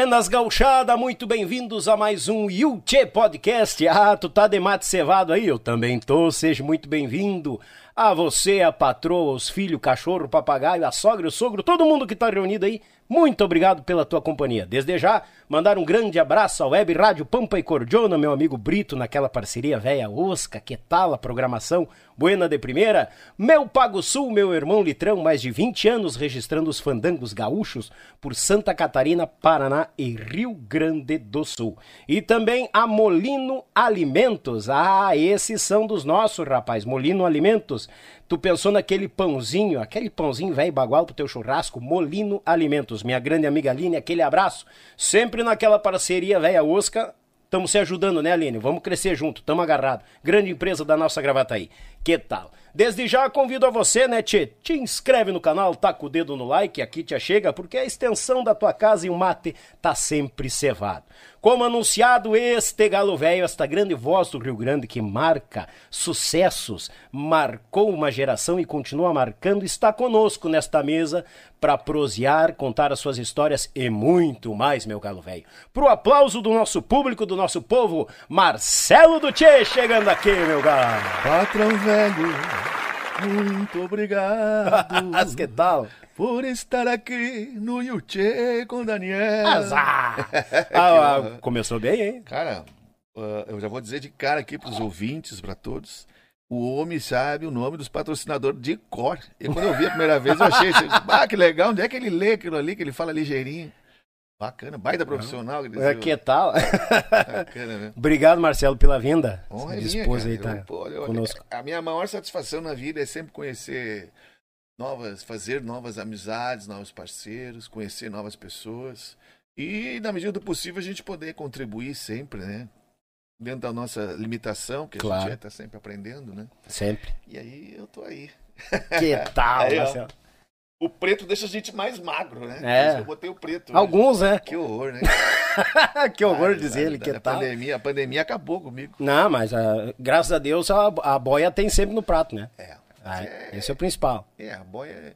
Buenas gauchada, muito bem-vindos a mais um Yuchê Podcast. Ah, tu tá de mate cevado aí? Eu também tô, seja muito bem-vindo. A você, a patroa, os filhos, o cachorro, o papagaio, a sogra, o sogro, todo mundo que tá reunido aí, muito obrigado pela tua companhia. Desde já, mandar um grande abraço ao Web Rádio Pampa e Cordiona, meu amigo Brito, naquela parceria velha Osca, que tal a programação? Buena de primeira. Meu Pago Sul, meu irmão Litrão, mais de 20 anos registrando os fandangos gaúchos por Santa Catarina, Paraná e Rio Grande do Sul. E também a Molino Alimentos. Ah, esses são dos nossos, rapaz. Molino Alimentos. Tu pensou naquele pãozinho, aquele pãozinho velho bagual pro teu churrasco, Molino Alimentos. Minha grande amiga Aline, aquele abraço. Sempre naquela parceria velha Oscar. Estamos se ajudando, né, Aline? Vamos crescer junto, tamo agarrado. Grande empresa da nossa gravata aí. Que tal? Desde já convido a você, né, Tchê? Te inscreve no canal, taca o dedo no like, aqui te chega, porque a extensão da tua casa e o mate tá sempre cevado. Como anunciado, este galo velho, esta grande voz do Rio Grande que marca sucessos, marcou uma geração e continua marcando, está conosco nesta mesa para prosear, contar as suas histórias e muito mais, meu galo velho. Pro aplauso do nosso público, do nosso povo, Marcelo do Tchê chegando aqui, meu galo. Patrão velho, muito obrigado. Que tal? Por estar aqui no Yuchê com Daniel. Azar! Ah, ah, começou bem, hein? Cara, uh, eu já vou dizer de cara aqui pros ouvintes, pra todos. O homem sabe o nome dos patrocinadores de cor. E quando eu vi a primeira vez, eu achei, ah, que legal, onde é que ele lê aquilo ali, que ele fala ligeirinho? Bacana, baita profissional. É, que tal? Bacana, né? Obrigado, Marcelo, pela vinda. Honra é minha, cara. aí, tá Eu, eu- conosco. A minha maior satisfação na vida é sempre conhecer novas, fazer novas amizades, novos parceiros, conhecer novas pessoas e, na medida do possível, a gente poder contribuir sempre, né? Dentro da nossa limitação, que a Claro. gente está sempre aprendendo, né? Sempre. E aí eu tô aí. Que tal. Marcelo? O preto deixa a gente mais magro, né? É. Por isso que Eu botei o preto. Alguns, né? Que horror, né? que horror dizer ele, que da tal? Pandemia, a pandemia acabou comigo. Não, mas ah, graças a Deus a, a boia tem sempre no prato, né? É. Ah, É. esse é o principal. É, a boia. é-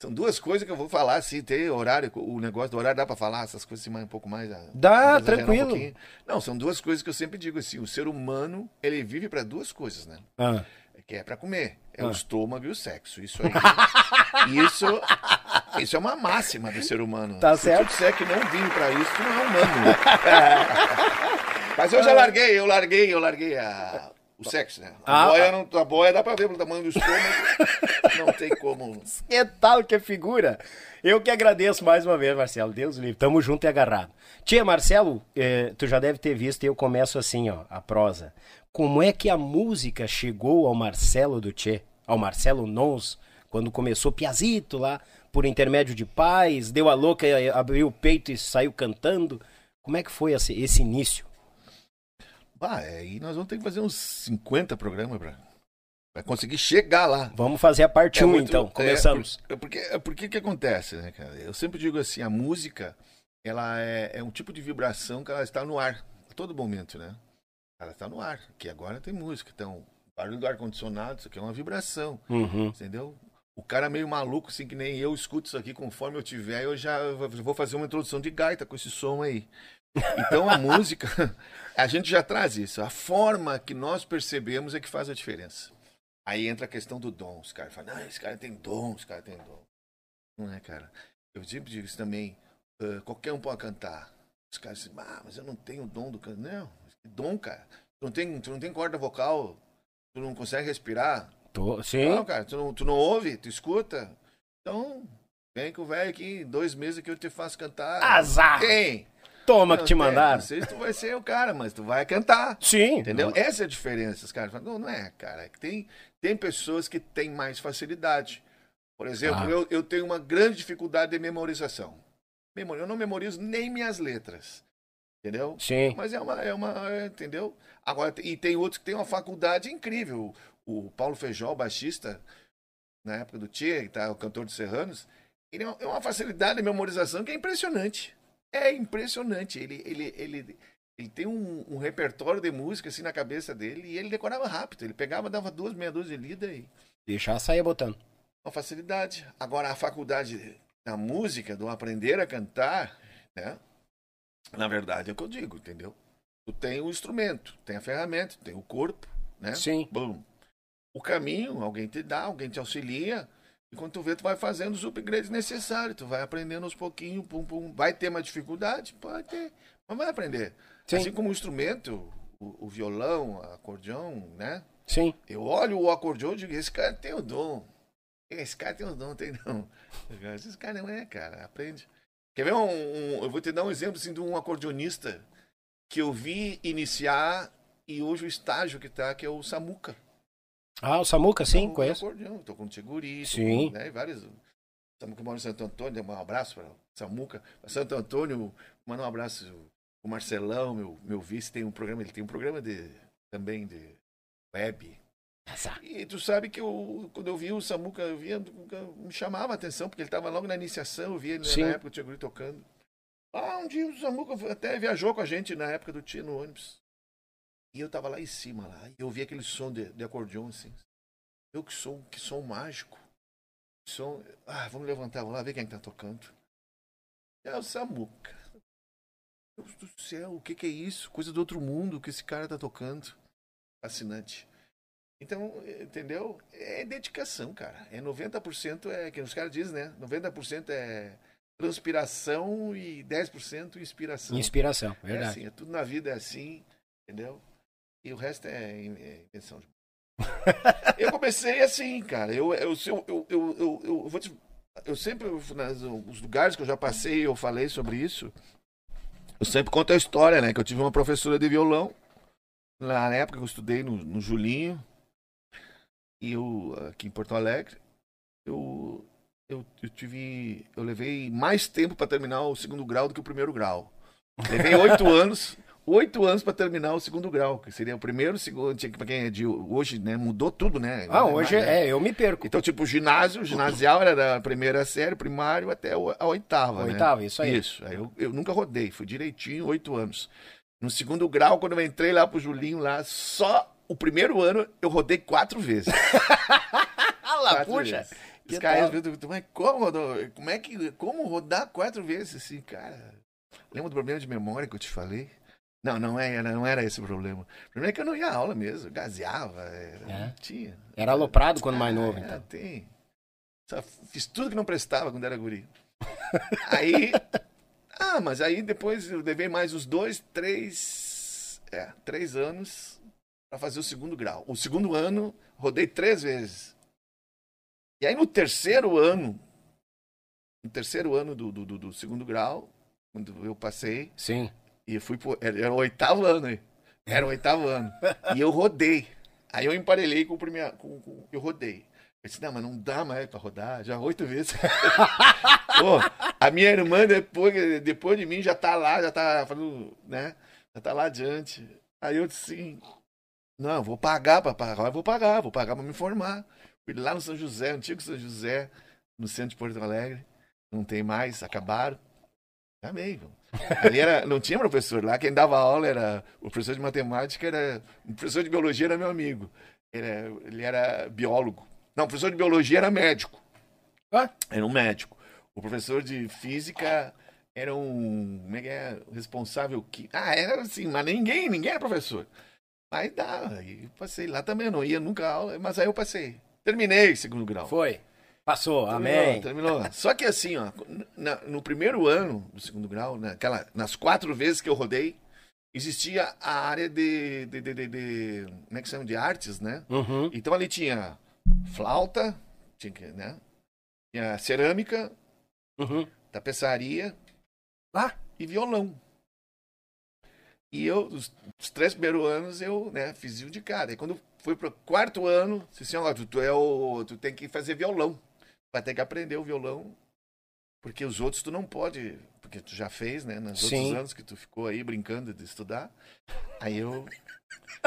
São duas coisas que eu vou falar, assim, tem horário, o negócio do horário dá pra falar essas coisas assim, mais, um pouco mais. ah, Dá, um tranquilo. pouquinho. Não, são duas coisas que eu sempre digo assim, o ser humano, ele vive pra duas coisas, né? Ah, Que é pra comer, é Ah. o estômago e o sexo. Isso aí. isso, isso é uma máxima do ser humano. Tá Se certo. tu disser que não vive pra isso, tu não é humano. Mas eu já larguei, eu larguei, eu larguei a, o sexo, né? A, Ah, boia não, a boia dá pra ver pelo tamanho do estômago. não tem como. que tal, que figura? Eu que agradeço mais uma vez, Marcelo. Deus livre. Tamo junto e agarrado. Tia, Marcelo, eh, tu já deve ter visto e eu começo assim, ó, a prosa. Como é que a música chegou ao Marcelo do Tchê? Ao Marcelo Nons, quando começou Piazito lá, por intermédio de pais, deu a louca, eh, abriu o peito e saiu cantando. Como é que foi esse, esse início? Bah, é, aí nós vamos ter que fazer uns 50 programas pra, pra conseguir chegar lá. Vamos fazer a parte É 1 muito- então. é, Começamos. por- é porque, é porque que acontece, né, cara? Eu sempre digo assim, a música, ela é, é um tipo de vibração que ela está no ar, a todo momento, né? Ela está no ar, que agora tem música, então, barulho do ar-condicionado, isso aqui é uma vibração, Uhum. entendeu? O cara meio maluco, assim, que nem eu escuto isso aqui, conforme eu tiver, eu já vou fazer uma introdução de gaita com esse som aí. Então a música, a gente já traz isso. A forma que nós percebemos é que faz a diferença. Aí entra a questão do dom. Os caras falam, não, esse cara tem dom, esse cara tem dom. Não é, cara? Eu sempre digo isso também. ah, qualquer um pode cantar. Os caras dizem, ah, mas eu não tenho dom do canto. Não, dom, cara. Tu não tem, tu não tem corda vocal, tu não consegue respirar. Tô- Sim. Não, cara, tu não, tu não ouve, tu escuta. Então, vem com o velho aqui, dois meses que eu te faço cantar. Azar! Quem? Toma Não que te tem, mandaram. Não sei se tu vai ser o cara, mas tu vai cantar. Sim. Entendeu? Essa é a diferença. Falam, não, não é, cara. É que tem, tem pessoas que têm mais facilidade. Por exemplo, Ah. eu, eu tenho uma grande dificuldade de memorização. Memori- Eu não memorizo nem minhas letras. Entendeu? Sim. Mas é uma, é uma, é, entendeu? Agora, tem- e tem outros que têm uma faculdade incrível. O Paulo Feijó, baixista, na época do Tia, que tá, o cantor dos Serranos, ele é uma- é uma facilidade de memorização que é impressionante. É impressionante. Ele, ele, ele, ele tem um, um repertório de música assim na cabeça dele e ele decorava rápido. Ele pegava, dava duas, meia dúzia de lida e Deixar sair botando. uma facilidade. Agora, a faculdade da música, do aprender a cantar, né? Na verdade, é o que eu digo, entendeu? Tu tem o instrumento, tem a ferramenta, tem o corpo, né? Sim. Bom. O caminho, alguém te dá, alguém te auxilia. E quando tu vê, tu vai fazendo os upgrades necessários. Tu vai aprendendo aos pouquinhos, pum, pum. Vai ter uma dificuldade? Pode ter. Mas vai aprender. Sim. Assim como o instrumento, o, o violão, o acordeão, né? Sim. Eu olho o acordeão e digo, esse cara tem o dom. Esse cara tem o dom, tem não. Esse cara não é, cara. Aprende. Quer ver um, um- Eu vou te dar um exemplo assim, de um acordeonista que eu vi iniciar e hoje o estágio que tá, que é o Samuca. Ah, o Samuca, sim, Toco conheço. Acordeão, tô com o Tiguri, Sim. né, e vários. Samuca mora em Santo Antônio, um abraço para Samuca. Santo Antônio, manda um abraço o Marcelão, meu, meu vice, tem um programa, ele tem um programa de também de web. E tu sabe que eu, quando eu vi o Samuca, eu via, me chamava a atenção, porque ele estava logo na iniciação, eu vi ele Sim. na época, o Tiguri tocando. Ah, um dia o Samuca até viajou com a gente na época do Tia no ônibus. E eu tava lá em cima, lá, e eu vi aquele som de, de acordeon, assim. Eu que som, que som mágico. Que som. Ah, vamos levantar, vamos lá ver quem que tá tocando. É o Samuca. Deus do céu, o que que é isso? Coisa do outro mundo que esse cara tá tocando. Fascinante. Então, entendeu? É dedicação, cara. É 90% é, que os caras dizem, né? 90% é transpiração e 10% inspiração. Inspiração, É verdade. assim, é tudo na vida é assim, entendeu? E o resto é, é invenção de. eu comecei assim, cara. Eu, eu, eu, eu, eu, vou te- eu sempre, nas, os lugares que eu já passei, eu falei sobre isso. Eu sempre conto a história, né? Que eu tive uma professora de violão, na época que eu estudei no, no Julinho, e eu, aqui em Porto Alegre, eu, eu, eu tive. Eu levei mais tempo para terminar o segundo grau do que o primeiro grau. Levei oito anos, oito anos para terminar o segundo grau, que seria o primeiro, o segundo, tinha que para quem é de hoje, né? Mudou tudo, né? Ah, hoje é, eu me perco. Então, tipo, ginásio, ginasial era da primeira série, primário até a oitava, né? Oitava, isso aí. Isso. Aí eu, eu nunca rodei, fui direitinho, oito anos. No segundo grau, quando eu entrei lá pro Julinho, lá, só o primeiro ano eu rodei quatro vezes. Lá, Quatro puxa. vezes. Os caras, viram, mas como, como é que, como rodar quatro vezes assim, cara? Lembra do problema de memória que eu te falei? Não, não era, não era esse o problema. O problema é que eu não ia à aula mesmo, eu gazeava, era, É. não tinha. Era aloprado quando mais Ah, novo, é, então. tem. Só fiz tudo que não prestava quando era guri. aí. Ah, mas aí depois eu levei mais uns dois, três. É, três anos para fazer o segundo grau. O segundo ano, rodei três vezes. E aí no terceiro ano, no terceiro ano do, do, do- do segundo grau, quando eu passei, Sim. e fui pro. Era, era o oitavo ano aí. Era o oitavo ano. E eu rodei. Aí eu emparelhei com o primeiro. Com, com- eu rodei. Eu disse, não, mas não dá mais pra rodar, já oito vezes. Pô, a minha irmã, depois, depois de mim, já tá lá, já tá falando, né? Já tá lá adiante. Aí eu disse assim, não, vou pagar pra pagar, vou pagar, vou pagar pra me formar. Fui lá no São José, antigo São José, no centro de Porto Alegre. Não tem mais, acabaram. Amei, viu? Ali era, não tinha professor lá, quem dava aula era o professor de matemática, era o professor de biologia era meu amigo. Ele era, ele era biólogo. Não, o professor de biologia era médico. Ah, Era um médico. O professor de física era um, como é que é, responsável que, ah, era assim, mas ninguém, ninguém era professor. Aí dá, aí passei lá também, eu não ia nunca aula, mas aí eu passei. Terminei segundo grau. foi. Passou, Terminou, amém. Terminou. Só que assim, ó, na- no primeiro ano do segundo grau, naquela, nas quatro vezes que eu rodei, existia a área de, de, de, de- de- como é que chama? De artes, né? Uhum. Então ali tinha flauta, tinha, né? tinha cerâmica, Uhum. tapeçaria Ah, e violão. E eu, os, os três primeiros anos, eu né, fiz um de cada. E quando fui pro quarto ano, disse assim, ó, tu, tu, é o, tu tem que fazer violão. Vai ter que aprender o violão, porque os outros tu não pode, porque tu já fez, né? Nos Sim. outros anos que tu ficou aí brincando de estudar. Aí eu...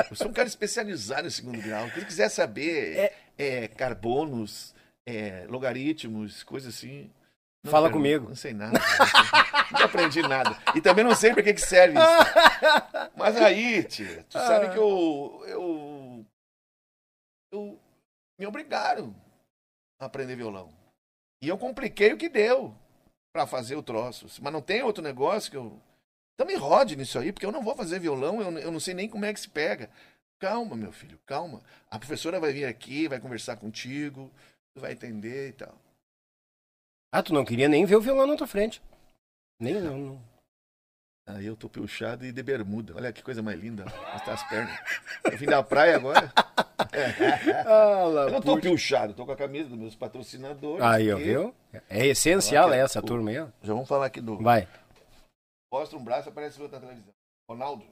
Eu sou um cara especializado em segundo grau. Quem quiser saber é, carbonos, é, logaritmos, coisas assim... não Fala pergunta, comigo. Não sei nada. Não aprendi nada. E também não sei pra que, que serve isso. Mas aí, tia, tu sabe que eu, eu. Eu. Me obrigaram a aprender violão. E eu compliquei o que deu pra fazer o troço. Mas não tem outro negócio que eu. Então me rode nisso aí, porque eu não vou fazer violão, eu, eu não sei nem como é que se pega. Calma, meu filho, calma. A professora vai vir aqui, vai conversar contigo, tu vai entender e tal. Ah, tu não queria nem ver o violão na tua frente. Nem não. não. Aí eu tô pilchado e de bermuda. Olha que coisa mais linda. Mostrar as pernas. Eu vim da praia agora. Ah, Eu não tô pilchado, tô com a camisa dos meus patrocinadores. Aí, ó, viu? É essencial essa o- turma aí, ó. Já vamos falar aqui do. Vai. Mostra um braço, aparece outro na televisão. Ronaldo.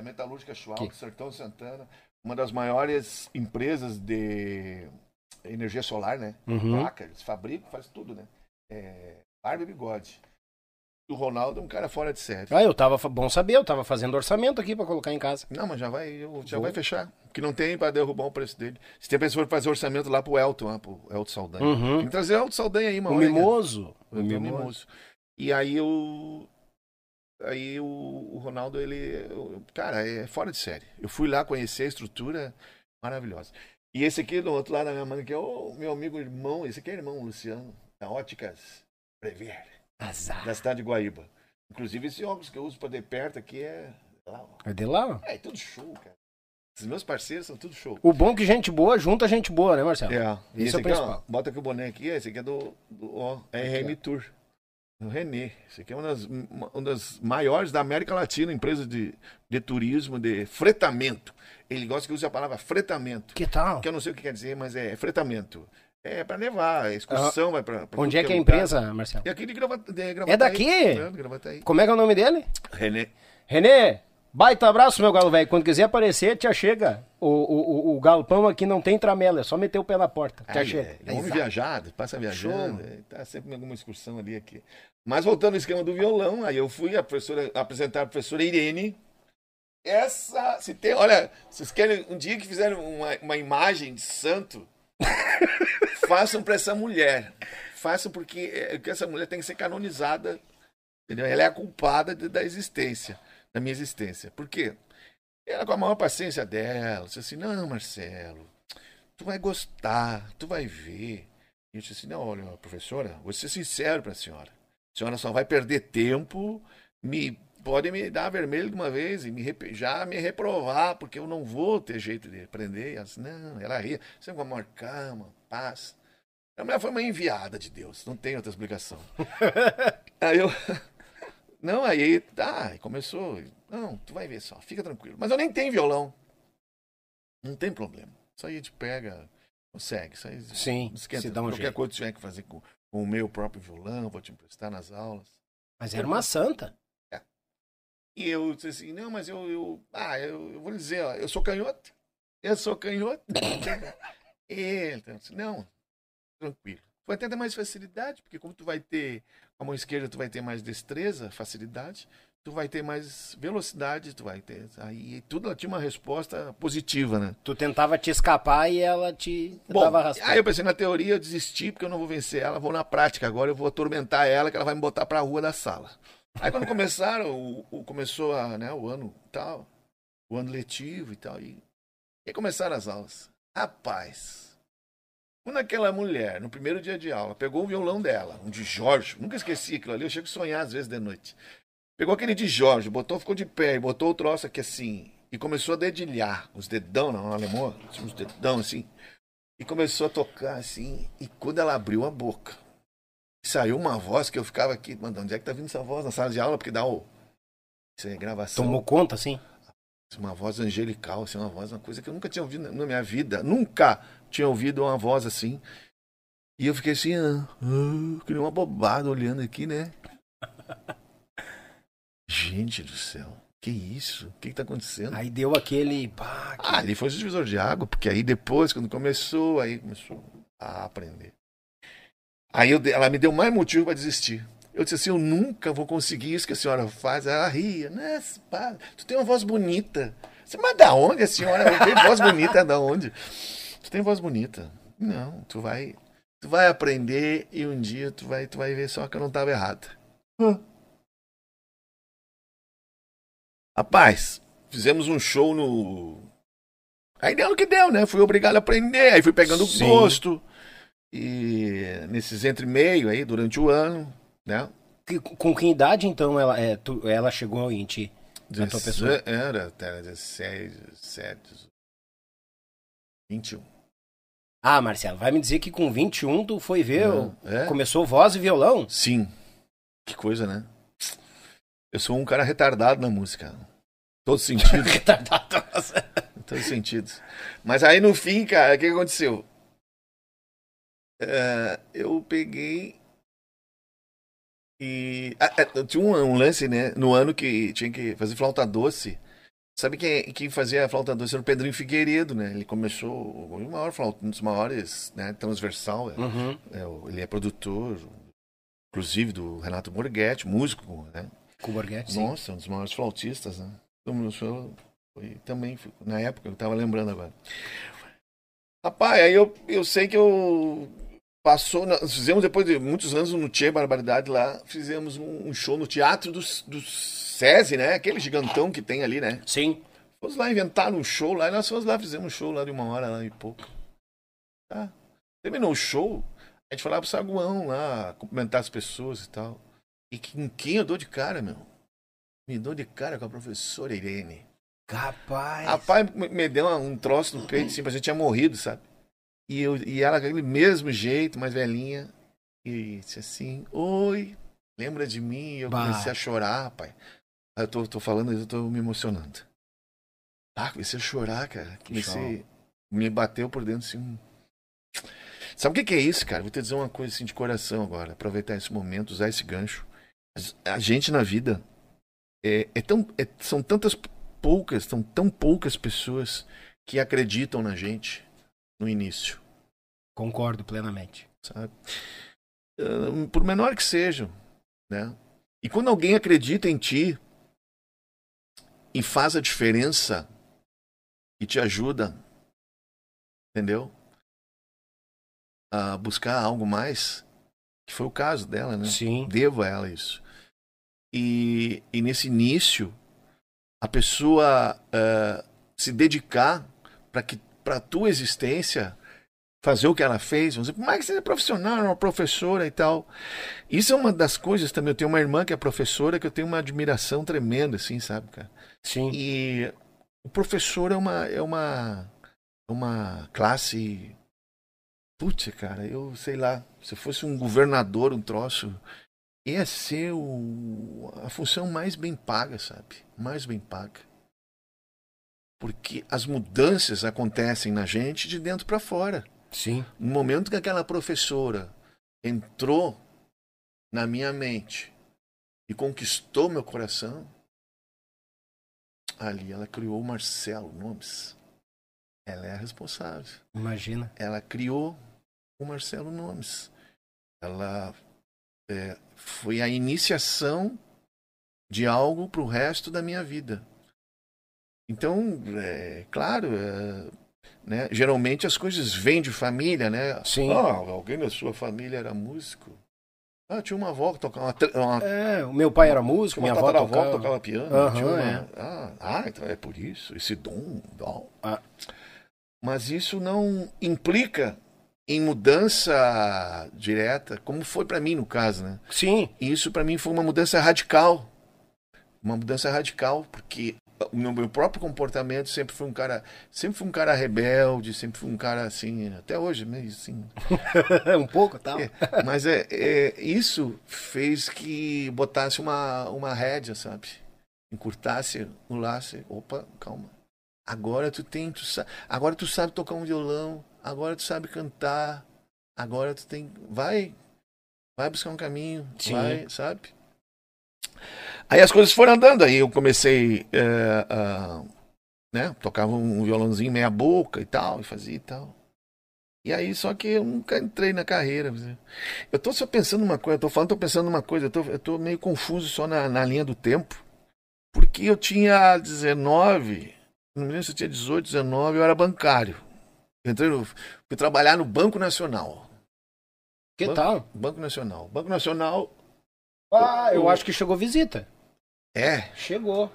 É metalúrgica Schwalbe, Que- Sertão Santana. Uma das maiores empresas de energia solar, né? Uhum. Placa, eles fabricam, faz tudo, né? É, barba e bigode. O Ronaldo é um cara fora de série. Ah, eu tava. Bom saber, eu tava fazendo orçamento aqui pra colocar em casa. Não, mas já vai, eu- já Vou. vai fechar. Que não tem para derrubar o preço dele. Se tem pessoa fazer orçamento lá pro Elton, lá pro Elton Saldanha. Uhum. Tem que trazer o Elton Saldanha aí, O mano. né? mimoso. O Eu mimoso. mimoso. E aí o. Aí o, o Ronaldo, ele. eu- Cara, é fora de série. Eu fui lá conhecer a estrutura maravilhosa. E esse aqui do outro lado da minha mãe, que é o meu amigo irmão, esse aqui é irmão Luciano, da Óticas Prever, Azar. da cidade de Guaíba. Inclusive esse óculos que eu uso pra de perto aqui é. lá, ó. É de lá, ó. É, tudo show, cara. Os meus parceiros são tudo show. O bom é que gente boa junta gente boa, né, Marcelo? É. E Esse esse é o aqui, ó, principal. bota aqui o boné aqui, esse aqui é do, do ó, RM Tour. O Renê. Esse aqui é uma das, uma uma das maiores da América Latina, empresa de, de turismo, de fretamento. Ele gosta que use a palavra fretamento. Que tal? Que eu não sei o que quer dizer, mas é fretamento. É para levar, a excursão vai para. Onde é que é a empresa, Marcelo? É aqui de, Gravata, de. É daqui? É, Gravataí. Como é que é o nome dele? Renê. Renê, baita abraço, meu galo velho. Quando quiser aparecer, tia chega. O, o, o, o galpão aqui não tem tramela, é só meter o pé na porta. Aí, chega. é, é homem viajado, passa viajando, Show. é, tá sempre em alguma excursão ali aqui. Mas voltando ao esquema do violão, aí eu fui a professora, apresentar a professora Irene. Essa, se tem, olha, vocês querem um dia que fizeram uma, uma imagem de santo, façam para essa mulher. Façam porque é, que essa mulher tem que ser canonizada. Entendeu? Ela é a culpada de- da existência, da minha existência. Por quê? Ela com a maior paciência dela, disse assim, não, Marcelo, tu vai gostar, tu vai ver. E eu disse assim, não, olha, professora, vou ser sincero para a senhora. A senhora só vai perder tempo, me pode me dar vermelho de uma vez e me já me reprovar, porque eu não vou ter jeito de aprender. Disse, não, ela ria, sempre com a maior calma, paz. A mulher foi uma enviada de Deus, não tem outra explicação. aí eu. Não, aí tá, começou. Não, tu vai ver só, fica tranquilo. Mas eu nem tenho violão. Não tem problema. Isso aí a gente pega, consegue. Isso aí Sim, esquenta. se dá um Qualquer jeito. coisa que tiver que fazer com, com o meu próprio violão, vou te emprestar nas aulas. Mas era uma santa. E eu disse assim, não, mas eu, eu ah, eu, eu vou lhe dizer, ó, eu sou canhoto. Eu sou canhoto. Ele, então, disse, não, tranquilo. Vai ter mais facilidade, porque como tu vai ter, com a mão esquerda tu vai ter mais destreza, facilidade, tu vai ter mais velocidade, tu vai ter, aí tudo ela tinha uma resposta positiva, né? Tu tentava te escapar e ela te Bom, dava raspão. aí eu pensei na teoria, eu desisti, porque eu não vou vencer ela, vou na prática agora, eu vou atormentar ela, que ela vai me botar pra rua da sala. Aí quando começaram, o, o- começou a, né, o ano tal, o ano letivo e tal, e, e começaram as aulas. Rapaz, quando aquela mulher, no primeiro dia de aula, pegou o violão dela, um de Jorge, nunca esqueci aquilo ali, eu chego a sonhar às vezes de noite. Pegou aquele de Jorge, botou, ficou de pé, e botou o troço aqui assim, e começou a dedilhar, os dedão, não, alemão, uns dedão assim, e começou a tocar assim, e quando ela abriu a boca, saiu uma voz que eu ficava aqui, mano, de onde é que tá vindo essa voz na sala de aula? Porque dá o. Isso é gravação. Tomou conta, assim? Uma voz angelical, assim, uma voz, uma coisa que eu nunca tinha ouvido na minha vida. Nunca tinha ouvido uma voz assim. E eu fiquei assim, ah, ah, uma bobada olhando aqui, né? Gente do céu, que isso? O que, que tá acontecendo? Aí deu aquele. Pá, que- Ah, ali foi o divisor de água, porque aí depois, quando começou, aí começou a aprender. Aí eu, ela me deu mais motivo para desistir. Eu disse assim, eu nunca vou conseguir isso que a senhora faz. Ela ria, pá, tu tem uma voz bonita. Você, mas da onde a senhora tem voz bonita? Da onde? Tu tem voz bonita. Não, tu vai, tu vai aprender e um dia tu vai, tu vai ver só que eu não estava errada. Hã. Rapaz, fizemos um show no. Aí deu no que deu, né? Fui obrigado a aprender, aí fui pegando Sim. gosto. E nesses entre meio aí, durante o ano, né? Que- com que idade, então, ela, é, tu- ela chegou em ti? Na tua pessoa? Era, era 16, 17, 21. Ah, Marcelo, vai me dizer que com 21 tu foi ver, Não, é? começou voz e violão? Sim. Que coisa, né? Eu sou um cara retardado na música. Todo sentido. Retardado. Em todos os sentidos. Mas aí no fim, cara, o que aconteceu? É, eu peguei e. ah, é, tinha um, um lance, né? No ano que tinha que fazer flauta doce. Sabe quem, quem fazia a flauta doce era o Pedrinho Figueiredo, né? Ele começou. O maior flauta, um dos maiores, né? Transversal. é, Uhum. é, ele é produtor, inclusive do Renato Borghetti, músico, né? Com o Borghetti, sim. Nossa, um dos maiores flautistas, né? Foi também, na época, eu tava lembrando agora. Rapaz, aí eu, eu sei que eu. Passou. Nós fizemos depois de muitos anos no Tchê Barbaridade lá, fizemos um, show no Teatro do, do SESI, né? Aquele gigantão que tem ali, né? Sim. Fomos lá, inventaram um show lá, e nós fomos lá, fizemos um show lá de uma hora lá e pouco. Tá. Terminou o show, a gente foi lá pro saguão lá, cumprimentar as pessoas e tal. E com quem eu dou de cara, meu? Me dou de cara com a professora Irene. Capaz. Rapaz, me me deu um troço no peito, assim, a gente tinha morrido, sabe? E, eu, e ela aquele mesmo jeito, mais velhinha, e disse assim, oi, lembra de mim? Eu Bah. comecei a chorar, pai. Eu tô, tô falando eu tô me emocionando. Ah, comecei a chorar, cara. Comecei. Me bateu por dentro assim. Sabe o que, que é isso, cara? Vou te dizer uma coisa assim de coração agora. Aproveitar esse momento, usar esse gancho. A gente na vida é, é tão, é- são tantas poucas, são tão poucas pessoas que acreditam na gente no início, Concordo plenamente. sabe? Por menor que sejam, né? E quando alguém acredita em ti e faz a diferença e te ajuda, entendeu? A buscar algo mais, que foi o caso dela, né? Sim. Devo a ela isso. E, e nesse início, a pessoa eh, se dedicar para que para tua existência fazer o que ela fez, vamos dizer, por mais que seja profissional, uma professora e tal. Isso é uma das coisas também. Eu tenho uma irmã que é professora que eu tenho uma admiração tremenda, assim, sabe, cara? Sim. E o professor é uma é uma uma classe Putz, cara, eu sei lá, se fosse um governador, um troço, ia ser o, a função mais bem paga, sabe? Mais bem paga. Porque as mudanças acontecem na gente de dentro para fora. Sim. No momento que aquela professora entrou na minha mente e conquistou meu coração, ali ela criou o Marcelo Nomes. Ela é a responsável. Imagina. Ela criou o Marcelo Nomes. Ela é, foi a iniciação de algo para o resto da minha vida. Então, é claro, é, né? Geralmente as coisas vêm de família, né? Sim. Ah, alguém da sua família era músico. Ah, tinha uma avó que tocava uma, uma, É, o meu pai era músico, minha avó tocava. que tocava piano. Tinha uma- é. ah, ah, então é por isso, esse dom. dom. Ah. Mas isso não implica em mudança direta, como foi para mim no caso, né? Sim. Isso para mim foi uma mudança radical. Uma mudança radical, porque o meu, próprio comportamento sempre foi um cara, sempre fui um cara rebelde, sempre fui um cara assim, até hoje meio assim. um pouco, tal. É, mas é, é, isso fez que botasse uma, uma rédea, sabe? Encurtasse o laço. Opa, calma. Agora tu tem, tu sa- agora tu sabe tocar um violão, agora tu sabe cantar, agora tu tem, vai, vai buscar um caminho, Sim. vai, sabe? Aí as coisas foram andando, aí eu comecei é, a, né, tocava um violãozinho meia boca e tal, e fazia e tal. E aí, só que eu nunca entrei na carreira. Eu tô só pensando uma coisa, eu tô falando, tô pensando uma coisa, eu tô, eu tô meio confuso só na, na linha do tempo. Porque eu tinha 19, não me lembro se eu tinha 18, 19, eu era bancário. Eu entrei no, fui trabalhar no Banco Nacional. Que Banco- tal? Banco Nacional. Banco Nacional Ah, eu acho que chegou visita. É. Chegou.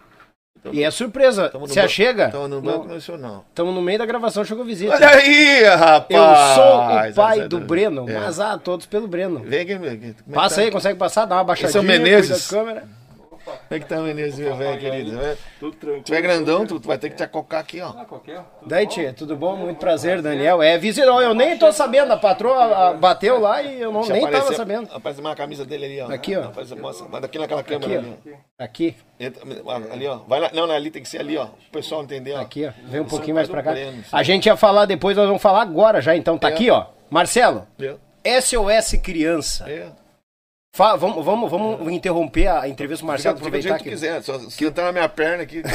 E é surpresa. Você ban- chega? Tamo no Banco Nacional. Estamos no meio da gravação, chegou visita. Olha aí, rapaz! Eu sou o pai do É. Breno, mas ah, todos pelo Breno. Vem aqui, vem aqui. É Passa tá? aí, consegue passar? Dá uma baixadinha. Esse é o Menezes. câmera. Como é que tá, Menezes, meu velho querido? Tudo tranquilo. Tu é grandão, tu, tu vai ter que te acocar aqui, ó. Ah, qualquer. Daí, tia, tudo bom? Muito prazer, Daniel. É, visita, eu nem tô sabendo, a patroa bateu lá e eu não, nem tava aparecer- sabendo. Aparece uma camisa dele ali, ó. Aqui, ó. Aparece, mostra, manda aqui naquela câmera Aqui, ali, ó. Aqui, ali, ó. Vai lá, não, não, ali tem que ser ali, ó. O pessoal entender, ó. aqui, ó. Vem um pouquinho é mais pai pra cá. A gente ia falar depois, nós vamos falar agora já, então tá É. aqui, ó. Marcelo, É. SOS Criança. É. Fa- vamos, vamos, vamos interromper a entrevista com o Marcelo, do aproveitar jeito aqui. que quiser. Só se entrar na minha perna aqui.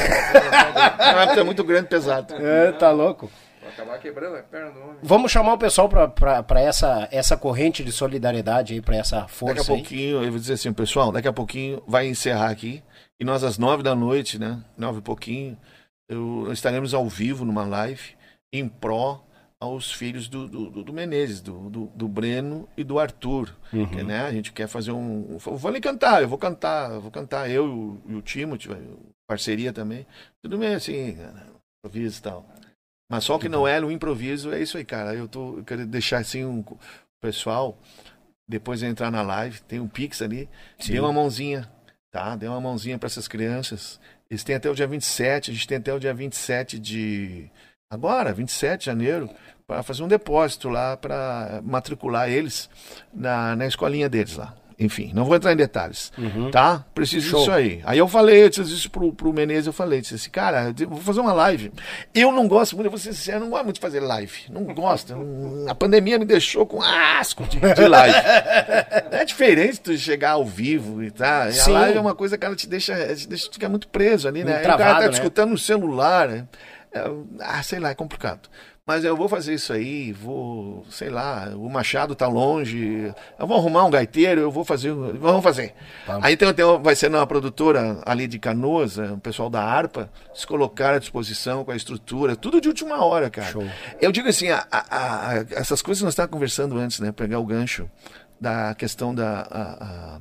Não, é muito grande, pesado. É, tá louco. Vai acabar quebrando a perna do homem. Vamos chamar o pessoal pra essa, essa corrente de solidariedade aí, pra essa Daqui a força aí. pouquinho, eu vou dizer assim, pessoal, daqui a pouquinho vai encerrar aqui. E nós, às nove da noite, né? Nove e pouquinho, eu, estaremos ao vivo numa live em pró aos filhos do, do, do Menezes, do, do, do Breno e do Arthur. que, né? A gente quer fazer um. Eu vou cantar, eu vou cantar, eu vou cantar, eu e o, e o Timothy, parceria também. Tudo bem assim, improviso e tal. Mas só que não é no improviso, é isso aí, cara. Eu, tô, eu quero deixar assim um o pessoal, depois de entrar na live, tem um Pix ali, Sim. dê uma mãozinha, tá? Dê uma mãozinha para essas crianças. Eles têm até o dia 27, a gente tem até o dia 27 de. Agora, 27 de janeiro, para fazer um depósito lá, para matricular eles na, na escolinha deles lá. Enfim, não vou entrar em detalhes. Tá? Preciso Show. disso aí. Aí eu falei, eu disse isso pro, pro Menezes, eu falei, disse assim, cara, eu vou fazer uma live. Eu não gosto muito, eu vou ser sincero, não gosto muito de fazer live. Não gosto. não- A pandemia me deixou com asco de, de live. É diferente tu chegar ao vivo e tá. Sim. A live é uma coisa que ela te deixa, te deixa ficar muito preso ali, né? Muito Aí o cara travado, tá né? escutando no celular, né? É, ah, sei lá, é complicado. Mas eu vou fazer isso aí, vou, sei lá, o Machado tá longe, eu vou arrumar um gaiteiro, eu vou fazer, vamos fazer. Vamos. Aí tem, tem, vai ser uma produtora ali de Canoas, é, o pessoal da harpa, se colocar à disposição com a estrutura, tudo de última hora, cara. Show. Eu digo assim, a- a- a- essas coisas que nós estávamos conversando antes, né? Pegar o gancho da questão da.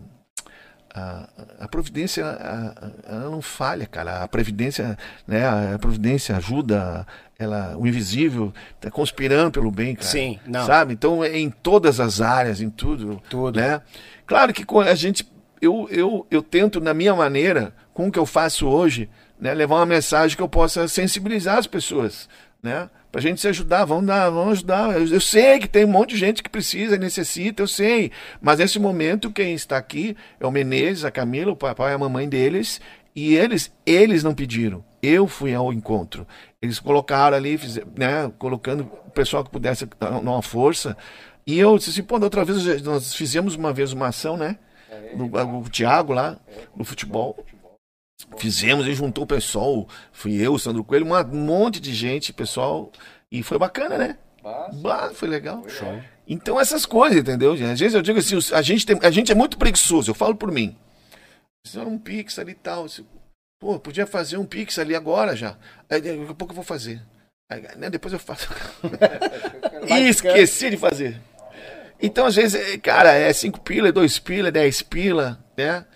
A- a- providência a- ela não falha, cara. A previdência, né? A providência ajuda, ela, o invisível está conspirando pelo bem, cara. Sim, não. Sabe? Então é em todas as áreas, em tudo, Tudo. né? Claro que com a gente eu, eu, eu tento na minha maneira, com o que eu faço hoje, né, levar uma mensagem que eu possa sensibilizar as pessoas, né? Pra gente se ajudar, vamos dar, vamos ajudar. Eu, eu sei que tem um monte de gente que precisa, necessita, eu sei. Mas nesse momento, quem está aqui é o Menezes, a Camila, o papai e a mamãe deles. E eles, eles não pediram. Eu fui ao encontro. Eles colocaram ali, fizeram, né, colocando o pessoal que pudesse dar uma força. E eu disse assim, pô, da outra vez nós fizemos uma vez uma ação, né? No, o Thiago lá, no futebol. Fizemos e juntou o pessoal. Fui eu, o Sandro Coelho, um monte de gente, pessoal. E foi bacana, né? Bah, foi legal. Então essas coisas, entendeu? Às vezes eu digo assim, a gente, tem, a gente é muito preguiçoso, eu falo por mim. Fizeram um pix ali e tal. assim, Pô, podia fazer um pix ali agora já. Aí, daqui a pouco eu vou fazer. Aí, né, depois eu faço. e esqueci de fazer. Então, às vezes, é, cara, é 5 pila, é 2 pila, é 10 pila, né?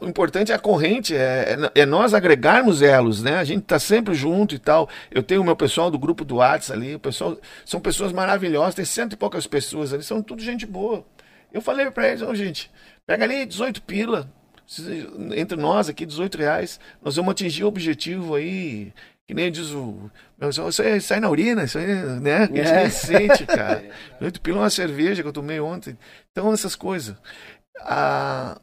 O importante é a corrente, é, é- é nós agregarmos elos, né? A gente tá sempre junto e tal. Eu tenho o meu pessoal do grupo do Whats ali, o pessoal são pessoas maravilhosas, tem cento e poucas pessoas ali, são tudo gente boa. Eu falei pra eles, ô gente, pega ali 18 pila, entre nós aqui, 18 reais, nós vamos atingir o objetivo aí, que nem diz o. Isso aí sai na urina, isso aí, né? Que a gente É. nem sente, cara. 18 pila é uma cerveja que eu tomei ontem. Então, essas coisas. Ah,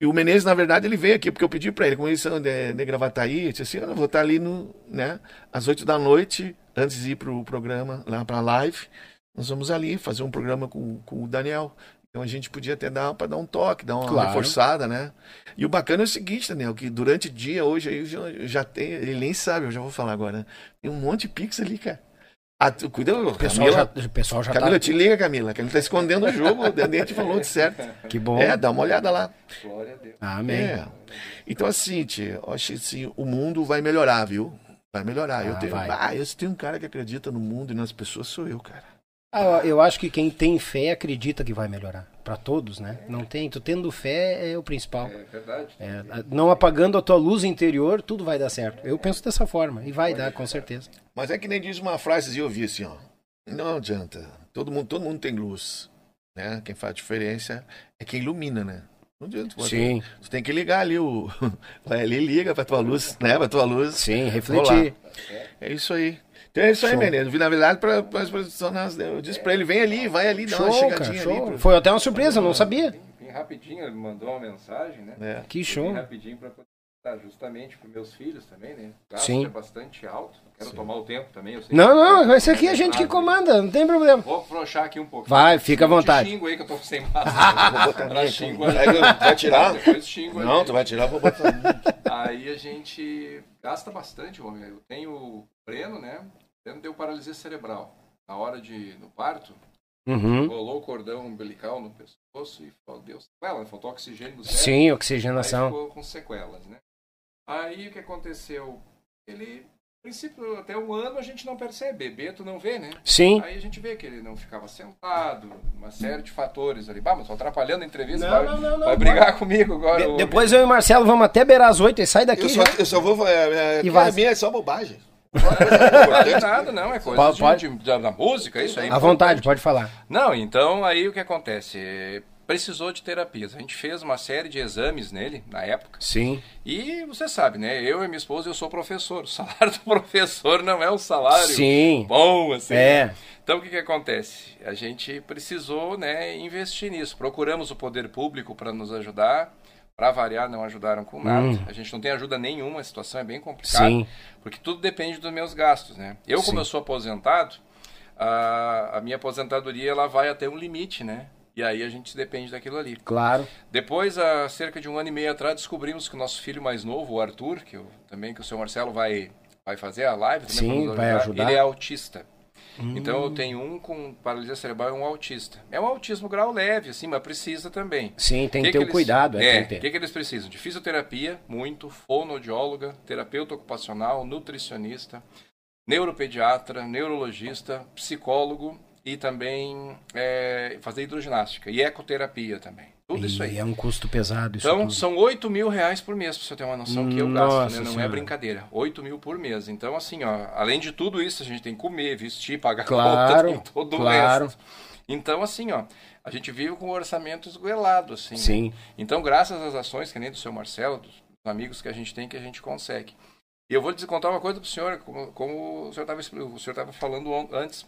e o Menezes, na verdade, ele veio aqui, porque eu pedi pra ele, como eles são de, de Gravataí, eu disse assim, eu vou estar ali no, né, às 8 da noite, antes de ir pro programa, lá pra live, nós vamos ali fazer um programa com, com o Daniel. Então a gente podia até dar para dar um toque, dar uma Claro. reforçada, né? E o bacana é o seguinte, Daniel, que durante o dia, hoje, aí eu já, eu já tem, ele nem sabe, eu já vou falar agora, né? Tem um monte de pix ali, cara. Ah, cuida, O pessoal Camila, já, o pessoal já Camila, tá. te liga, Camila, que ele tá escondendo o jogo, o Daniel falou de certo. Que bom. É, dá uma olhada lá. glória a Deus. Amém. É. Então, assim, tia, eu acho que assim, o mundo vai melhorar, viu? Vai melhorar. eu Ah, tenho, vai. ah, eu tenho um cara que acredita no mundo e nas pessoas, sou eu, cara. Ah, eu, acho que quem tem fé acredita que vai melhorar. Pra todos, né? Não tem. Tu tendo fé é o principal. É verdade. É, não apagando a tua luz interior, tudo vai dar certo. Eu penso dessa forma. E vai dar, com certeza. Mas é que nem diz uma frase que eu vi assim, ó. Não adianta. Todo mundo, todo mundo tem luz. Né? Quem faz a diferença é quem ilumina, né? Não adianta. pô. Sim. Tu tem que ligar ali o. Vai ali, liga pra tua luz, né? Pra tua luz. Sim, refletir. É isso aí. Então é isso aí, Show. Menezes. Na verdade, pra, pra exposição, eu disse pra ele, vem ali, vai ali, dá uma Show, cara, chegadinha show. ali. pro- Foi até uma surpresa, eu não sabia. Bem, bem rapidinho, ele mandou uma mensagem, né? É. Que Bem show. rapidinho para justamente para meus filhos também, né? O gasto Sim. é bastante alto. Quero tomar o tempo também. Eu sei Não, não, esse aqui é a gente que comanda, não tem problema. Vou afrouxar aqui um pouquinho. Vai, fica à Senão eu vontade. xingo aí que eu tô sem máscara. Vou botar ali. Vai- vai tirar? Depois xingo Não, ali. tu vai tirar, eu vou botar. Aí a gente gasta bastante, homem. Eu tenho o Breno, né? O Breno deu paralisia cerebral. Na hora de, no parto, Uhum. rolou o cordão umbilical no pescoço e falou, Deus, sequela, faltou oxigênio no cérebro. Sim, Aí oxigenação. ficou com sequelas, né? Aí o que aconteceu? Ele, a princípio, até um ano a gente não percebe, bebê tu não vê, né? Sim. Aí a gente vê que ele não ficava sentado, uma série de fatores ali. Bah, mas tô atrapalhando a entrevista, Não, vai, não, não, não, vai brigar comigo agora. De- depois eu e o Marcelo vamos até beirar as oito e sai daqui Eu só, já. eu só vou. É, é, E vaza. minha é só bobagem. Não é nada, não, é coisa Pode- de, pode. de- da, da música, isso aí. À vontade, pode falar. Não, então aí o que acontece? É, Precisou de terapias. A gente fez uma série de exames nele, na época. Sim. E você sabe, né? Eu e minha esposa, eu sou professor. O salário do professor não é um salário Sim. bom, assim. É. Então o que, que acontece? A gente precisou né, investir nisso. Procuramos o poder público para nos ajudar. Para variar, não ajudaram com nada. Hum. A gente não tem ajuda nenhuma, a situação é bem complicada. Sim. Porque tudo depende dos meus gastos, né? Eu, como Sim. eu sou aposentado, a, a minha aposentadoria ela vai até um limite, né? E aí a gente depende daquilo ali. Claro. Depois, há cerca de um ano e meio atrás, descobrimos que o nosso filho mais novo, o Arthur, que eu, também que o seu Marcelo vai, vai fazer a live também Sim, vai ajudar. ele é autista. Então Hum. eu tenho um com paralisia cerebral e um autista. É um autismo grau leve, assim, mas precisa também. Sim, tem que, Que ter que o eles- cuidado. É, É, o que ter. que, que eles precisam? De fisioterapia, muito, fonoaudióloga, terapeuta ocupacional, nutricionista, neuropediatra, neurologista, psicólogo e também é, fazer hidroginástica e ecoterapia também. Tudo isso aí. E é um custo pesado isso Então, tudo. são 8 mil reais por mês, pra você ter uma noção que eu gasto, Nossa né? Não Senhora. é brincadeira. 8 mil por mês. Então, assim, ó, além de tudo isso, a gente tem que comer, vestir, pagar Claro, conta, tem todo claro. o resto. Então, assim, ó, a gente vive com o orçamento esgoelado, assim. né? Sim. Então, graças às ações, que nem do seu Marcelo, dos amigos que a gente tem, que a gente consegue. E eu vou te contar uma coisa pro senhor, como, como o senhor estava falando antes.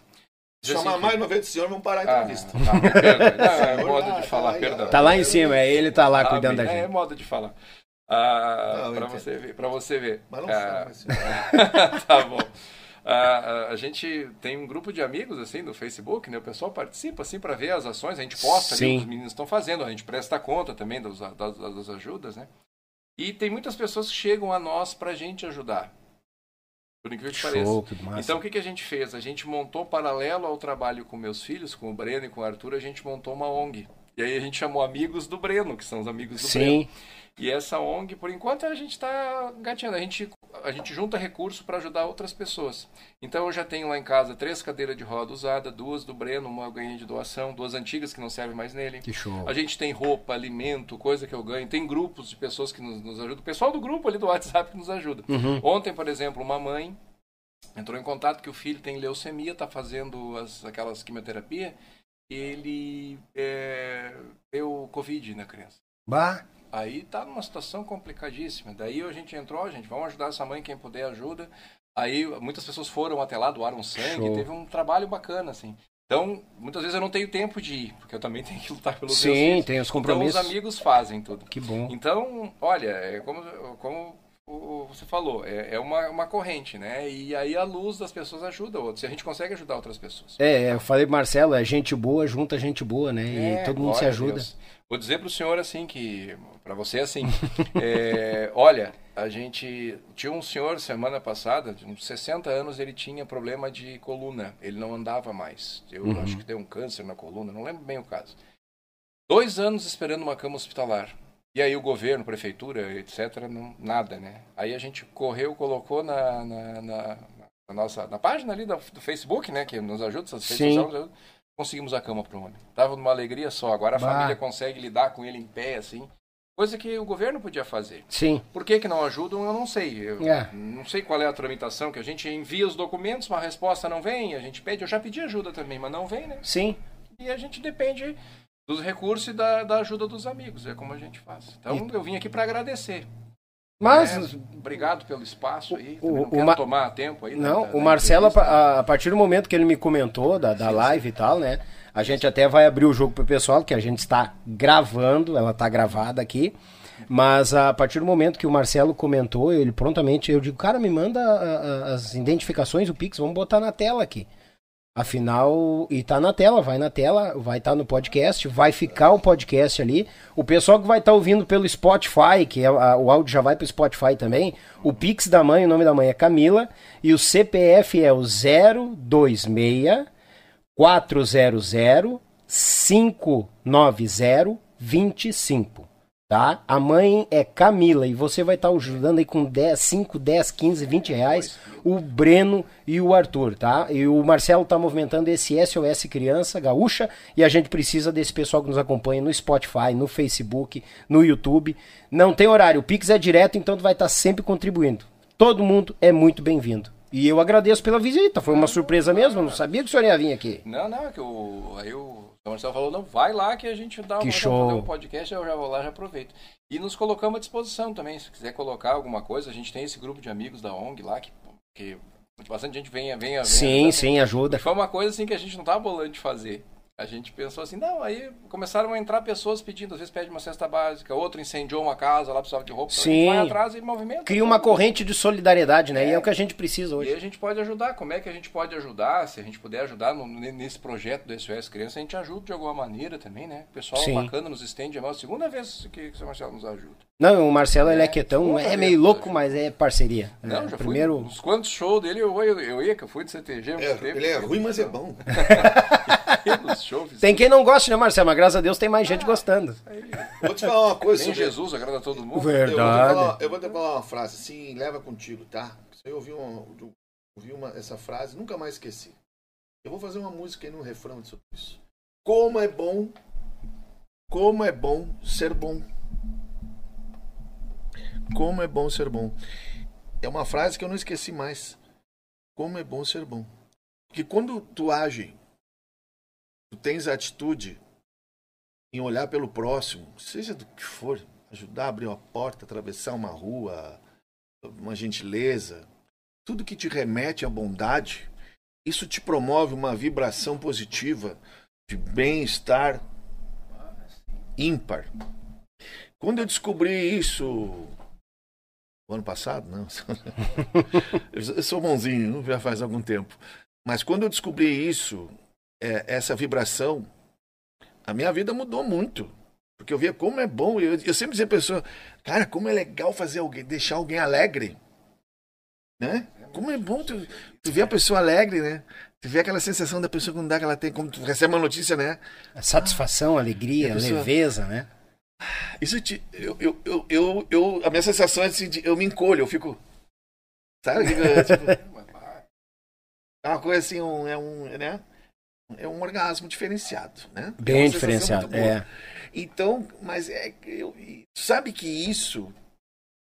Chamar mais uma vez do senhor, vamos parar a Ah, entrevista. tá, perdão. Não, é modo tá, de falar, perdão. Tá lá em cima, é ele tá lá Ah, cuidando da É, gente. modo de falar. Ah, para você ver, para você ver. Mas não Ah, fala assim. tá bom. Ah, ah, a gente tem um grupo de amigos assim no Facebook, né? O pessoal participa assim para ver as ações, a gente posta Sim. o que os meninos estão fazendo, a gente presta conta também das, das, das ajudas, né? E tem muitas pessoas que chegam a nós para a gente ajudar. Por incrível que pareça. Show, que massa. Então o que, que a gente fez? A gente montou paralelo ao trabalho com meus filhos, com o Breno e com o Arthur, a gente montou uma ONG. E aí a gente chamou amigos do Breno, que são os amigos do Breno. Sim, E essa ONG, por enquanto, a gente está gateando. A gente, a gente junta recurso para ajudar outras pessoas. Então eu já tenho lá em casa três cadeiras de roda usada, duas do Breno, uma eu ganhei de doação, duas antigas que não servem mais nele. que show. A gente tem roupa, alimento, coisa que eu ganho. Tem grupos de pessoas que nos, nos ajudam. O pessoal do grupo ali do WhatsApp nos ajuda. Uhum. Ontem, por exemplo, uma mãe entrou em contato que o filho tem leucemia, está fazendo as, aquelas quimioterapia. Ele é, deu Covid na criança. Bah, Aí tá numa situação complicadíssima. Daí a gente entrou, gente, vamos ajudar essa mãe, quem puder ajuda. Aí muitas pessoas foram até lá, doaram sangue, Show. teve um trabalho bacana, assim. Então, muitas vezes eu não tenho tempo de ir, porque eu também tenho que lutar pelos meus sim, filhos. tem os Então compromissos. os amigos fazem tudo. Que bom. Então, olha, é como, como você falou, é, é uma, uma corrente, né? E aí a luz das pessoas ajuda outros. E a gente consegue ajudar outras pessoas. É, eu falei Marcelo, é gente boa, junta gente boa, né? E É, todo mundo se ajuda. Deus. Vou dizer pro senhor assim que, para você assim, é, olha, a gente tinha um senhor semana passada, de uns 60 anos, ele tinha problema de coluna, ele não andava mais. Eu Uhum. acho que deu um câncer na coluna, não lembro bem o caso. Dois anos esperando uma cama hospitalar. E aí o governo, prefeitura, etc., não, nada, né? Aí a gente correu, colocou na, na, na- na nossa na página ali do, do Facebook, né, que nos ajuda, essas Sim. sociais conseguimos a cama pro homem. Tava numa alegria só, agora a Bah. família consegue lidar com ele em pé assim, coisa que o governo podia fazer. Sim. Por que, que não ajudam, eu não sei. Eu É. não sei qual é a tramitação, que a gente envia os documentos, uma resposta não vem, a gente pede, eu já pedi ajuda também, mas não vem, né? Sim. E a gente depende dos recursos e da, da ajuda dos amigos, é como a gente faz. Então eu vim aqui para agradecer. Mas. né? Obrigado pelo espaço aí. O- não o quero Ma- tomar tempo aí. Não, da- o Marcelo, a, a partir do momento que ele me comentou da, da live e tal, né? A gente até vai abrir o jogo pro pessoal, que a gente está gravando, ela tá gravada aqui. Mas a partir do momento que o Marcelo comentou, ele prontamente, eu digo, cara, me manda a- a- as identificações, o Pix, vamos botar na tela aqui. Afinal, e tá na tela, vai na tela, vai estar no podcast, vai ficar o podcast ali. O pessoal que vai estar ouvindo pelo Spotify, que é, a- o áudio já vai pro Spotify também. O Pix da mãe, o nome da mãe é Camila, e o CPF é o 026 400 590 25. Tá? A mãe é Camila e você vai estar ajudando aí com 10, 5, 10, 15, 20 reais o Breno e o Arthur, tá? E o Marcelo tá movimentando esse SOS Criança Gaúcha e a gente precisa desse pessoal que nos acompanha no Spotify, no Facebook, no YouTube. Não tem horário, o Pix é direto, então tu vai estar sempre contribuindo. Todo mundo é muito bem-vindo. E eu agradeço pela visita, foi uma surpresa mesmo, eu não sabia que o senhor ia vir aqui. Não, não, é que o, aí o Marcelo falou, não, vai lá que a gente dá Que uma, show. um podcast, eu já vou lá, já aproveito. E nos colocamos à disposição também, se quiser colocar alguma coisa, a gente tem esse grupo de amigos da ONG lá, que, que bastante gente venha, venha, venha. Sim, sim, ajuda. Foi uma coisa assim que a gente não tava bolando de fazer. A gente pensou assim, não, aí começaram a entrar pessoas pedindo, às vezes pede uma cesta básica, outro incendiou uma casa, lá precisava de roupa, então a gente Sim. vai atrás e movimenta. Cria uma corrente de solidariedade, né? E é o que a gente precisa E hoje. aí a gente pode ajudar. Como é que a gente pode ajudar? Se a gente puder ajudar no- nesse projeto do SOS Criança, a gente ajuda de alguma maneira também, né? O pessoal Sim. bacana nos estende a mão. Segunda vez que, que o seu Marcelo nos ajuda. Não, o Marcelo ele é É, quietão, outra é vez, meio louco, ajuda. mas é parceria. Não, É, já primeiro. fui. Nos quantos shows dele eu, eu, eu ia, que eu fui de CTG. É, ele é ruim, mas é bom. Nos shows, Tem quem não gosta, né, Marcelo? Mas graças a Deus tem mais gente gostando. Vou te falar uma coisa. Nem sobre- Jesus agrada a todo mundo. Eu vou, te Verdade. falar, eu vou te falar uma frase assim, leva contigo, tá? Eu ouvi, uma, eu ouvi uma, essa frase, nunca mais esqueci. Eu vou fazer uma música aí no refrão sobre isso. Como é bom, como é bom ser bom. Como é bom ser bom. É uma frase que eu não esqueci mais. Como é bom ser bom. Porque quando tu age, tu tens a atitude em olhar pelo próximo, seja do que for, ajudar a abrir uma porta, atravessar uma rua, uma gentileza, tudo que te remete à bondade, isso te promove uma vibração positiva de bem-estar ímpar. Quando eu descobri isso ano passado, não. eu sou bonzinho, já faz algum tempo. Mas quando eu descobri isso, é, essa vibração, a minha vida mudou muito. Porque eu via como é bom. Eu, eu sempre dizia a pessoa, cara, como é legal fazer alguém, deixar alguém alegre. Né? Como é bom tu, tu ver a pessoa alegre, né? Tu vê aquela sensação da pessoa quando dá que ela tem, como tu recebe uma notícia, né? Satisfação, alegria, E a pessoa- leveza, né? Isso te, eu, eu, eu, eu, eu- a minha sensação é assim, de- eu me encolho, eu fico. Sabe? Eu, tipo, é uma coisa assim, um, é um, né? É um orgasmo diferenciado, né? É Bem sensação diferenciado. É. Então, mas é eu, sabe que isso,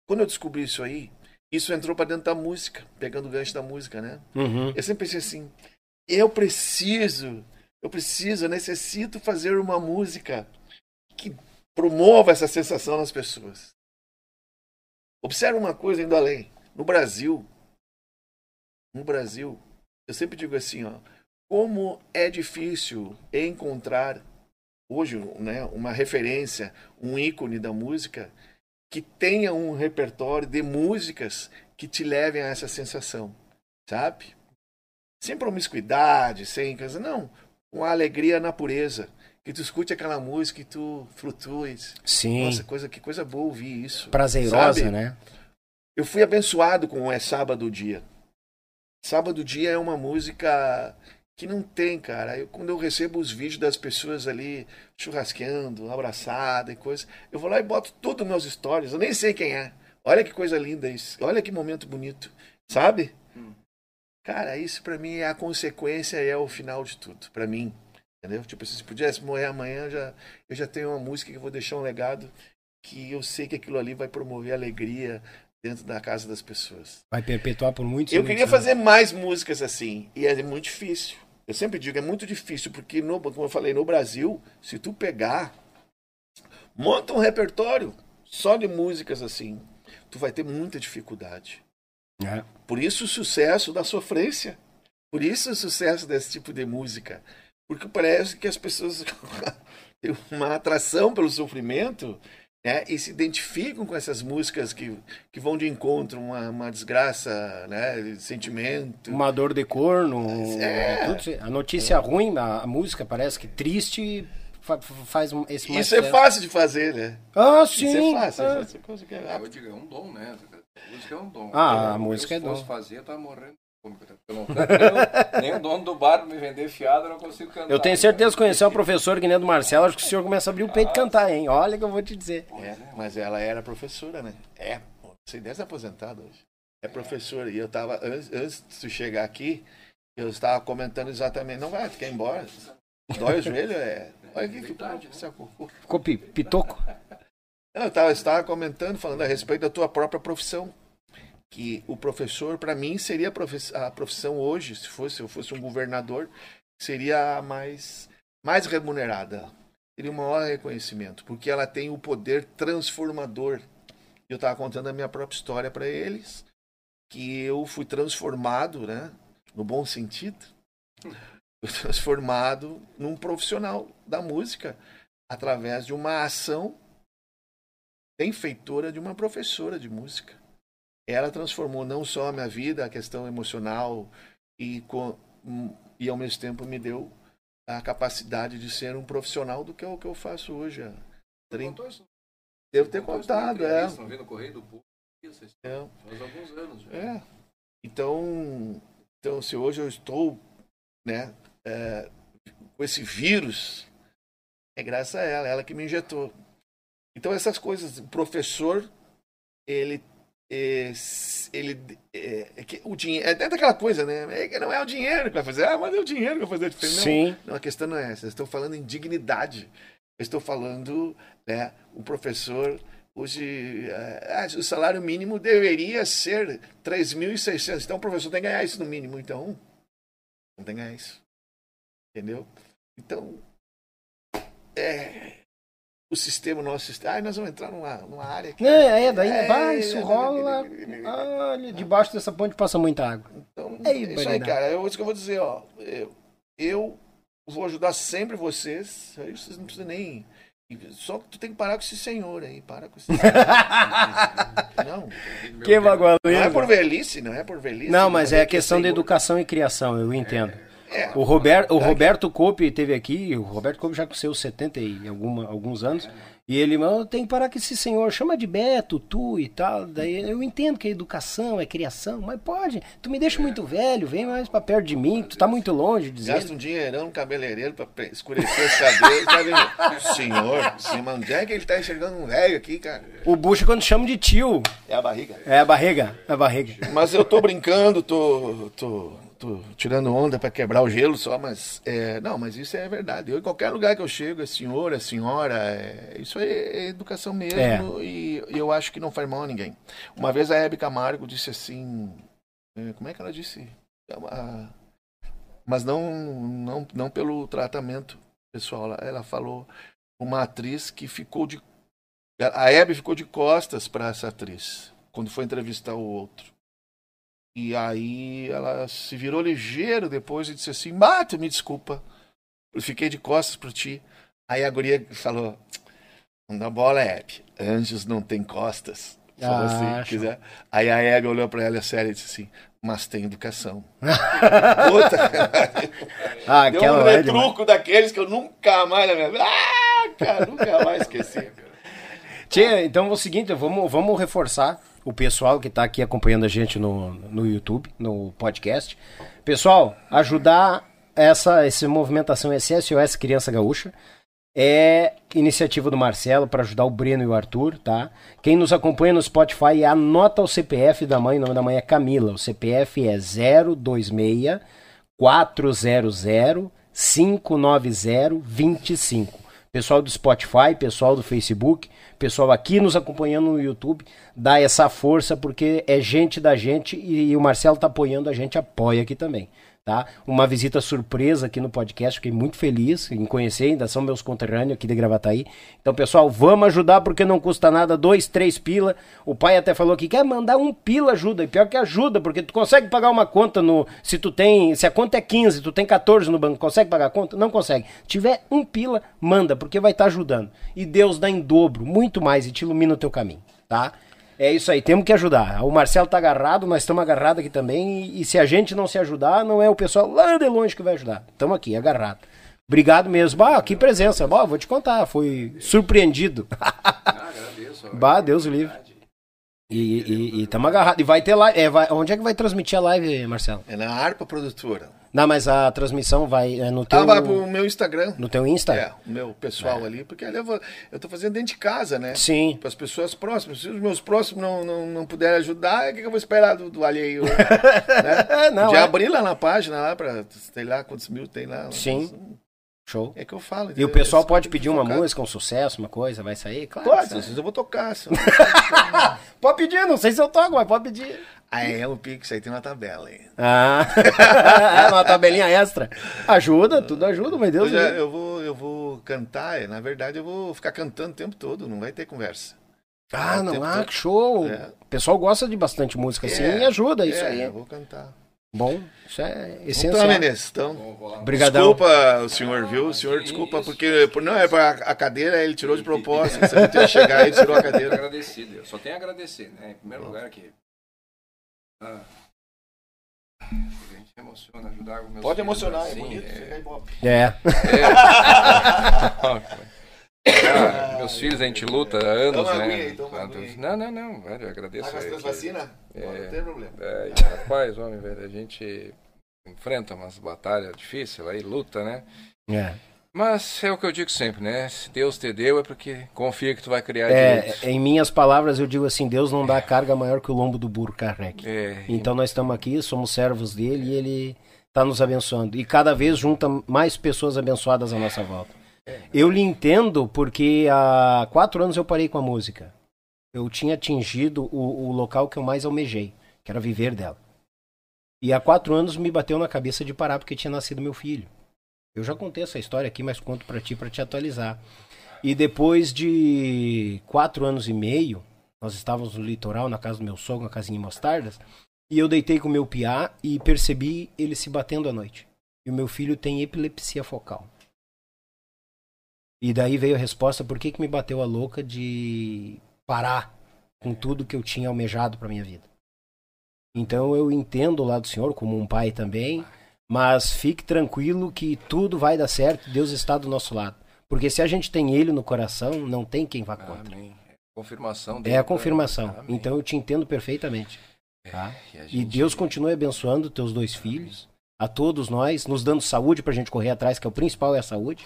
quando eu descobri isso aí, isso entrou pra dentro da música, pegando o gancho da música, né? Uhum. Eu sempre pensei assim, eu preciso, eu preciso, eu necessito fazer uma música que promova essa sensação nas pessoas. Observe uma coisa indo além. No Brasil, no Brasil, eu sempre digo assim, ó, como é difícil encontrar hoje, né, uma referência, um ícone da música que tenha um repertório de músicas que te levem a essa sensação, sabe? Sem promiscuidade, sem coisa, não. Com a alegria na pureza. Que tu escute aquela música e tu flutues. Sim. Nossa, coisa, que coisa boa ouvir isso. Prazerosa, sabe? né? Eu fui abençoado com o É Sábado Dia. Sábado Dia é uma música que não tem, cara. Eu, quando eu recebo os vídeos das pessoas ali churrasqueando, abraçada e coisa, eu vou lá e boto todos os meus stories. Eu nem sei quem é. Olha que coisa linda isso. Olha que momento bonito. Sabe? Cara, isso para mim é a consequência e é o final de tudo, para mim. Entendeu? Tipo, se pudesse morrer amanhã, eu já, eu já tenho uma música que eu vou deixar um legado que eu sei que aquilo ali vai promover alegria dentro da casa das pessoas. Vai perpetuar por muitos Eu muitos queria anos. fazer mais músicas assim, e é muito difícil. Eu sempre digo, é muito difícil, porque, no, como eu falei, no Brasil, se tu pegar, monta um repertório só de músicas assim, tu vai ter muita dificuldade. É. Por isso o sucesso da sofrência. Por isso o sucesso desse tipo de música. Porque parece que as pessoas têm uma atração pelo sofrimento né, e se identificam com essas músicas que, que vão de encontro uma, uma desgraça, né, sentimento. Uma dor de corno, É. tudo isso. a notícia ruim, a, a música parece que triste fa- faz um- esse mais Isso é fácil de fazer, né? Ah, Isso sim. é fácil. Ah. é fácil, é É, eu digo, é um dom, né? A música é um dom. Ah, a Eu, música é Se fosse dom. fazer, tava morrendo. Eu não, nem, o- nem o dono do bar me vender fiado, eu não consigo cantar. Eu tenho certeza que conhecer o professor Guiné do Marcelo, acho que o senhor começa a abrir o peito e cantar, hein? Olha que eu vou te dizer. É, mas ela era professora, né? É, você deve ser aposentada hoje. É professora. E eu tava, antes, antes de chegar aqui, eu estava comentando exatamente. Não vai, tu quer ir embora? Dói o joelho? É. Olha aqui cocô. Ficou pi- pitoco? Não, Eu estava comentando, falando a respeito da tua própria profissão. Que o professor, para mim, seria a profi- a profissão hoje, se fosse se eu fosse um governador, seria a mais, mais remunerada. Teria um maior reconhecimento, porque ela tem o poder transformador. Eu estava contando a minha própria história para eles, que eu fui transformado, né, no bom sentido, transformado num profissional da música através de uma ação benfeitora de uma professora de música. Ela transformou não só a minha vida, a questão emocional e, com, hum, e ao mesmo tempo me deu a capacidade de ser um profissional do que é o que eu faço hoje. Você 30 contou isso? Devo ter contado, é. entrevista, Não vi no Correio do isso é. Faz alguns anos já. É. Então, então, se hoje eu estou, né, é, com esse vírus, é graças a ela, ela que me injetou. Então, essas coisas, o professor, ele, é, ele, é, é que o dinheiro, é dentro daquela coisa, né? É que não é o dinheiro que vai fazer, ah, mas é o dinheiro que vai fazer a diferença. Não, Sim. não, a questão não é essa. Eu estou falando em dignidade. Eu estou falando, né, o professor hoje, eh, ah, o salário mínimo deveria ser 3.600. Então o professor tem que ganhar isso no mínimo, então não tem que ganhar isso. Entendeu? Então, é, o sistema, o nosso sistema, ah, nós vamos entrar numa, numa área que... É, é, daí É, vai, isso é, rola. Olha, debaixo dessa ponte passa muita água. Então, É é isso aí, cara. É isso que eu vou dizer, ó. Eu, eu vou ajudar sempre vocês. Aí vocês não precisam nem. Só que tu tem que parar com esse senhor aí. Para com esse senhor. não. Meu Que Deus. bagualeiro. Não é por velhice, não é por velhice. Não, mas é a questão de educação e criação, eu entendo. É. O, Roberto, o Roberto Cope teve aqui, o Roberto Cope já com seus 70 e alguma, alguns anos, e ele, mano, tem que parar com esse senhor, chama de Beto, tu e tal. Daí eu entendo que é educação, é criação, mas pode, tu me deixa muito velho, vem mais pra perto de mim, tu tá muito longe, dizer. Gasta um dinheirão no cabeleireiro pra escurecer os cabelos. Tá vendo? Senhor, sim, onde é que ele tá enxergando um velho aqui, cara? O bucho quando chama de tio, É a barriga. é a barriga, é a barriga. Mas eu tô brincando, tô, tô, tô tirando onda pra quebrar o gelo só, mas é, não, mas isso é verdade. Eu, em qualquer lugar que eu chego, é senhor, é senhora, é, isso é educação mesmo e, e eu acho que não faz mal a ninguém. Uma vez a Hebe Camargo disse assim, é, como é que ela disse? Ah, mas não, não, não pelo tratamento pessoal. Ela, ela falou uma atriz que ficou de a Hebe ficou de costas para essa atriz quando foi entrevistar o outro. E aí ela se virou ligeiro depois e disse assim: Mato, me desculpa. Eu fiquei de costas para ti. Aí a guria falou: Não dá bola, Hebe. Anjos não tem costas. Falou Ah, assim, show. quiser. Aí a Hebe olhou para ela séria e disse assim: Mas tem educação. Puta, Ah, Deu um é retruco daqueles que eu nunca mais. Ah, cara, nunca mais esqueci. Tia, então é o seguinte, vamos, vamos reforçar o pessoal que está aqui acompanhando a gente no, no YouTube, no podcast. Pessoal, ajudar essa, essa movimentação SSOS Criança Gaúcha. é iniciativa do Marcelo para ajudar o Breno e o Arthur, tá? Quem nos acompanha no Spotify anota o CPF da mãe, o nome da mãe é Camila. O CPF é 026 400 590 25. Pessoal do Spotify, pessoal do Facebook, pessoal aqui nos acompanhando no YouTube, dá essa força porque é gente da gente e, e o Marcelo tá apoiando a gente, apoia aqui também tá? Uma visita surpresa aqui no podcast, fiquei muito feliz em conhecer, ainda são meus conterrâneos aqui de Gravataí. Então, pessoal, vamos ajudar porque não custa nada, dois, três pila. O pai até falou que quer mandar um pila ajuda, e pior que ajuda, porque tu consegue pagar uma conta no, se tu tem, se a conta é 15, tu tem 14 no banco, consegue pagar a conta? Não consegue. Tiver um pila, manda, porque vai estar tá ajudando. E Deus dá em dobro, muito mais e te ilumina o teu caminho, tá? É isso aí, temos que ajudar. O Marcelo tá agarrado, nós estamos agarrados aqui também. E, e, se a gente não se ajudar, não é o pessoal lá de longe que vai ajudar. Estamos aqui, agarrado. Obrigado mesmo. Bah, que presença. Bah, vou te contar, fui surpreendido. Ah, agradeço. bah, Deus o livre. E estamos agarrados. E vai ter live. É, vai, onde é que vai transmitir a live, Marcelo? É na Arpa Produtora. Não, mas a transmissão vai é no teu... Ah, vai pro meu Instagram. No teu Insta? É, o meu pessoal é. ali, porque ali eu, vou, eu tô fazendo dentro de casa, né? Sim. Para as pessoas próximas. Se os meus próximos não, não, não puderem ajudar, o que, que eu vou esperar do, do alheio? né? É, não, Já é. abri lá na página, lá para sei lá quantos mil tem lá. Sim. Show. É que eu falo. E o pessoal pode pedir uma música, um sucesso, uma coisa, vai sair? Claro. Pode, às vezes eu vou tocar. pode pedir, não sei se eu toco, mas pode pedir. Ah, é o Pix, aí tem uma tabela aí. Ah, é uma tabelinha extra. Ajuda, tudo ajuda, meu Deus. Eu, já, eu, vou, eu vou cantar, na verdade eu vou ficar cantando o tempo todo, não vai ter conversa. Ah, não, ah, que show. É. O pessoal gosta de bastante música assim é, e ajuda, isso é, aí. Eu vou cantar. Bom, isso é essencial. Então, Menezes, então, Obrigadão. desculpa o senhor, viu? O senhor desculpa, porque não é para a cadeira, ele tirou de propósito. Você não chegar e tirou a cadeira. Agradecido, eu só tenho a agradecer, né? Em primeiro lugar aqui. Ah, a gente emociona ajudar Pode emocionar, assim, é bonito, é... É. é. Ah, meus filhos a gente luta há anos, toma né? Aí, não, não, não, velho, eu agradeço. Ah, vacina? É, não tem problema. É, rapaz, homem, velho, a gente enfrenta umas batalhas difíceis aí, luta, né? É. Mas é o que eu digo sempre, né? Se Deus te deu é porque confia que tu vai criar é, Em minhas palavras eu digo assim, Deus não dá é. carga maior que o lombo do burro carregue. É, então nós estamos aqui, somos servos dele e ele está nos abençoando. E cada vez junta mais pessoas abençoadas à nossa volta. Eu lhe entendo porque há quatro anos eu parei com a música. Eu tinha atingido o, o local que eu mais almejei, que era viver dela. E há quatro anos me bateu na cabeça de parar porque tinha nascido meu filho. Eu já contei essa história aqui, mas conto para ti para te atualizar. E depois de quatro anos e meio, nós estávamos no litoral, na casa do meu sogro, na casinha em Mostardas, e eu deitei com o meu piá e percebi ele se batendo à noite. E o meu filho tem epilepsia focal. E daí veio a resposta, por que, que me bateu a louca de parar com tudo que eu tinha almejado para minha vida. Então eu entendo lá do Senhor como um pai também, mas fique tranquilo que tudo vai dar certo, Deus está do nosso lado. Porque se a gente tem ele no coração, não tem quem vá contra. Amém. É confirmação É a confirmação. Então eu te entendo perfeitamente. É, tá? E, gente... e, Deus continue abençoando teus dois filhos, a todos nós, nos dando saúde para a gente correr atrás, que é o principal é a saúde.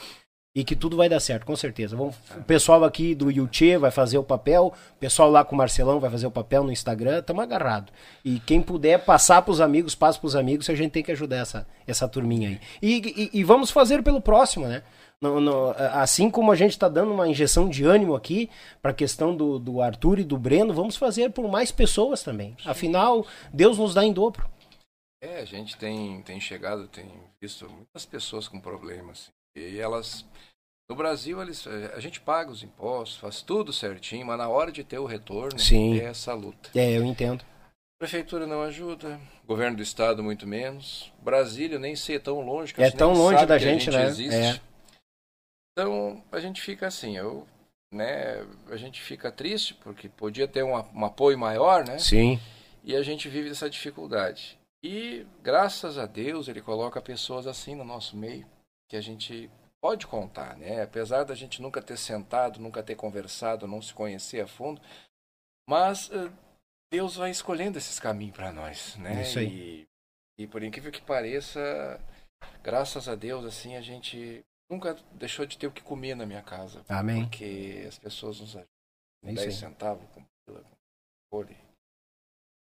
E que tudo vai dar certo, com certeza. Vamos, o pessoal aqui do Yuchê vai fazer o papel, o pessoal lá com o Marcelão vai fazer o papel no Instagram, estamos agarrados. E quem puder passar para os amigos, passa para os amigos, a gente tem que ajudar essa, essa turminha aí. E, e, e vamos fazer pelo próximo, né? No, no, assim como a gente está dando uma injeção de ânimo aqui para a questão do, do Arthur e do Breno, vamos fazer por mais pessoas também. Afinal, Deus nos dá em dobro. É, a gente tem, tem chegado, tem visto muitas pessoas com problemas. E elas. No Brasil, eles, eh, a gente paga os impostos, faz tudo certinho, mas na hora de ter o retorno, Sim. é essa luta. É, eu entendo. Prefeitura não ajuda, governo do estado muito menos. Brasília nem sei é tão longe. Que é tão longe da gente, gente, né? Existe. É. Então a gente fica assim, eu, né? A gente fica triste porque podia ter um, um apoio maior, né? Sim. E a gente vive essa dificuldade. E graças a Deus ele coloca pessoas assim no nosso meio que a gente pode contar, né? Apesar da gente nunca ter sentado, nunca ter conversado, não se conhecer a fundo, mas uh, Deus vai escolhendo esses caminhos para nós, né? Isso aí. E, e por incrível que pareça, graças a Deus, assim, a gente nunca deixou de ter o que comer na minha casa. Amém. Porque as pessoas nos ajudam. Isso 10 aí. centavos com pila, com folha.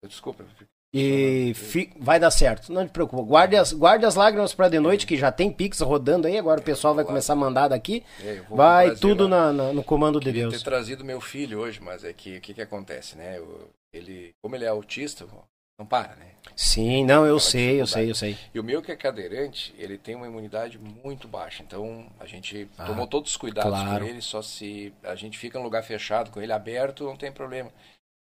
Desculpa. eu fico- E fi- vai dar certo, não te preocupa. Guarde as, guarde as lágrimas pra de noite, que já tem Pix rodando aí. Agora o pessoal vai começar a mandar daqui. É, eu Vai tudo na- na- no comando de Deus. ter trazido meu filho hoje, mas é que o que, que acontece, né? Eu- ele, como ele é autista, não para, né? Sim, não, eu sei, eu sei, eu sei. E o meu que é cadeirante, ele tem uma imunidade muito baixa. Então a gente Ah, tomou todos os cuidados claro. com ele, só se a gente fica em lugar fechado, com ele aberto, não tem problema.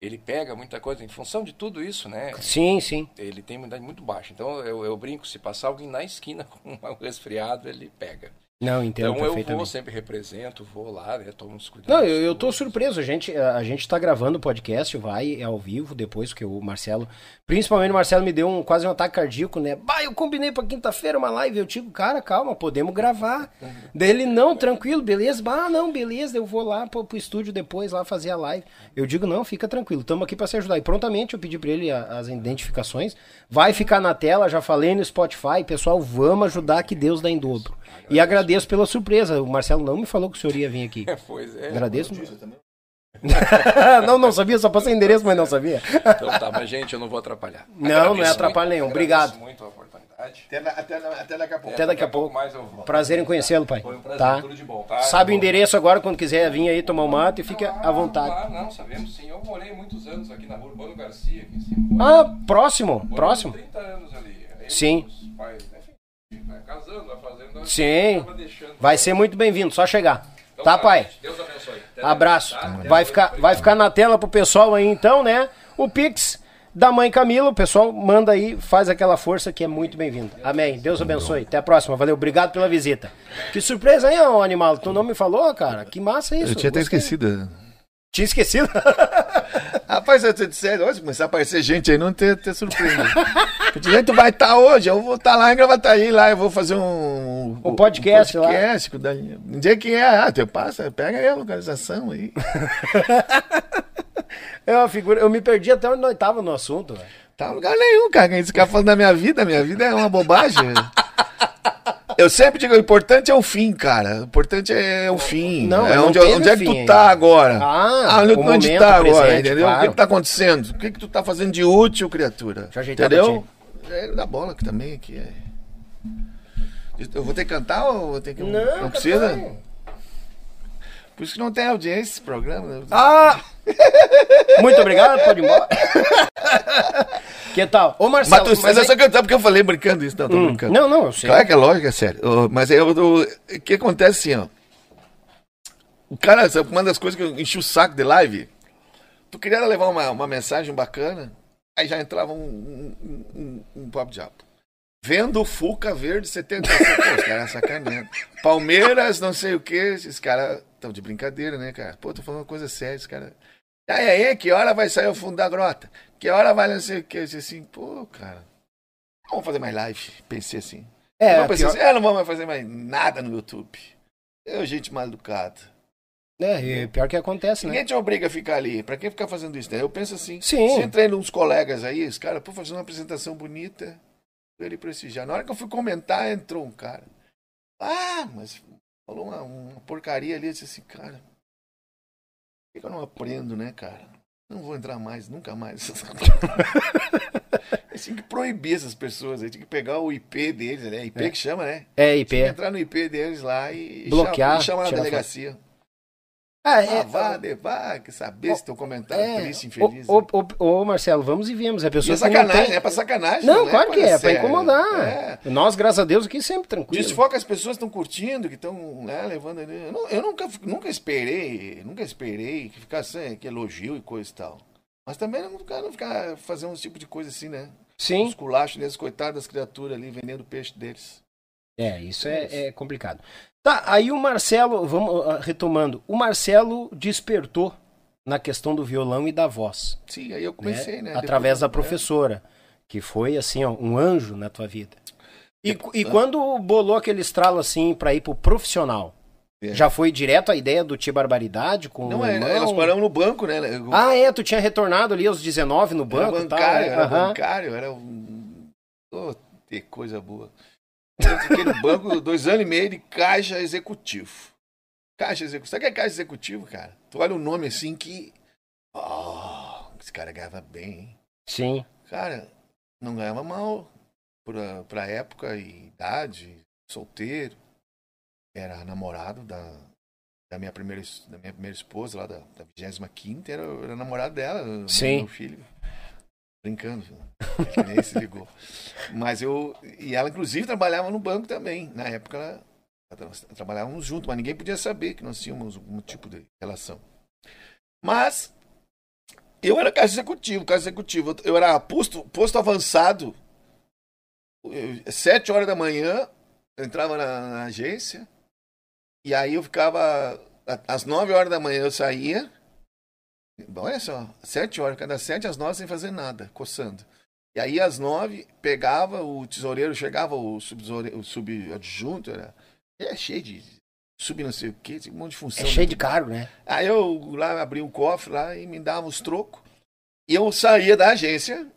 Ele pega muita coisa, em função de tudo isso, né? Sim, sim. Ele tem imunidade muito baixa. Então eu, eu brinco, se passar alguém na esquina com um resfriado, ele pega. Não, entendo Então eu vou, sempre represento, vou lá, né, tomo uns cuidados. Não, eu, eu tô surpreso. A gente, a gente tá gravando o podcast, vai ao vivo depois, que o Marcelo. Principalmente o Marcelo me deu um, quase um ataque cardíaco, né? Bah, eu combinei pra quinta-feira uma live. Eu digo, cara, calma, podemos gravar. Daí ele, não, tranquilo, beleza. Bah, não, beleza, eu vou lá pro, pro estúdio depois lá fazer a live. Eu digo, não, fica tranquilo, estamos aqui pra se ajudar. E prontamente eu pedi pra ele a- as identificações. Vai ficar na tela, já falei no Spotify. Pessoal, vamos ajudar que Deus dá em dobro. E agradeço pela surpresa. O Marcelo não me falou que o senhor ia vir aqui. pois é. Agradeço. não, não sabia, só passei endereço, mas não sabia. Então tá, mas gente, eu não vou atrapalhar. Não, não é Agradeço atrapalho nenhum. agradeço Obrigado. muito a oportunidade. Até, até, até daqui a pouco. Até daqui a pouco. mais eu volto. Prazer em conhecê-lo, pai. Foi um prazer, Tá? tudo de bom, tá? Sabe o Bom. endereço agora, quando quiser vir aí tomar um mato e fica à vontade. Ah, não, sabemos sim. Eu morei muitos anos aqui na rua Urbano Garcia, aqui em cima. Ah, próximo, Morei próximo. 30 anos ali. Aí Sim. Os pais, vai casando, vai fazendo. Sim. Vai ser muito bem-vindo, só chegar. Então Tá, pai? Deus abençoe. Até Abraço. tá? Vai depois, ficar, vai ficar na tela pro pessoal aí então, né? O Pix da mãe Camila, o pessoal manda aí, faz aquela força que é muito bem-vindo. Amém. Deus abençoe. Até a próxima. Valeu. Obrigado pela visita. Que surpresa, hein, animal? Tu não me falou, cara? Que massa isso. Eu tinha até Gostei. esquecido. Tinha esquecido? Rapaz, eu tô dizendo, hoje começar a aparecer gente aí, não ter, ter surpresa. Disse, tu vai estar hoje, eu vou estar lá em Gravataí, lá, eu vou fazer um... Um podcast lá. podcast o Daniel. Onde é que é? Ah, tu passa, pega aí a localização aí. É uma figura. Eu me perdi até onde nós tava no assunto, velho. Tá em lugar nenhum, cara. Esse cara falando da minha vida, minha vida é uma bobagem. Eu sempre digo, o importante é o fim, cara. O importante é o fim. Não, é não onde, onde é que tu ainda. tá agora? Ah, onde, o onde momento tá agora, presente, entendeu? O claro. que, que tá acontecendo? O que, que tu tá fazendo de útil, criatura? Deixa eu ajeitar entendeu? É da bola aqui também, aqui é. Eu vou ter que cantar ou vou ter que. Não, precisa? Catarina. Por isso que não tem audiência esse programa. né? Ah! Muito obrigado, pode ir embora. que tal? Ô, Mas, Marcelo. tu, mas é aí- só cantar porque eu falei brincando isso. Não, tô Hum, brincando. Não, não, eu sei. Claro que é lógico, é sério. Mas aí eu, eu- o que acontece assim, ó. O cara, uma das coisas que eu enchi o saco de live, tu queria levar uma, uma mensagem bacana, aí já entrava um, um, um, um papo de diabo. Vendo o Fuca Verde 76. Pô, os caras sacaneando. Palmeiras, não sei o que, esses caras estão de brincadeira, né, cara? Pô, tô falando uma coisa séria, os caras. Aí, aí, que hora vai sair o fundo da grota? Que hora vai não sei o que? Eu disse assim, pô, cara. Vamos fazer mais live. Pensei assim. É, não, pensei pior- assim, é, não vamos mais fazer mais nada no YouTube. Eu, gente mal educada. é, e pior que acontece, né? Ninguém te obriga a ficar ali. Pra que ficar fazendo isso? Né? Eu penso assim. Sim. Se entrei uns colegas aí, os caras, pô, fazer uma apresentação bonita, ele prestigiar. Na hora que eu fui comentar, entrou um cara. Ah, mas falou uma, uma porcaria ali. Eu disse assim, cara, por que eu não aprendo, né, cara? Não vou entrar mais, nunca mais. Eu tinha que proibir essas pessoas, aí tinha que pegar o IP deles, né? IP É. que chama, né? É, Tinha que IP. entrar no IP deles lá e Bloquear, chama, e chamar na delegacia. Ah, Ah, é. vá, de, vá, que saber se teu comentário É, triste, infeliz. ô, ô, ô, ô, Marcelo, vamos e viemos. A E pessoa é que não sacanagem, tem- é pra sacanagem. Não, é claro que coisa é, pra incomodar. É. Nós, graças a Deus, aqui sempre tranquilo. Desfoca as pessoas que estão curtindo, que estão né, levando ali. Eu, não- eu nunca, nunca esperei, nunca esperei que ficasse é, que elogio e coisa e tal. Mas também não ficar, não ficar fazendo esse tipo de coisa assim, né? Sim. Os culachos desses coitados das criaturas ali vendendo peixe deles. É, isso é, é complicado. Tá, aí o Marcelo, vamos ah, retomando. O Marcelo despertou na questão do violão e da voz. Sim, aí eu né? comecei, né? Através da Depois- professora, que foi assim, ó, um anjo na tua vida. E, Depois- e quando bolou aquele estralo assim pra ir pro profissional, É. já foi direto a ideia do Tia Barbaridade com Não, o é, irmão? nós paramos no banco, né? Eu- Ah, é, tu tinha retornado ali aos 19 no era banco e tal. bancário, né? era Aham. bancário, era um. Oh, que coisa boa. Eu fiquei no banco dois anos e meio de caixa executivo. Caixa executivo. Sabe o que é caixa executivo, cara? Tu olha o nome assim que. Oh, esse cara ganhava bem, hein? Sim. Cara, não ganhava mal pra, pra época e idade, solteiro. Era namorado da, da, minha, primeira, da minha primeira esposa, lá da, da 25 era, era namorado dela, Sim. meu filho. Brincando, nem se ligou. Mas eu. E ela, inclusive, trabalhava no banco também. Na época, ela, nós trabalhávamos juntos, mas ninguém podia saber que nós tínhamos algum tipo de relação. Mas eu era caixa executivo, caixa executivo. Eu era posto, posto avançado. Sete horas da manhã, eu entrava na, na agência. E aí eu ficava. Às nove horas da manhã eu saía. Olha só, sete horas, cada sete às nove sem fazer nada, coçando. E aí às nove, pegava, o tesoureiro chegava, o subadjunto, era. É cheio de sub não sei o que, um monte de função. É cheio de cargo, né? Aí eu lá abri um cofre lá e me dava os trocos. E eu saía da agência,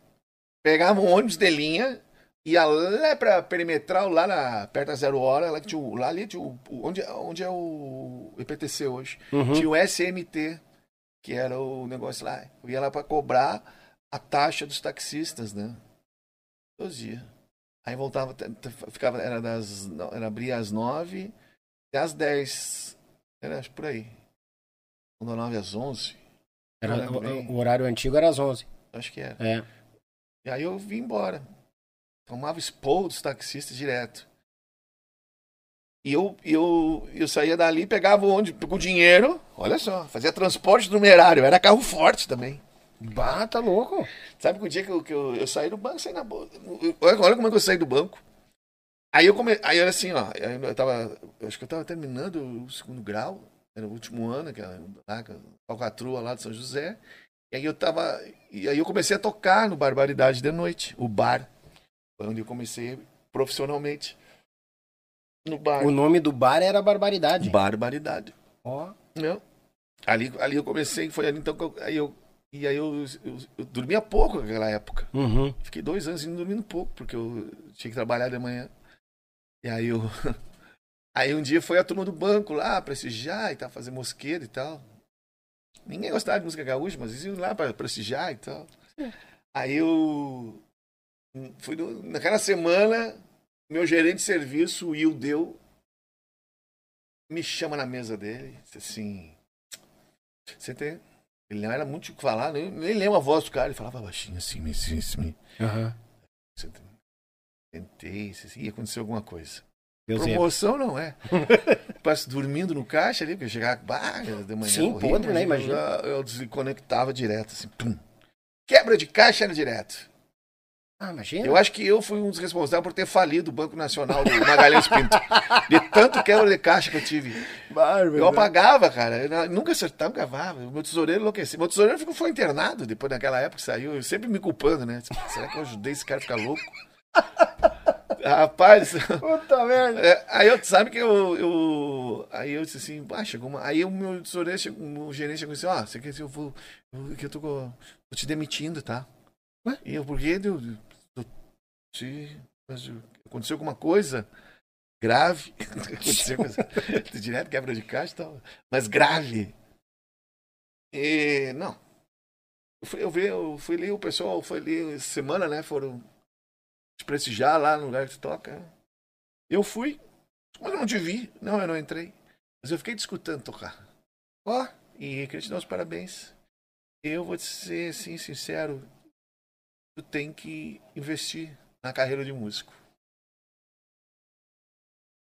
pegava um ônibus de linha, ia lá pra perimetral, lá na, perto da zero hora, lá, que tinha, lá ali tinha o- onde, onde é o IPTC hoje. Uhum. Tinha o SMT, que era o negócio lá. Eu ia lá pra cobrar a taxa dos taxistas, né? Todos os dias. Aí voltava, ficava, era das, era abria às nove até às dez. Era acho, por aí. Das nove às onze. Era- o, o horário antigo era às 11. Acho que era. É. E aí eu vim embora. Tomava expor dos taxistas direto. E eu, eu, eu saía dali, pegava onde com dinheiro, olha só, fazia transporte numerário, era carro forte também. Bah, tá louco. Sabe que o dia que eu, que eu, eu saí do banco, saí na boa. Olha, olha como é que eu saí do banco. Aí eu come... aí era assim, ó, eu tava, eu acho que eu tava terminando o segundo grau, era o último ano, que era lá, que- Falcatrua lá de São José. E aí eu tava, e aí eu comecei a tocar no Barbaridade de Noite, o bar. Foi onde eu comecei profissionalmente. No bar. O nome do bar era Barbaridade. Barbaridade. Ó. Não. Ali, ali eu comecei, foi ali então que eu, aí eu, e aí eu, eu, eu dormia pouco naquela época. Uhum. Fiquei dois anos indo dormindo pouco, porque eu tinha que trabalhar de manhã. E aí eu. Aí um dia foi a turma do banco lá, prestigiar e tal, fazer mosqueiro e tal. Ninguém gostava de música gaúcha, mas eles iam lá para prestigiar e tal. Aí eu. Fui no- naquela semana, meu gerente de serviço, o Will Deu, me chama na mesa dele, disse assim. Você tem. Ele não era muito o que falar, nem, nem lembro a voz do cara, ele falava baixinho assim, me, Aham. você tem- Tentei, se ia acontecer alguma coisa. Deus. Promoção não é. Passo dormindo no caixa ali, porque eu chegava bah, de manhã. Sim, horrível, podre, né? Imagina. eu desconectava direto, assim, pum. Quebra de caixa era direto. Ah, imagina. Eu acho que eu fui um dos responsáveis por ter falido o Banco Nacional do Magalhães Pinto. De tanto quebra de caixa que eu tive. Bárbaro. Eu apagava, cara. Eu nunca acertava, gravava. Meu tesoureiro enlouquecia. Meu tesoureiro ficou, foi internado depois daquela época que saiu. Eu sempre me culpando, né? Será que eu ajudei esse cara a ficar louco? Rapaz, Puta merda. é, aí eu, sabe que eu, eu. Aí eu disse assim, ah, chegou uma. Aí o meu tesoureiro, chegou, o gerente chegou e disse, ó, você quer dizer, eu vou. Que eu tô, tô te demitindo, tá? Ué? E eu, por quê? Eu, se, aconteceu alguma coisa grave. aconteceu coisa. Direto quebra de caixa e tal. Mas grave. E. Não. Eu fui, eu, vi, eu fui ali, o pessoal foi ali essa semana, né? Foram te prestigiar lá no lugar que tu toca. Eu fui, mas eu não te vi. Não, eu não entrei. Mas eu fiquei te escutando tocar. Ó, e queria te dar os parabéns. Eu vou te ser assim, sincero. Tu tem que investir na carreira de músico.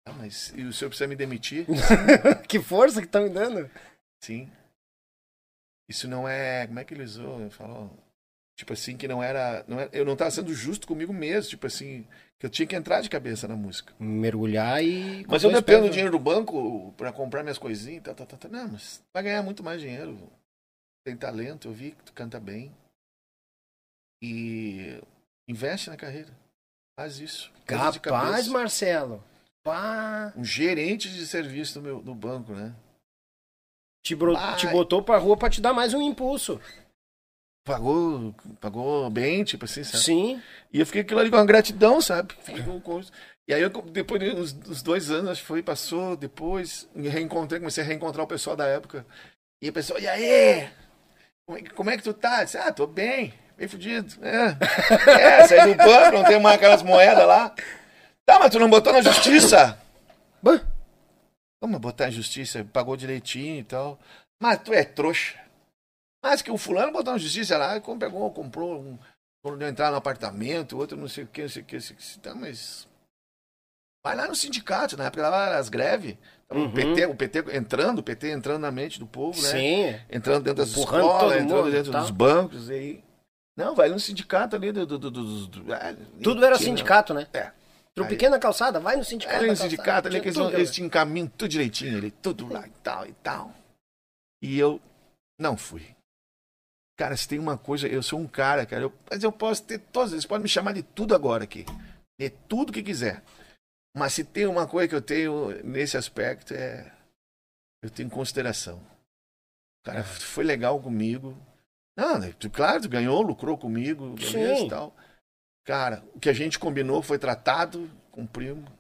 Ah, mas e o senhor precisa me demitir? que força que tá me dando. Sim. Isso não é. Como é que ele usou? Ele falou. Tipo assim, que não era, não era. Eu não estava sendo justo comigo mesmo. Tipo assim, que eu tinha que entrar de cabeça na música. Mergulhar e. Mas eu dependo do dinheiro do banco para comprar minhas coisinhas. Tá, tá, tá, tá. Não, mas vai ganhar muito mais dinheiro. Tem talento, eu vi que tu canta bem. E investe na carreira. Faz isso. Capaz. Marcelo. Pá. Um gerente de serviço do, meu, do banco, né? Te, bro- te botou pra rua pra te dar mais um impulso. Pagou, pagou bem, tipo assim, sabe? Sim. E eu fiquei aquilo ali com uma gratidão, sabe? Com, E aí, eu, depois dos dois anos, acho que foi, passou, depois, me reencontrei, comecei a reencontrar o pessoal da época. E a pessoa, e aí? Como é, como é que tu tá? Eu disse, ah, tô bem, bem fudido. É, é saí do banco, não tem mais aquelas moedas lá. Tá, mas tu não botou na justiça? Bah. Como botar na justiça? Pagou direitinho e tal. Mas tu é trouxa. Mas que o fulano botou na justiça lá, pegou, comprou um. Quando entrar no apartamento, outro não sei o que, não sei o que, não sei o que. Tá, mas Vai lá no sindicato, na época lá as greves. Uhum. O, PT, o PT entrando, o PT entrando na mente do povo, né? Sim. Entrando dentro das Empurrando escolas, entrando dentro dos bancos. E... Não, vai no sindicato ali do. do, do, do, do ah, Tudo era sindicato, né? É. Pro pequena calçada, vai no sindicato. É, no sindicato ali, que eles, eles te encaminham tudo direitinho ali, tudo lá e tal e tal. E eu não fui. Cara, se tem uma coisa, eu sou um cara, cara, eu, mas eu posso ter todos, eles podem me chamar de tudo agora aqui. De tudo que quiser. Mas se tem uma coisa que eu tenho nesse aspecto é. Eu tenho consideração. O cara foi legal comigo. Não, né, claro, tu ganhou, lucrou comigo, beleza e tal. Cara, o que a gente combinou foi tratado, cumprimos.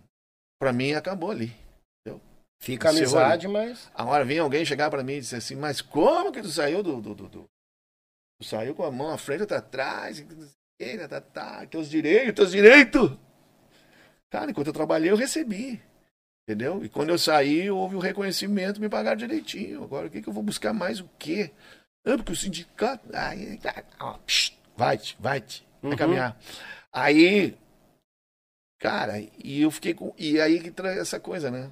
Pra mim acabou ali. Entendeu? Fica amizade, mas. Agora vem alguém chegar para mim e dizer assim, mas como que tu saiu do. do, do, do... Tu saiu com a mão à frente ou atrás? Tá, tá, tá, teus direitos, teus direitos! Cara, enquanto eu trabalhei, eu recebi. Entendeu? E quando eu saí, houve o reconhecimento, me pagaram direitinho. Agora, o que, que eu vou buscar mais o quê? Porque o sindicato. Aí, vai-te, vai-te, vai uhum. caminhar. Aí, cara, e eu fiquei com. E aí que traz essa coisa, né?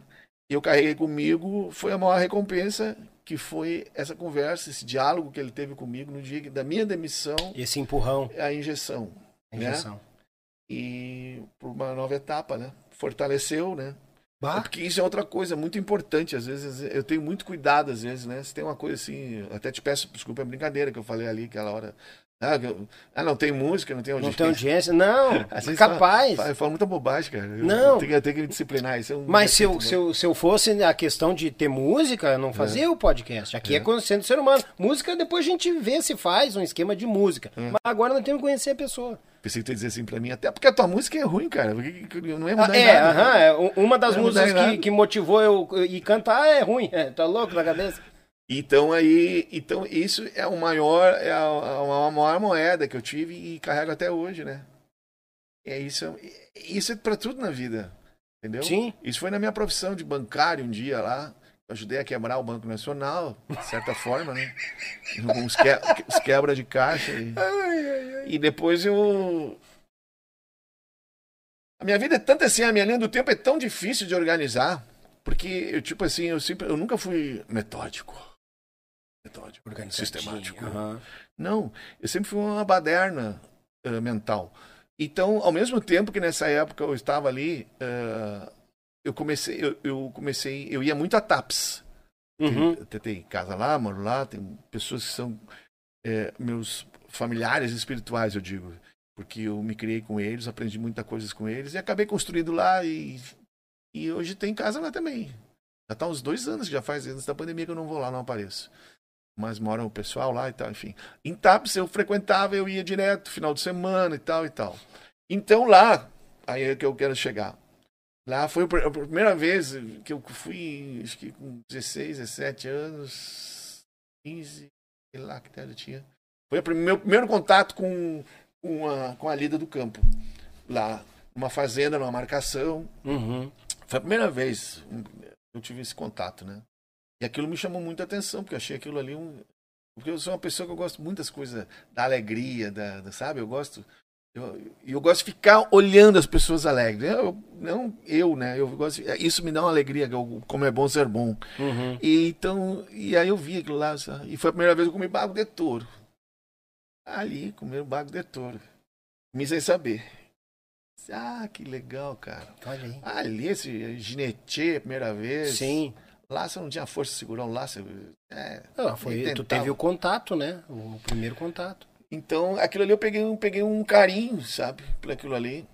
Eu carreguei comigo, foi a maior recompensa, que foi essa conversa, esse diálogo que ele teve comigo no dia da minha demissão. Esse empurrão. A injeção. A injeção. Né? e para uma nova etapa, né? Fortaleceu, né? Bah. Porque isso é outra coisa muito importante. Às vezes eu tenho muito cuidado, às vezes, né? Se tem uma coisa assim, até te peço desculpa, é brincadeira que eu falei ali aquela hora. Ah, ah, não tem música, não tem audiência. Não tem audiência, não. capaz. Fala, fala, muita bobagem, cara. Não. Tem, que me disciplinar. Isso é um Mas se eu, se, eu, se eu fosse a questão de ter música, eu não fazia é. o podcast. Aqui é, é conhecendo o ser humano. Música, depois a gente vê se faz um esquema de música. É. Mas agora nós temos que conhecer a pessoa. Pensei que tu ia dizer assim pra mim, até porque a tua música é ruim, cara. Não é mudar ah, é, nada. Aham, é, uma das músicas que, que, motivou eu ir cantar é ruim. É, tá louco na cabeça? Então aí, então isso é o maior, é a, a, a maior moeda que eu tive e carrego até hoje, né? É isso, isso é para tudo na vida, entendeu? Sim. Isso foi na minha profissão de bancário um dia lá. Eu ajudei a quebrar o Banco Nacional, de certa forma, né? Uns, que, uns quebra de caixa. E, ai, ai, ai. e depois eu. A minha vida é tanto assim, a minha linha do tempo é tão difícil de organizar. Porque eu, tipo assim, eu sempre. Eu nunca fui metódico. Metódico. Sistemático. Uhum. Não, eu sempre fui uma baderna uh, mental. Então, ao mesmo tempo que nessa época eu estava ali. Uh, eu comecei, eu, eu, comecei, eu ia muito a TAPS. Uhum. Tem, tem, casa lá, moro lá, tem pessoas que são é, meus familiares espirituais, eu digo. Porque eu me criei com eles, aprendi muita coisa com eles e acabei construindo lá e, e hoje tem casa lá também. Já está uns dois anos que já faz, antes da pandemia que eu não vou lá, não apareço. Mas mora o pessoal lá e tal, enfim. Em TAPS eu frequentava, eu ia direto, final de semana e tal e tal. Então lá, aí é que eu quero chegar. Lá foi a primeira vez que eu fui, acho que com 16, 17 anos, 15, sei lá que idade eu tinha. Foi o meu primeiro contato com, com, a, com a lida do campo. Lá, numa fazenda, numa marcação. Uhum. Foi a primeira vez que eu tive esse contato, né? E aquilo me chamou muita atenção, porque eu achei aquilo ali um. Porque eu sou uma pessoa que eu gosto muito das coisas, da alegria, da, da sabe? Eu gosto eu, eu gosto de ficar olhando as pessoas alegres. Eu, não eu, né? Eu gosto de, isso me dá uma alegria, como é bom ser bom. Uhum. E, então, e aí eu vi aquilo lá. E foi a primeira vez que eu comi bago de touro. Ali, comer bago de touro. Me sem saber. Ah, que legal, cara. Olha aí. Ali, esse ginetê, primeira vez. Sim. Lá você não tinha força de segurar um laço. É, não, foi, tu teve o contato, né? O primeiro contato. Então, aquilo ali eu peguei, eu peguei um carinho, sabe, por aquilo ali.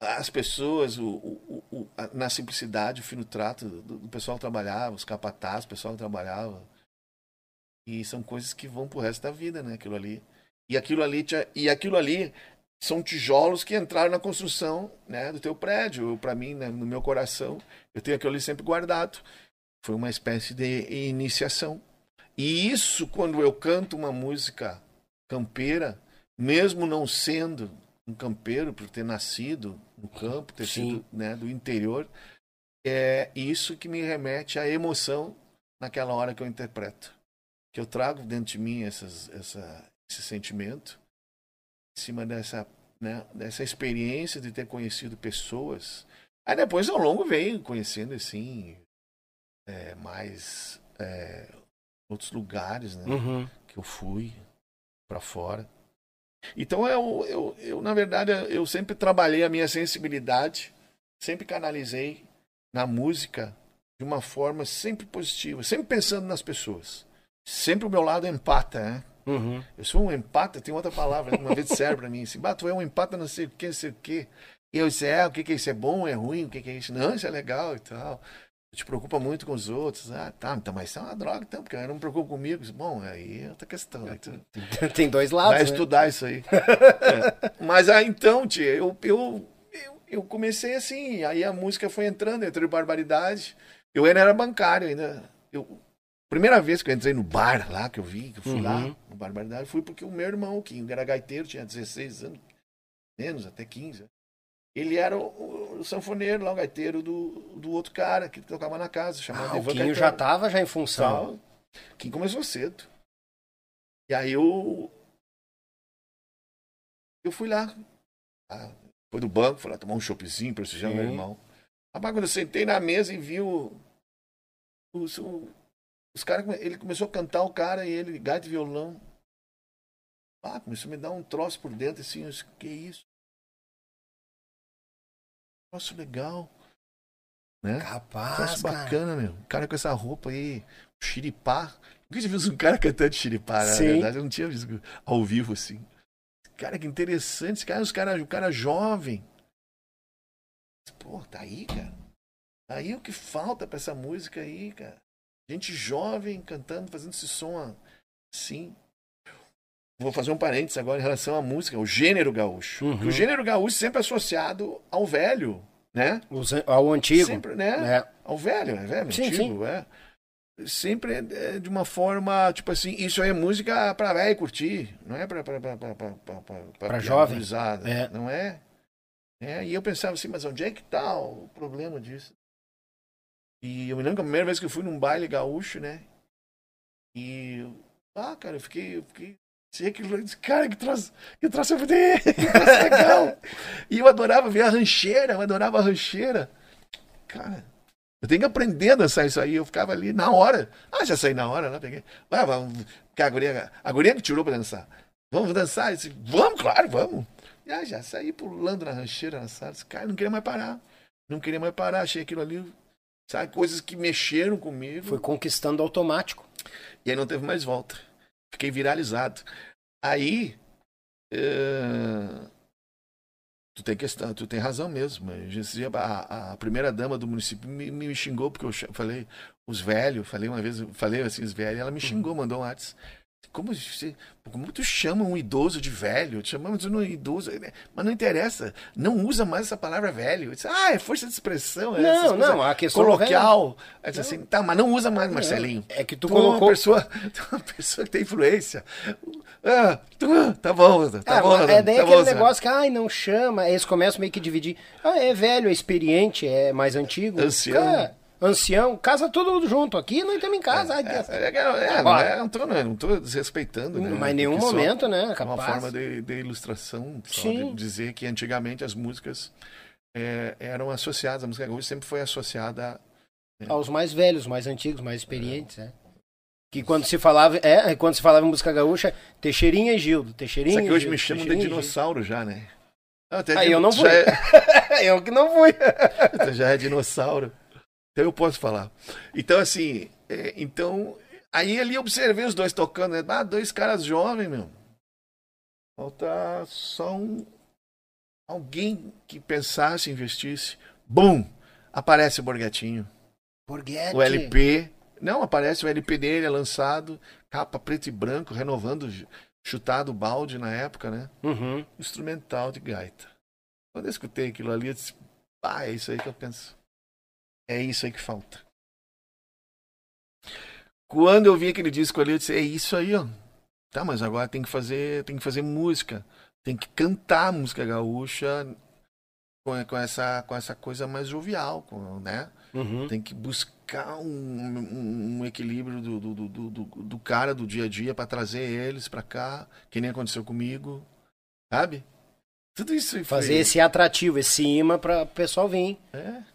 As pessoas, o, o, o, a, na simplicidade, o fino trato do, do pessoal que trabalhava, os capatazes, o pessoal que trabalhava. E são coisas que vão pro resto da vida, né, aquilo ali. E aquilo ali, e aquilo ali são tijolos que entraram na construção né, do teu prédio. Para mim, né, no meu coração, eu tenho aquilo ali sempre guardado. Foi uma espécie de iniciação. E isso, quando eu canto uma música campeira, mesmo não sendo um campeiro, por ter nascido no campo, ter Sim. sido né, do interior, é isso que me remete à emoção naquela hora que eu interpreto. Que eu trago dentro de mim essas, essa, esse sentimento, em cima dessa, né, dessa experiência de ter conhecido pessoas. Aí depois, ao longo, venho conhecendo, assim, é, mais é, outros lugares, né? Uhum. que eu fui para fora. Então eu, eu, eu, na verdade, eu sempre trabalhei a minha sensibilidade, sempre canalizei na música de uma forma sempre positiva, sempre pensando nas pessoas. Sempre o meu lado é empata, né? Uhum. Eu sou um empata, tem outra palavra, uma vez serve pra mim, assim, bah, tu é um empata não sei o que, não sei o que. E eu disse, é, o que que é isso? É bom, é ruim, o que que é isso? Não, isso é legal e tal. Te preocupa muito com os outros. Ah, tá, então, mas isso é uma droga, então, porque eu não me preocupo comigo. Bom, aí é outra questão. Tu Tem dois lados. vai né? estudar isso aí. É. Mas aí então, tia, eu, eu, eu, eu comecei assim, aí a música foi entrando, entrou em barbaridade. Eu ainda era bancário ainda. Eu, primeira vez que eu entrei no bar lá, que eu vi, que eu fui Uhum. lá, no Barbaridade, fui porque o meu irmão, que era gaiteiro, tinha 16 anos, menos, até 15. Ele era o, o sanfoneiro lá, o gaiteiro do, do outro cara que tocava na casa, chamado Ah, o Quinho já tava já em função. Tal. Quem começou cedo. E aí eu. Eu fui lá. Ah, Foi do banco, fui lá tomar um choppzinho, prestigiando meu irmão. Rapaz, quando eu sentei na mesa e vi o. Os, os caras. Ele começou a cantar o cara e ele, gaita e violão. Ah, começou a me dar um troço por dentro assim. Eu disse, que isso? Troço legal. Né? Capaz, cara. bacana, meu. Um cara com essa roupa aí, xiripá. Nunca tinha visto um cara cantando xiripá, na Sim. verdade. Eu não tinha visto ao vivo assim. Cara, que interessante. Esse cara, os cara, o cara jovem. Pô, tá aí, cara. Tá aí o que falta pra essa música aí, cara. Gente jovem cantando, fazendo esse som assim. Vou fazer um parênteses agora em relação à música, o gênero gaúcho. Uhum. O gênero gaúcho sempre é associado ao velho, né? Os- ao antigo. Sempre, né? É. Ao velho, é velho, Sim, antigo, é. Sempre é, de uma forma, tipo assim, isso aí é música pra velho curtir, não é pra, pra, pra, pra, pra, pra, pra, Pra jovem. É. não é? é? E eu pensava assim, mas onde é que tá o problema disso? E eu me lembro que a primeira vez que eu fui num baile gaúcho, né? E, ah, cara, eu fiquei, eu fiquei Eu disse, cara, que troço, que troço, que troço legal. e eu adorava ver a rancheira, eu adorava a rancheira. Cara, eu tenho que aprender a dançar isso aí. Eu ficava ali na hora. Ah, já saí na hora lá, peguei. Ah, vamos, que a guria, a guria que tirou pra dançar. Vamos dançar? Disse, vamos, claro, vamos. E ah, já saí pulando na rancheira, na sala. Disse, cara, não queria mais parar. Não queria mais parar. Achei aquilo ali, sabe, coisas que mexeram comigo. Foi conquistando automático. E aí não teve mais volta. Fiquei viralizado. Aí. eh, Tu tem questão, tu tem razão mesmo. A, a primeira dama do município me, me xingou, porque eu falei, os velhos, falei uma vez, falei assim, os velhos, ela me xingou, mandou um WhatsApp. Como, como tu chama um idoso de velho? Chamamos de um idoso, mas não interessa. Não usa mais essa palavra velho. Ah, é força de expressão. é Não, não, a questão coloquial. Disse assim, tá, mas não usa mais, Marcelinho. É que tu Tu é uma colocou. pessoa, tu é uma pessoa que tem influência. Ah, tu- tá bom, tá Ah, bom. é daí tá aquele bom, negócio que, ai, não chama. Eles começam meio que dividir. Ah, é velho, é experiente, é mais antigo. Ancião. Cara, ancião, casa todo junto. Aqui nós estamos em casa. É, é, é, não, Bora. é, não, tô, não tô desrespeitando, né? Mas em nenhum momento, né? É uma forma de, de ilustração, só Sim. de dizer que antigamente as músicas é, eram associadas, a música gaúcha sempre foi associada a Aos mais velhos, mais antigos, mais experientes, né? Que quando se falava, é, quando se falava em música gaúcha, Teixeirinha e Gildo, Teixeirinha Só que hoje Gildo, me chamam de dinossauro já, né? Até Aí dino- eu não fui. é-. Eu que não fui. Então já é dinossauro. Então eu posso falar. Então, assim, é, então. Aí ali eu observei os dois tocando, né? Ah, dois caras jovens, meu. Falta só um. Alguém que pensasse, investisse. Bum! Aparece o Borgatinho. Borghetti. O LP. Não, aparece o LP dele, é lançado. Capa preto e branco, renovando chutado balde na época, né? Uhum. Instrumental de gaita. Quando eu escutei aquilo ali, eu disse, ah, é isso aí que eu penso. É isso aí que falta. Quando eu vi aquele disco ali, eu disse, é isso aí, ó. Tá, mas agora tem que fazer, tem que fazer música. Tem que cantar música gaúcha com, com, essa, com essa coisa mais jovial, com, né? Uhum. Tem que buscar um, um, um equilíbrio do, do, do, do, do cara do dia a dia para trazer eles para cá, que nem aconteceu comigo, sabe? Tudo isso foi... Fazer esse atrativo, esse imã para o pessoal vir. É.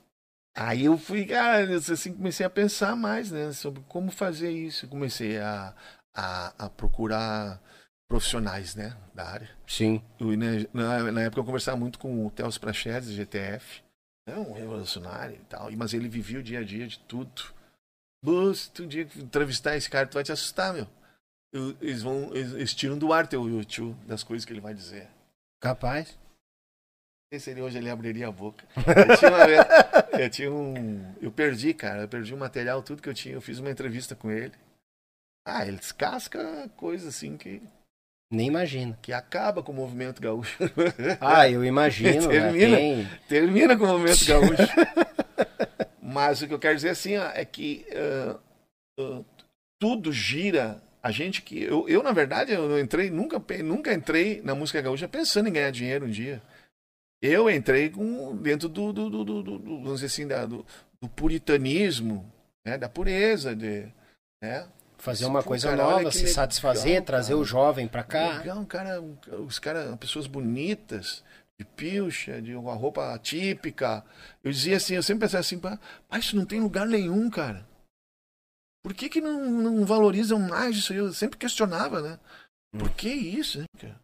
Aí eu fui, cara, assim, comecei a pensar mais, né, sobre como fazer isso. Comecei a, a, a procurar profissionais, né, da área. Sim. Eu, né, na, na época eu conversava muito com o Teos Prachedes, GTF, é um revolucionário e tal, mas ele vivia o dia a dia de tudo. Bus, tu um dia entrevistar esse cara, tu vai te assustar, meu. Eu, eles vão, eles, eles tiram do ar teu tio das coisas que ele vai dizer. Capaz. Se ele hoje ele abriria a boca. Eu tinha, uma, eu tinha um. Eu perdi, cara. Eu perdi o material, tudo que eu tinha. Eu fiz uma entrevista com ele. Ah, ele descasca coisa assim que, Nem imagino. que acaba com o movimento gaúcho. Ah, eu imagino. né? Termina. Tem... Termina com o movimento gaúcho. Mas o que eu quero dizer assim, ó, é que ah, ah, tudo gira. A gente que. Eu, eu, na verdade, eu entrei, nunca, nunca entrei na música gaúcha pensando em ganhar dinheiro um dia. Eu entrei com, dentro do, do, do, do- do- vamos dizer assim, da- do, do puritanismo, né? da pureza, de, né? Fazer uma Pô, coisa cara, nova, se legal, satisfazer, trazer cara. o jovem pra cá. Legal, um cara, os caras, pessoas bonitas, de pilcha, de uma roupa típica. Eu dizia assim, eu sempre pensava assim, pá, isso não tem lugar nenhum, cara. Por que que não, não valorizam mais isso? Eu sempre questionava, né? Por que isso, né, cara?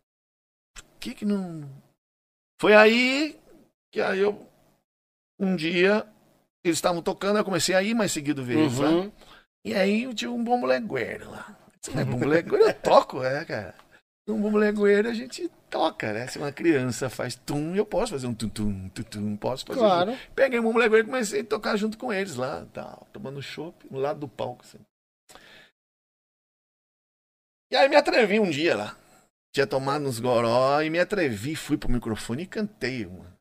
Por que que não... Foi aí que aí eu, um dia, eles estavam tocando, eu comecei a ir mais seguido ver eles lá. Uhum. E aí eu tinha um bombolegueiro lá. Se não é bombolegueiro, eu toco, é, cara. Um bombolegueiro a gente toca, né? Se uma criança faz tum, eu posso fazer um tum-tum, tum-tum, posso fazer. Claro. junto. Peguei um bombolegueiro e comecei a tocar junto com eles lá, tal, tomando chopp, no lado do palco, assim. E aí me atrevi um dia lá. Tinha tomado uns goró e me atrevi, fui pro microfone e cantei, mano.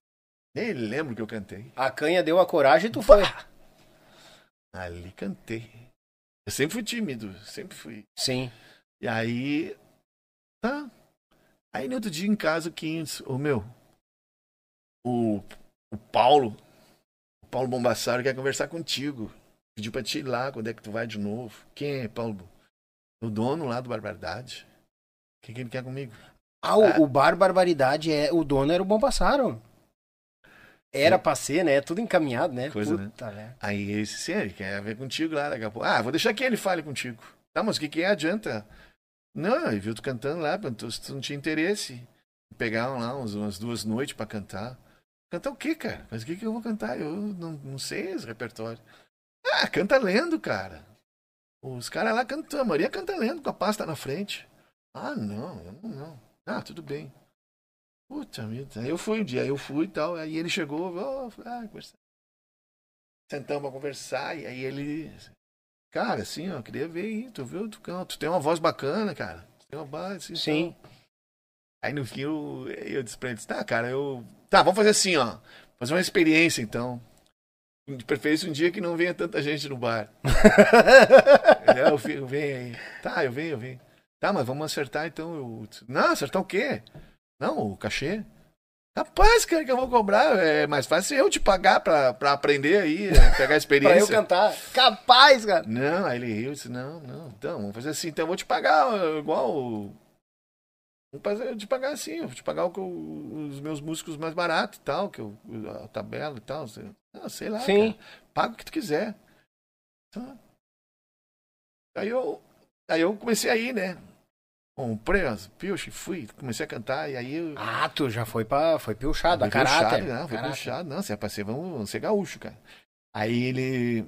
Nem lembro que eu cantei. A canha deu a coragem e tu foi. Ali cantei. Eu sempre fui tímido, sempre fui. Sim. E aí. Tá. Aí no outro dia em casa, o Quintos, ô meu. O, o Paulo. O Paulo Bombassaro quer conversar contigo. Pediu pra te ir lá, quando é que tu vai de novo? Quem é, Paulo? O dono lá do Barbaridade. O que, que ele quer comigo? Ah, o, o Bar Barbaridade, é, o dono era o Bombassaro. Era pra ser, né? Tudo encaminhado, né? Coisa, né? Puta, né? Aí ele disse, sim, ele quer ver contigo lá daqui a pouco. Ah, vou deixar que ele fale contigo. Tá, mas o que, que adianta? Não, ele viu tu cantando lá, perguntou se tu não tinha interesse. Pegaram lá uns, umas duas noites pra cantar. Cantar o quê, cara? Mas o que, que eu vou cantar? Eu não, não sei esse repertório. Ah, canta lendo, cara. Os caras lá cantam, a Maria canta lendo com a pasta na frente. Ah, não, eu não, não. Ah, tudo bem. Puta. Aí eu fui um dia, eu fui e tal. Aí ele chegou, ó, ah, conversar. Sentamos pra conversar, e aí ele. Cara, assim, ó, queria ver aí, tu viu? Tu, canta, tu tem uma voz bacana, cara. Tu tem uma voz, assim, Sim. tal. Aí no fim eu, eu disse pra ele, tá, cara, eu. Tá, vamos fazer assim, ó. Fazer uma experiência então. De preferência um dia que não venha tanta gente no bar. É, eu, eu venho aí. Tá, eu venho, eu venho. Tá, mas vamos acertar então. Eu... Não, acertar o quê? Não, o cachê. Rapaz, cara, que eu vou cobrar. É mais fácil eu te pagar pra, pra aprender aí, é, pegar a Pra eu experiência. cantar. Capaz, cara. Não, aí ele riu e disse, não, não, então, vamos fazer assim, então eu vou te pagar ó, igual. Vou fazer, eu te pagar assim, eu vou te pagar o que eu- os meus músicos mais baratos e tal, que eu, a tabela e tal. sei- Ah, sei lá. Sim. cara. paga o que tu quiser. Tá. Aí eu, aí eu comecei a ir, né? Comprei as pilchas, fui, comecei a cantar, e aí eu. Ah, tu já foi pra. Foi piochado, a caráter. Não, foi Caráter. puxado. Não, se é pra ser, vamos, ser gaúcho, cara. Aí ele.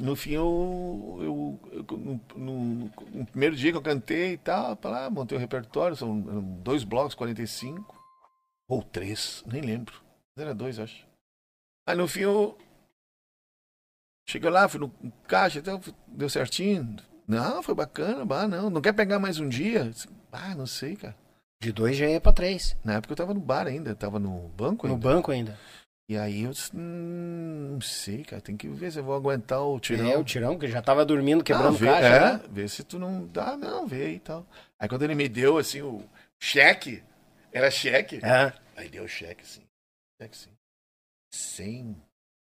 No fim, eu. eu, eu- no, no- no primeiro dia que eu cantei e tal, pra lá, montei o repertório, são dois blocos, 45. Ou três, nem lembro. Era dois, acho. Aí no fim eu. Cheguei lá, fui no caixa, então deu certinho. Não, foi bacana, bah, não. Não quer pegar mais um dia? Ah, não sei, cara. De dois já ia pra três. Na época eu tava no bar ainda, tava no banco No ainda. banco ainda. E aí eu disse, hum, não sei, cara, tem que ver se eu vou aguentar o tirão. É, o tirão, que já tava dormindo, Ah, quebrando vê, caixa. é, né? vê se tu não dá, não, vê aí e tal. Aí quando ele me deu, assim, o cheque, era cheque, É. aí deu o cheque, assim, cheque, assim, 100,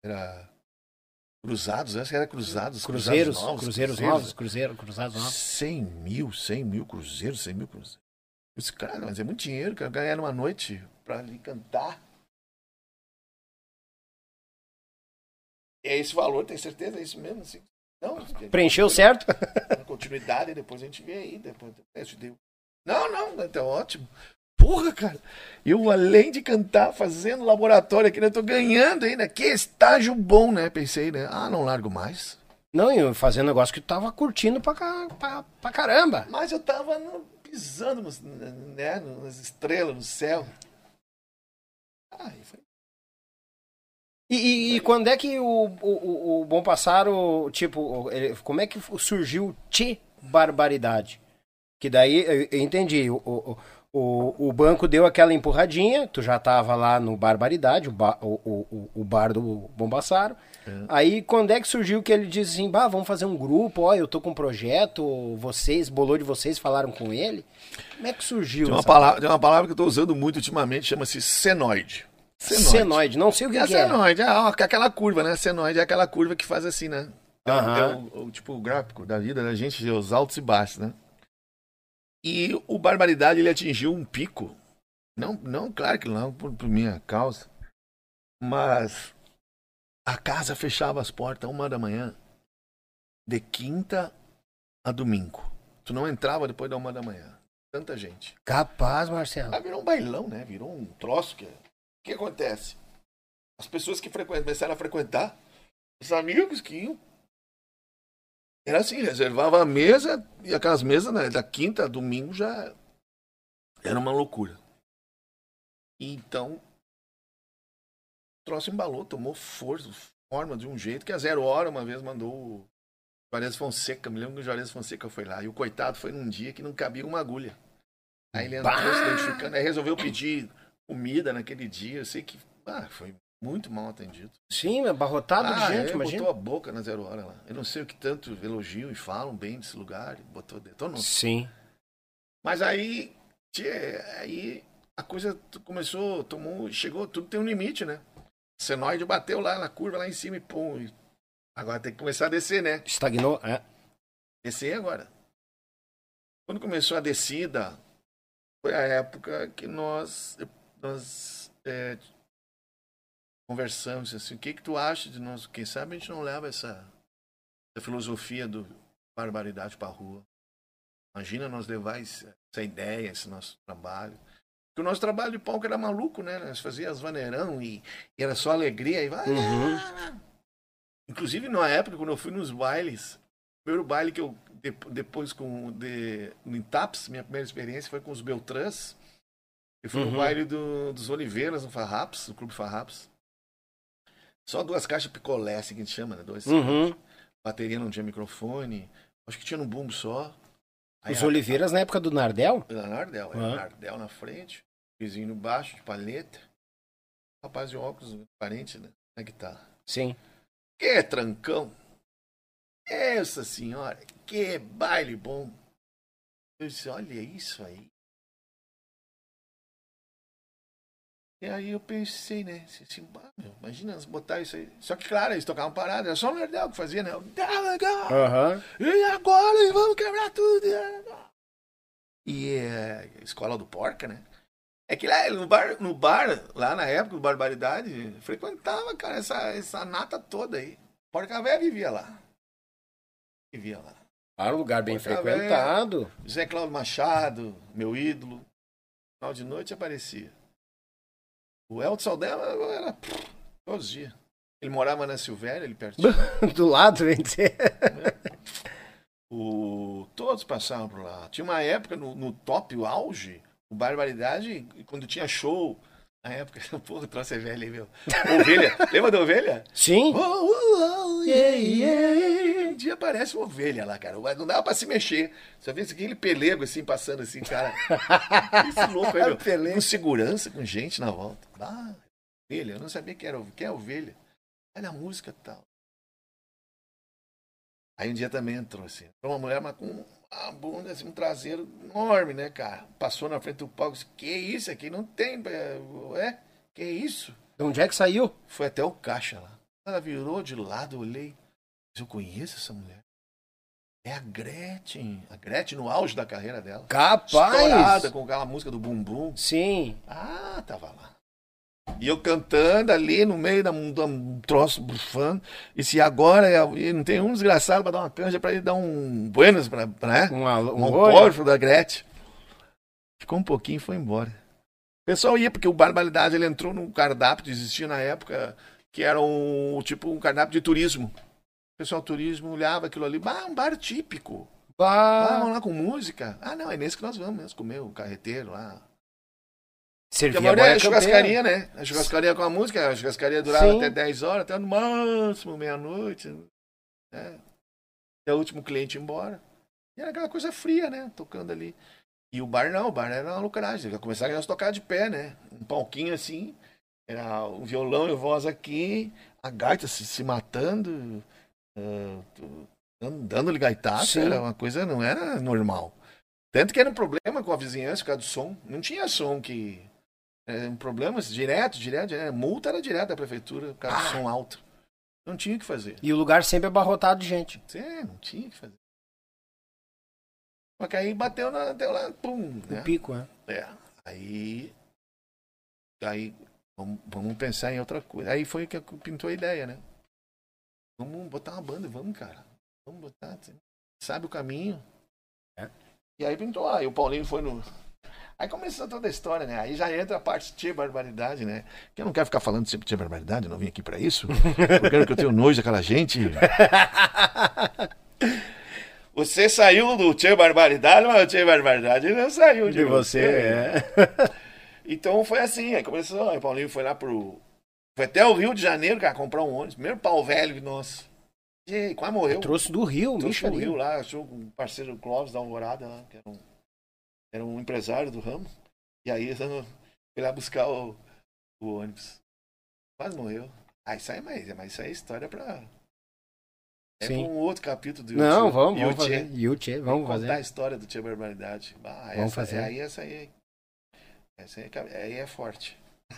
era cruzados, que era cruzados, Cruzeiros, cruzados novos, cruzeiros novos, cruzeiro, cruzados novos. 100 mil, 100 mil cruzeiros, 100 mil cruzeiros. Eu disse, cara, mas é muito dinheiro, cara, ganhar numa noite pra ali cantar. É esse valor, tem certeza? É isso mesmo? Assim? Não, Preencheu certo? na continuidade, depois a gente vê aí. Depois, dei- Não, não, tá ótimo. Porra, cara, eu além de cantar, fazendo laboratório aqui, né, eu tô ganhando ainda. Que estágio bom, né? Pensei, né? Ah, não largo mais. Não, e fazendo negócio que tava curtindo pra, pra, pra caramba. Mas eu tava no- pisando nos, né, nas estrelas, no céu. E foi. E, e- e quando é que o, o, o, Bom Passaro, tipo, ele- como é que surgiu o Tchê Barbaridade? Que daí, eu, eu entendi, o, o, o, o banco deu aquela empurradinha, tu já tava lá no Barbaridade, o, ba, o, o, o bar do Bom Passaro. Aí, quando é que surgiu que ele disse assim, bah, vamos fazer um grupo, ó, eu tô com um projeto, vocês, bolou de vocês, falaram com ele? Como é que surgiu Tem uma, palavra, tem uma palavra que eu tô usando muito ultimamente, chama-se senoide. Senoide, não sei o que, É que é. senoide, é ó, aquela curva, né? Senoide é aquela curva que faz assim, né? É, o- é o, o tipo o gráfico da vida da gente, os altos e baixos, né? E o Barbaridade, ele atingiu um pico. Não, não claro que não, por, por minha causa. Mas a casa fechava as portas uma da manhã, de quinta a domingo. Tu não entrava depois da uma da manhã. Tanta gente. Capaz, Marcelo. Ah, virou um bailão, né? Virou um troço que. O que acontece? As pessoas que frequen- começaram a frequentar, os amigos que iam. Era assim, reservava a mesa e aquelas mesas né, da quinta a domingo já era uma loucura. Então, o troço embalou, tomou força, forma de um jeito que a Zero Hora uma vez mandou o Juarez Fonseca, me lembro que o Juarez Fonseca foi lá. E o coitado foi num dia que não cabia uma agulha. Aí ele entrou se identificando, aí resolveu pedir comida naquele dia. Eu sei que ah, foi muito mal atendido. Sim, abarrotado de ah, gente, ele imagina. botou a boca na zero hora lá. Eu não sei o que tanto elogiam e falam bem desse lugar. Botou, detonou. Sim. Mas aí, tchê, aí a coisa começou, tomou, chegou, tudo tem um limite, né? Senoide bateu lá na curva, lá em cima e pum. Agora tem que começar a descer, né? Estagnou, é. Descer agora. Quando começou a descida, foi a época que nós, nós é, conversamos assim, o que que tu acha de nós? Quem sabe a gente não leva essa, essa filosofia do barbaridade para rua. Imagina nós levar essa ideia, esse nosso trabalho. Porque o nosso trabalho de palco era maluco, né? Nós fazíamos vaneirão e, e era só alegria. E vai, Uhum. Inclusive, na época, quando eu fui nos bailes, o primeiro baile que eu, de- depois com, de, no Intaps, minha primeira experiência foi com os Beltrãs. E foi Uhum. no baile do- dos Oliveiras, no Farrapos, no Clube Farrapos. Só duas caixas picolé, assim que a gente chama, né? Dois. Uhum. Bateria não tinha microfone. Acho que tinha um bumbo só. Aí Os a- Oliveiras na época do Nardel? Na Nardel, Aham. Nardel na frente, vizinho baixo, de palheta. Rapaz de óculos, parente, né? Na guitarra. Sim. Que trancão! Essa senhora, que baile bom! Eu disse, olha isso aí. E aí eu pensei, né? Assim, assim, "Bah, meu, imagina eles botar isso aí. Só que, claro, eles tocavam parada, era só o Nerdel que fazia, né? Aham. E agora e vamos quebrar tudo! E é, escola do Porca, né? É que lá no bar, no bar, lá na época do Barbaridade, frequentava, cara, essa, essa nata toda aí. Porca Véia vivia lá. Vivia lá. Para um lugar bem Porta frequentado. Zé Cláudio Machado, meu ídolo. Final de noite aparecia. O Elton Saldema era pff, todos os dias. Ele morava na Silvéria, ele pertinho. Do lado, vem dizer. O... Todos passavam por lá. Tinha uma época no, no top, o auge, o Barbaridade, quando tinha show. Na época, porra, trouxe velho aí, meu. Ovelha. Lembra da ovelha? Sim. Oh, oh, oh, Yeah, yeah. Um dia aparece uma ovelha lá, cara. Não dava pra se mexer. Só vê aquele pelego assim, passando assim, cara. Esse louco aí, meu. Pelego. Com segurança, com gente na volta. Ah, ovelha. Eu não sabia que era que é ovelha. Olha a música e tal. Aí um dia também entrou assim. Entrou uma mulher, mas com a bunda, assim, um traseiro enorme, né, cara? Passou na frente do palco. Disse, que isso aqui? Não tem. É? Que isso? De onde é que saiu? Foi até o caixa lá. Ela virou de lado, eu olhei. Mas eu conheço essa mulher. É a Gretchen. A Gretchen no auge da carreira dela. Capaz! Estourada com aquela música do Bumbum. Sim. Ah, tava lá. E eu cantando ali no meio da um, um troço bufando. E se agora é- e não tem um desgraçado pra dar uma canja pra ele dar um buenas pra né? Um, um autógrafo da Gretchen. Ficou um pouquinho e foi embora. O pessoal ia, porque o Barbaridade ele entrou num cardápio que existia na época, que era um tipo um cardápio de turismo. O pessoal turismo olhava aquilo ali, bah, um bar típico. Ah, Bah, vamos lá com música. Ah, não, é nesse que nós vamos mesmo, comer o carreteiro lá. Porque a servia maioria é churrascaria, né? A churrascaria com a música, a churrascaria durava Sim. até 10 horas, até no máximo meia-noite. Né? Até o último cliente ir embora. E era aquela coisa fria, né? Tocando ali. E o bar não, o bar era uma lucragem. Começaram a tocar de pé, né? Um palquinho assim, era um violão e voz aqui, a gaita se, se matando, ah, tu- dando- dando-lhe gaitaço, Sim. era uma coisa, não era normal. Tanto que era um problema com a vizinhança por causa do som. Não tinha som que. Era um problema direto, direto, direto. Multa era direto da prefeitura do Ah. som alto. Não tinha o que fazer. E o lugar sempre abarrotado de gente. É, não tinha o que fazer. Só que aí bateu na. Deu lá, pum. O Né? pico, né? É. Aí. Aí. Vamos, vamos pensar em outra coisa. Aí foi que pintou a ideia, né? Vamos botar uma banda, vamos, cara. Vamos botar. Sabe o caminho. É. E aí pintou. Aí o Paulinho foi no. Aí começou toda a história, né? Aí já entra a parte de barbaridade, né? Que eu não quero ficar falando sempre de barbaridade, eu não vim aqui pra isso. Eu quero que eu tenho nojo daquela gente. Você saiu do tia barbaridade, mas o tia barbaridade não saiu de, De você, é. Então foi assim, aí começou, aí o Paulinho foi lá pro. Foi até o Rio de Janeiro, cara, comprar um ônibus. Primeiro pau velho, nossa. E quase morreu. Trouxe do Rio, Trouxe do ali. Rio lá, achou um parceiro Clóvis da Alvorada lá, que era um, era um empresário do ramo. E aí eu fui lá buscar o, o ônibus. Quase morreu. Ah, isso aí, mas, mas isso aí é história pra. É Sim. um outro capítulo do Não, YouTube. vamos, vamos o Tchê. fazer. Yuchê, vamos contar a fazer. história do Tia Barbaridade. Ah, Vamos essa, fazer. Aí essa aí. Essa aí, é aí é forte.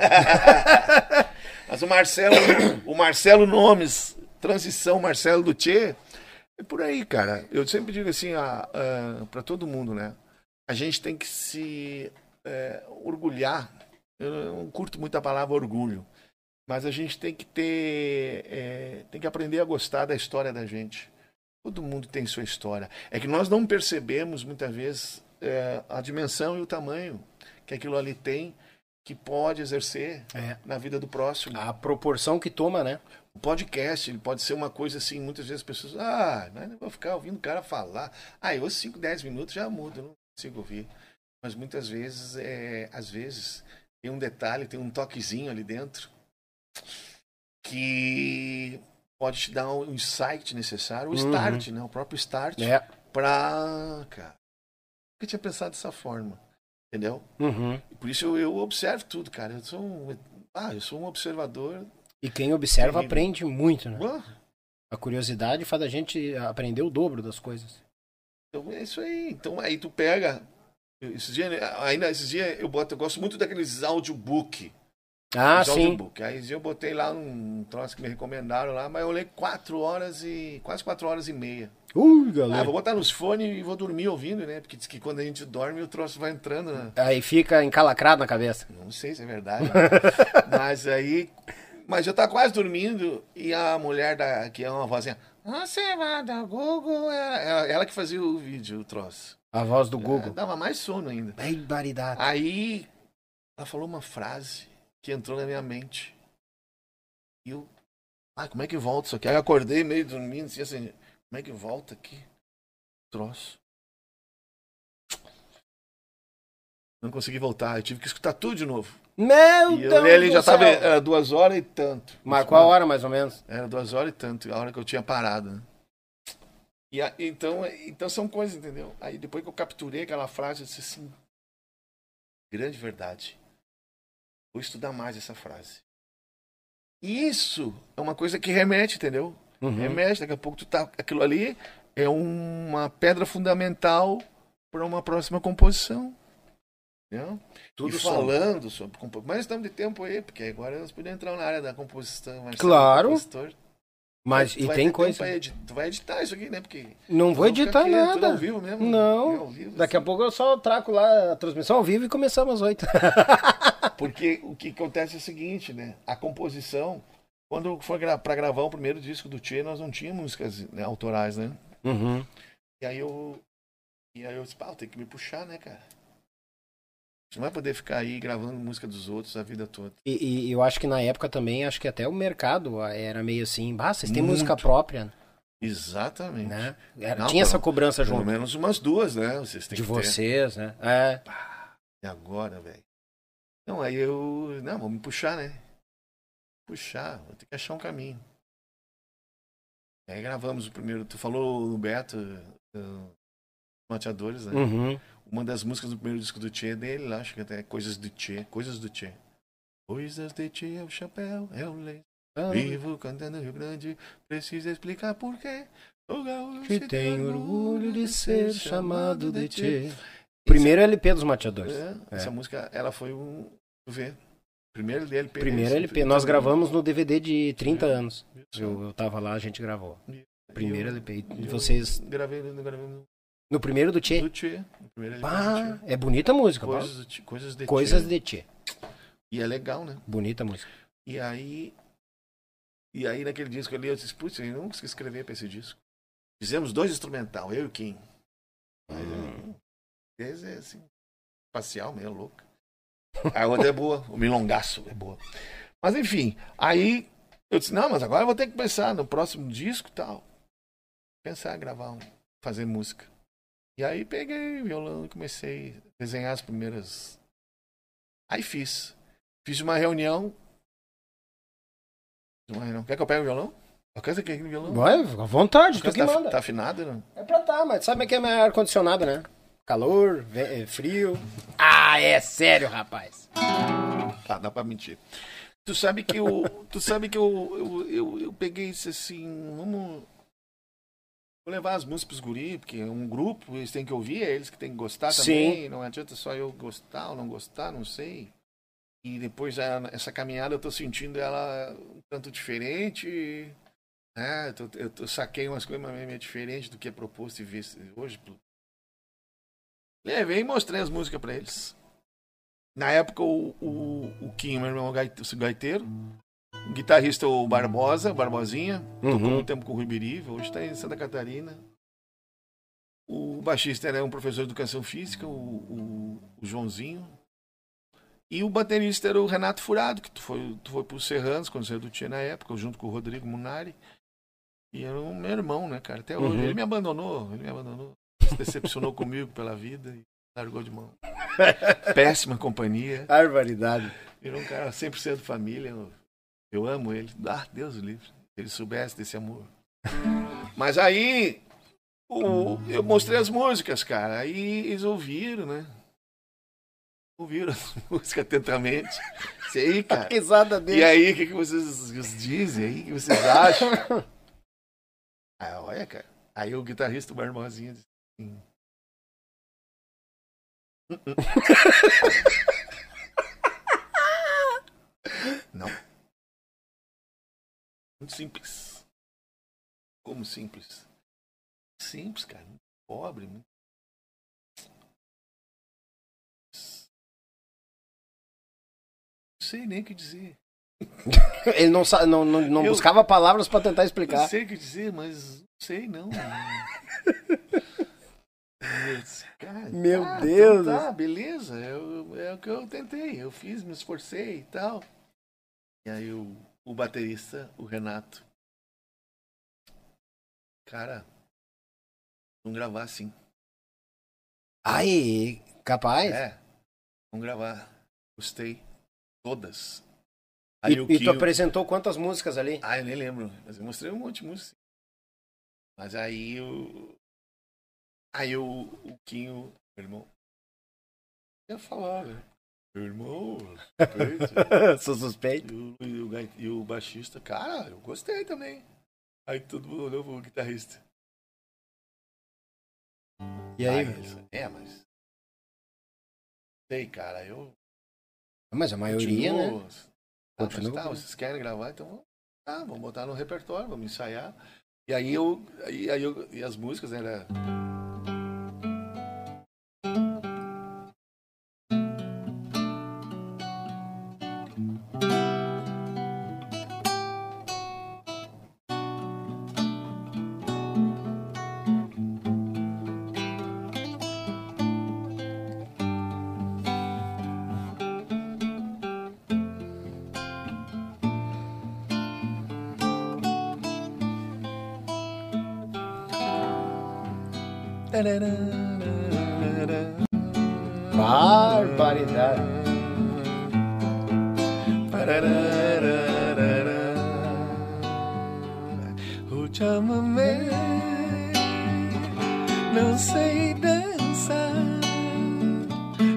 Mas o Marcelo, o Marcelo Nomes, transição Marcelo do Tchê, é por aí, cara. Eu sempre digo assim, a, para todo mundo, né? A gente tem que se é, orgulhar. Eu não curto muito a palavra orgulho, mas a gente tem que ter, é, tem que aprender a gostar da história da gente. Todo mundo tem sua história. É que nós não percebemos muitas vezes é, a dimensão e o tamanho que aquilo ali tem que pode exercer É. na vida do próximo. A proporção que toma, né? O podcast ele pode ser uma coisa assim, muitas vezes as pessoas, ah, mas eu vou ficar ouvindo o cara falar. Ah, eu 5, 10 minutos já mudo, não consigo ouvir. Mas muitas vezes, é, às vezes, tem um detalhe, tem um toquezinho ali dentro que pode te dar um insight necessário, o Uhum. start, né? O próprio start É. pra. Cara, eu tinha pensado dessa forma. Entendeu? Uhum. Por isso eu, eu observo tudo, cara. Eu sou um. Ah, eu sou um observador. E quem observa aprende muito, né? Ah, A curiosidade faz a gente aprender o dobro das coisas. Então é isso aí. Então aí tu pega. Esses dias, ainda esses dias eu boto, eu gosto muito daqueles audiobook. Ah, sim. audiobook. Aí eu botei lá um troço que me recomendaram lá, mas eu olhei quatro horas e. quase quatro horas e meia. Ui, Ah, galera. vou botar nos fones e vou dormir ouvindo, né? Porque diz que quando a gente dorme o troço vai entrando, né? Aí fica encalacrado na cabeça. Não sei se é verdade. mas aí. Mas eu tava quase dormindo e a mulher da, que é uma vozinha. Você vai da Google. é-" Ela, ela que fazia o vídeo, o troço. A voz do É, Google. dava mais sono ainda. Barbaridade. Aí ela falou uma frase que entrou na minha mente. E eu. Ah, como é que volta isso aqui? Aí eu acordei meio dormindo, assim, assim, como é que volta aqui? Troço. Não consegui voltar. Eu tive que escutar tudo de novo. Meu E eu Deus olhei ali do já tava. Era duas horas e tanto. Mas qual a hora, mais ou menos? Era duas horas e tanto, a hora que eu tinha parado. Né? E a- então, então são coisas, entendeu? Aí depois que eu capturei aquela frase, eu disse assim: grande verdade. Vou estudar mais essa frase. E isso é uma coisa que remete, entendeu? Uhum. Remete, daqui a pouco tu tá. Aquilo ali é uma pedra fundamental para uma próxima composição. Entendeu? Tudo e falando sobre. Mas estamos de tempo aí, porque agora nós podemos entrar na área da composição. Marcelo, Claro. Mas, Tu e tem coisa. Tu vai editar isso aqui, né? Porque. Não vou editar quieto, tudo nada. ao vivo mesmo. Não. É ao vivo, Daqui a assim. pouco eu só traco lá a transmissão ao vivo e começamos às oito. Porque o que acontece é o seguinte, né? A composição, quando foi gra pra gravar o primeiro disco do Tchê, nós não tínhamos músicas né, autorais, né? Uhum. E aí eu. E aí eu disse, pá, tenho que me puxar, né, cara? Você não vai poder ficar aí gravando música dos outros a vida toda. E, e eu acho que na época também, acho que até o mercado era meio assim, ah, vocês têm Muito. música própria, Exatamente. né? Era- Não, tinha essa pelo- cobrança Pelo junto menos umas duas, né? Vocês têm de que ter. vocês, né? É. E agora, velho? Então aí eu. Não, vou me puxar, né? Puxar, vou ter que achar um caminho. Aí gravamos o primeiro. Tu falou no Beto, uh, Mateadores, né? Uhum. Uma das músicas do primeiro disco do Tchê é dele, lá, acho que até é Coisas do Tchê. Coisas do Tchê. Coisas de Tchê é o chapéu, é o leite. Ah, Vivo cantando Rio Grande, precisa explicar por quê. O gaúcho que tem orgulho de ser chamado de Tchê. Primeiro LP dos Mateadores. É, É. Essa música, ela foi um. Vê? Primeiro LP. Primeiro LP. Nós 30 gravamos no DVD de 30 anos. Isso. Eu, eu tava lá, a gente gravou. Primeiro eu- LP. E vocês. Gravei, gravei no No primeiro do Tchê. do Tchê. Ah, Tchê. é bonita a música. Coisas, Tchê, coisas de Coisas Tchê. de Tchê. E é legal, né? Bonita a música. E aí. E aí naquele disco ali eu disse, putz, eu não consegui escrever pra esse disco. Fizemos dois instrumental, eu e o Kim. Mas Hum. esse é assim, espacial meio louca. A outra é boa, o milongaço é boa. Mas enfim, aí eu disse, não, mas agora eu vou ter que pensar no próximo disco e tal. Pensar, gravar, um, fazer música. E aí peguei o violão e comecei a desenhar as primeiras. Aí fiz. Fiz uma reunião. Fiz uma reunião. Quer que eu pegue o violão? Alcança aqui no violão? Vai, à vontade, tu Alcança, que tá, manda. tá afinado, não? É pra tá, mas sabe que é ar-condicionado, né? Calor, é frio. Ah, é sério, rapaz. Tá, dá pra mentir. Tu sabe que eu. tu sabe que eu, eu, eu, eu peguei isso assim. Vamos. Vou levar as músicas pros guri, porque é um grupo, eles têm que ouvir, é eles que têm que gostar também. Não adianta só eu gostar ou não gostar, não sei. E depois essa caminhada eu tô sentindo ela um tanto diferente. Né? Eu, tô- eu, tô- saquei umas coisas meio diferentes do que é proposto e visto hoje. Levei e mostrei as músicas pra eles. Na época, o, o, o Kim, meu irmão gaiteiro, o guitarrista o Barbosa, Barbosinha, tocou Uhum. muito tempo com o Rui Biriva, hoje está em Santa Catarina. O baixista era um professor de educação física, o, o, o Joãozinho. E o baterista era o Renato Furado, que tu foi, tu foi pro Serranos, quando saiu do Tia na época, junto com o Rodrigo Munari. E era o meu irmão, né, cara? Até hoje. Uhum. Ele me abandonou, ele me abandonou. Se decepcionou comigo pela vida e largou de mão. Péssima companhia. Barbaridade. Virou um cara 100% família. Eu, amo ele. Ah, Deus livre. Se ele soubesse desse amor. Mas aí, o- eu mostrei as músicas, cara. Aí eles ouviram, né? Ouviram as músicas atentamente. Isso aí, cara. Risada E dele. aí, o que, que vocês dizem aí? O que vocês acham? Ah, olha, cara. Aí o guitarrista, o Barbosinha, disse assim. Não. Muito simples. Como simples? Simples, cara. Muito pobre. Muito... Não sei nem o que dizer. Ele não, não, não, não Eu- buscava palavras pra tentar Não explicar. sei o que dizer, mas não sei não. Eu cara, Meu tá, Deus. Então tá, beleza. eu- é o que eu tentei. Eu fiz, me esforcei e tal. E aí o, o baterista, o Renato. Cara, vamos gravar assim. Ai, capaz. É. Vamos gravar. Gostei. Todas. E, o e tu apresentou quantas músicas ali? Ah, eu nem lembro. Mas eu mostrei um monte de música. Mas aí o. Aí o, o Quinho, meu irmão. ia falar, né? Meu irmão, respeito. Sou suspeito. E o, e, o, e baixista, cara, eu gostei também. Aí todo mundo olhou pro guitarrista. E aí? eles, é, mas. Sei, cara, eu. Mas a maioria, né? continuo- Ah, mas tá, vocês querem gravar, então vamos, ah, vamos botar no repertório, vamos ensaiar. E aí eu. Aí, aí eu e as músicas, né? Era... Barbaridade. O chamamé não sei dançar.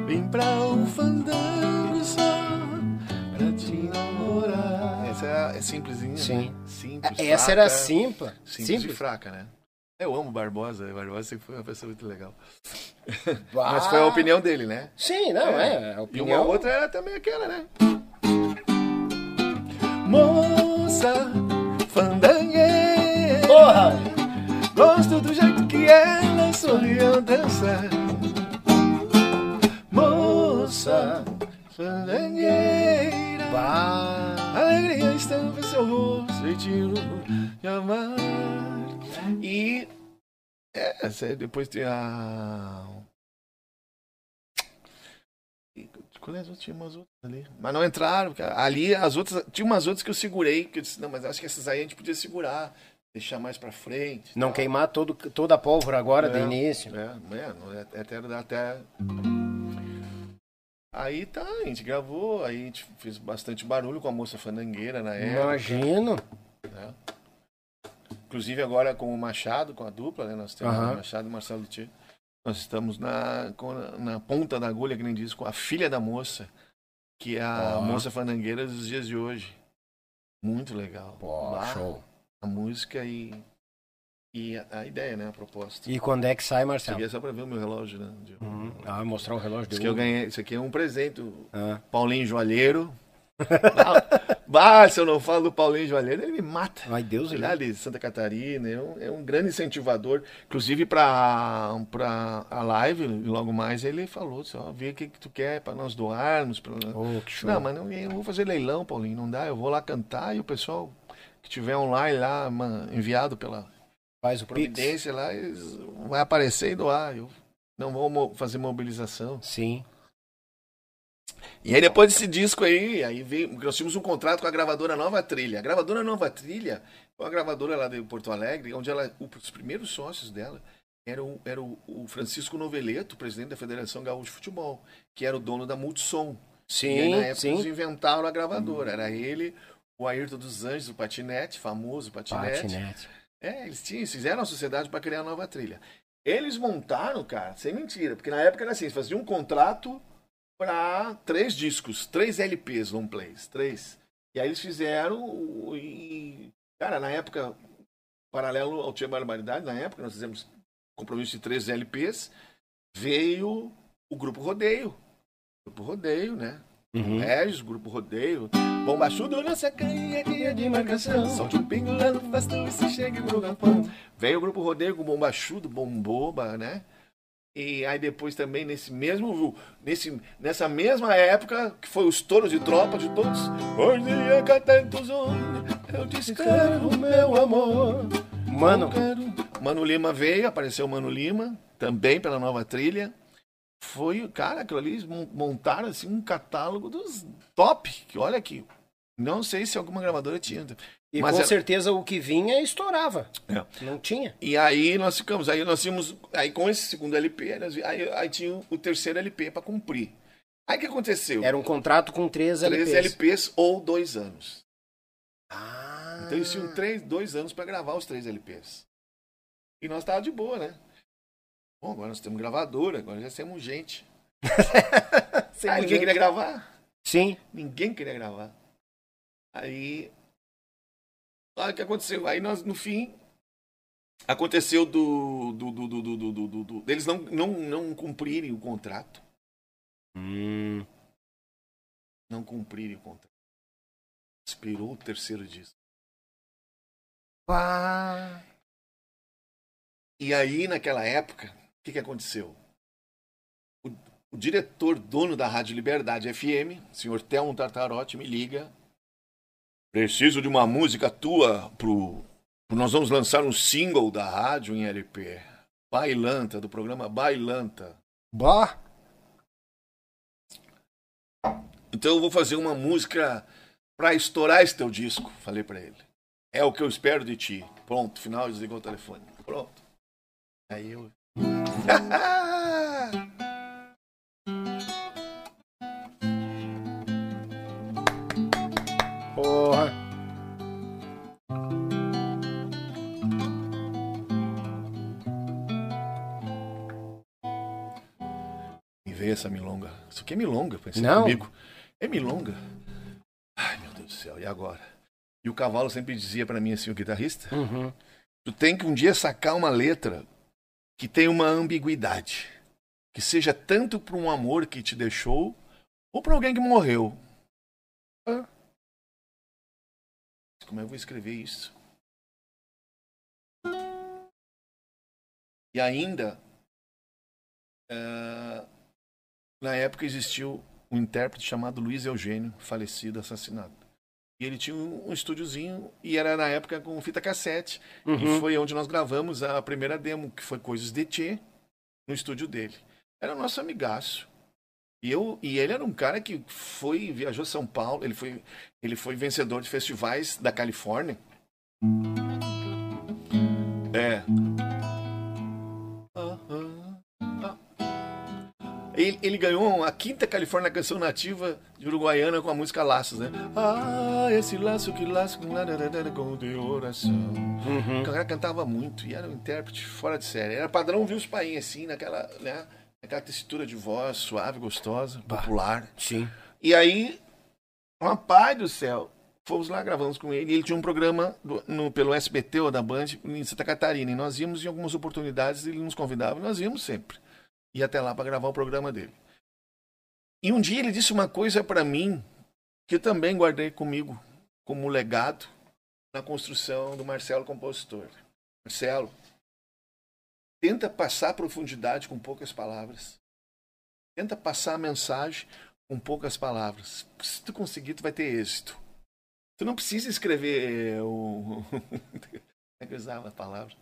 Vim pra um fandango só pra te namorar. Essa é, é simplesinha. Sim. Né? Simples. Essa fraca, era simples. Simples, Simples. e fraca, né? Eu amo Barbosa. Barbosa sempre foi uma pessoa muito legal. Bah. Mas foi a opinião dele, né? Sim, não, é. A E opinião. uma outra era também aquela, né? Moça, fandangueira. Porra! Gosto do jeito que ela sorriu dançar. Moça, fandangueira. Bah. Alegria estampa em seu rosto, jeitinho de amar. E. É, essa- depois tem a. Qual é as outras? Tinha umas outras ali. Mas não entraram, porque ali as outras. Tinha umas outras que eu segurei, que eu disse, não, mas acho que essas aí a gente podia segurar, deixar mais pra frente. Não tal. queimar todo, toda a pólvora agora do É. início. É, é, é- é até até. Aí tá, a gente gravou, aí a gente fez bastante barulho com a moça fandangueira na época. Imagino. né? Inclusive agora com o Machado, com a dupla, né? Nós temos Aham. o Machado e o Marcelo Luthier. Nós estamos na, na ponta da agulha, que nem diz, com a filha da moça, que é a Ó. moça fandangueira dos dias de hoje. Muito legal. Pô, show. A música e, e a, a ideia, né? A proposta. E quando é que sai, Isso Marcelo? aqui é só pra ver o meu relógio, né? De- Uhum. Ah, mostrar o relógio Isso de que eu ouro. ganhei, isso aqui é um presente. Ah. Paulinho Joalheiro. Bah, se eu não falo do Paulinho Joalheiro, ele me mata. Ai, Deus Ele é de Santa Catarina, é um, é um grande incentivador. Inclusive para a live, logo mais, ele falou: assim, ó, vê o que, que tu quer para nós doarmos. Pra... Oh. Não, mas não, eu vou fazer leilão, Paulinho, não dá. Eu vou lá cantar e o pessoal que tiver online lá, enviado pela Faz o Pix. Providência lá, eles- vai aparecer e doar. Eu não vou fazer mobilização. Sim. E aí depois desse disco aí, aí veio, nós tínhamos um contrato com a gravadora Nova Trilha. A gravadora Nova Trilha foi uma gravadora lá de Porto Alegre, onde ela, os primeiros sócios dela eram era o, Francisco Noveleto, presidente da Federação Gaúcha de Futebol, que era o dono da Multissom. e aí, na Sim, época sim. eles inventaram a gravadora. Era ele, o Ayrton dos Anjos, o Patinete, famoso Patinete. Patinete. É, eles tinham, fizeram a sociedade para criar a nova trilha. Eles montaram, cara, sem mentira, porque na época era assim, eles faziam um contrato para três discos, três LPs long plays, três. E aí eles fizeram e cara, na época paralelo ao Tia Barbaridade, na época nós fizemos compromisso de três LPs, veio o grupo Rodeio. Grupo Rodeio, né? Uhum. Regis, grupo Rodeio. Bomba chudo nessa canha dia de marcação. Solte um pingo lá no bastão e se chegue pro galpão. Veio o grupo Rodeio com Bomba chudo, bomboba, né? E aí depois também nesse mesmo nesse nessa mesma época que foi o estouro de tropa de todos. Hoje é que tantos eu te escrevo meu amor. Mano, Mano Lima veio, apareceu o Mano Lima, também pela nova trilha. Foi, cara, aquilo ali montaram assim um catálogo dos top, que olha aqui. Não sei se alguma gravadora tinha. E Mas com era- certeza o que vinha estourava. É. Não tinha. E aí nós ficamos, aí nós tínhamos, aí com esse segundo LP, nós- aí, aí tinha o terceiro LP para cumprir. Aí o que aconteceu? Era um contrato com três LPs. Três LPs ou dois anos. Ah. Então eles tinham três, dois anos pra gravar os três LPs. E nós tava de boa, né? Bom, agora nós temos gravadora, agora já temos gente. Aí ninguém queria gravar. Sim. Ninguém queria gravar. Aí. Olha o que aconteceu. Aí nós, no fim. Aconteceu do. do, do, do, do, do, do- do- deles não, não, não cumprirem o contrato. Hum. Não cumprirem o contrato. Expirou o terceiro disco. Pá. E aí, naquela época, o que, que aconteceu? O, o diretor, dono da Rádio Liberdade FM, senhor Telmo Tartarotti, me liga. Preciso de uma música tua pro. Nós vamos lançar um single da rádio em LP. Bailanta, do programa Bailanta. Bah. Então eu vou fazer uma música pra estourar esse teu disco, falei pra ele. É o que eu espero de ti. Pronto, final, desligou o telefone. Pronto. Aí eu. essa milonga. Isso aqui é milonga, pensei Não. comigo. É milonga. Ai, meu Deus do céu, e agora? E o cavalo sempre dizia pra mim assim, o guitarrista, Uhum. tu tem que um dia sacar uma letra que tem uma ambiguidade. Que seja tanto pra um amor que te deixou ou pra alguém que morreu. Hã? Como é que eu vou escrever isso? E ainda, eh, na época existiu um intérprete chamado Luiz Eugênio, falecido, assassinado. E ele tinha um, um estúdiozinho e era na época com fita cassete. E Uhum. foi onde nós gravamos a primeira demo, que foi Coisas de Tchê, no estúdio dele. Era nosso amigaço. E, eu, e ele era um cara que foi, viajou a São Paulo, ele foi, ele foi vencedor de festivais da Califórnia. Ele, ganhou a quinta Califórnia Canção Nativa de Uruguaiana com a música Laços, né? Ah, esse laço que laço com o de oração. Uhum. O cara cantava muito e era um intérprete fora de série. Era padrão viu os painhos assim, naquela, né? Aquela textura de voz suave, gostosa, popular. Sim. E aí, rapaz do céu, fomos lá, gravamos com ele. E ele tinha um programa do- no, pelo SBT ou da Band em Santa Catarina. E nós íamos em algumas oportunidades, ele nos convidava e nós íamos sempre. Ia até lá para gravar o programa dele. E um dia ele disse uma coisa para mim que também guardei comigo como legado na construção do Marcelo Compositor. Marcelo, tenta passar profundidade com poucas palavras. Tenta passar a mensagem com poucas palavras. Se tu conseguir, tu vai ter êxito. Tu não precisa escrever o. Como é que eu usava a palavra?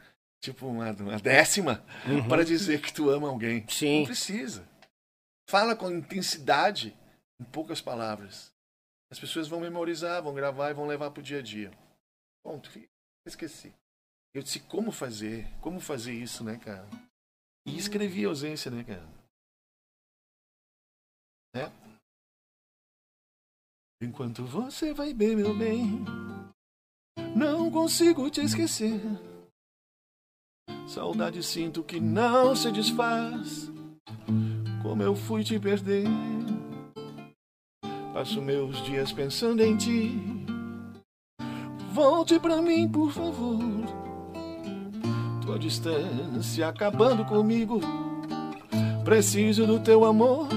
Tipo uma, uma décima Uhum. para dizer que tu ama alguém. Não Sim. precisa. Fala com intensidade em poucas palavras. As pessoas vão memorizar, vão gravar e vão levar pro dia a dia. Ponto. Esqueci. Eu disse como fazer, como fazer isso, né, cara? E escrevi a ausência, né, cara? Né? Enquanto você vai bem, meu bem, não consigo te esquecer. Saudade sinto que não se desfaz. Como eu fui te perder. Passo meus dias pensando em ti. Volte pra mim, por favor. Tua distância acabando comigo. Preciso do teu amor.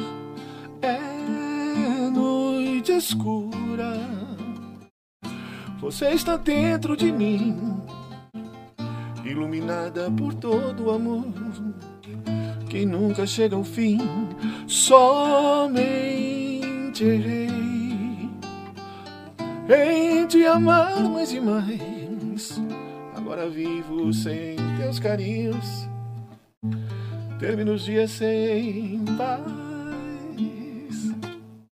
É noite escura. Você está dentro de mim iluminada por todo o amor que nunca chega ao fim. Somente errei em te amar mais e mais. Agora vivo sem teus carinhos, termino os dias sem paz.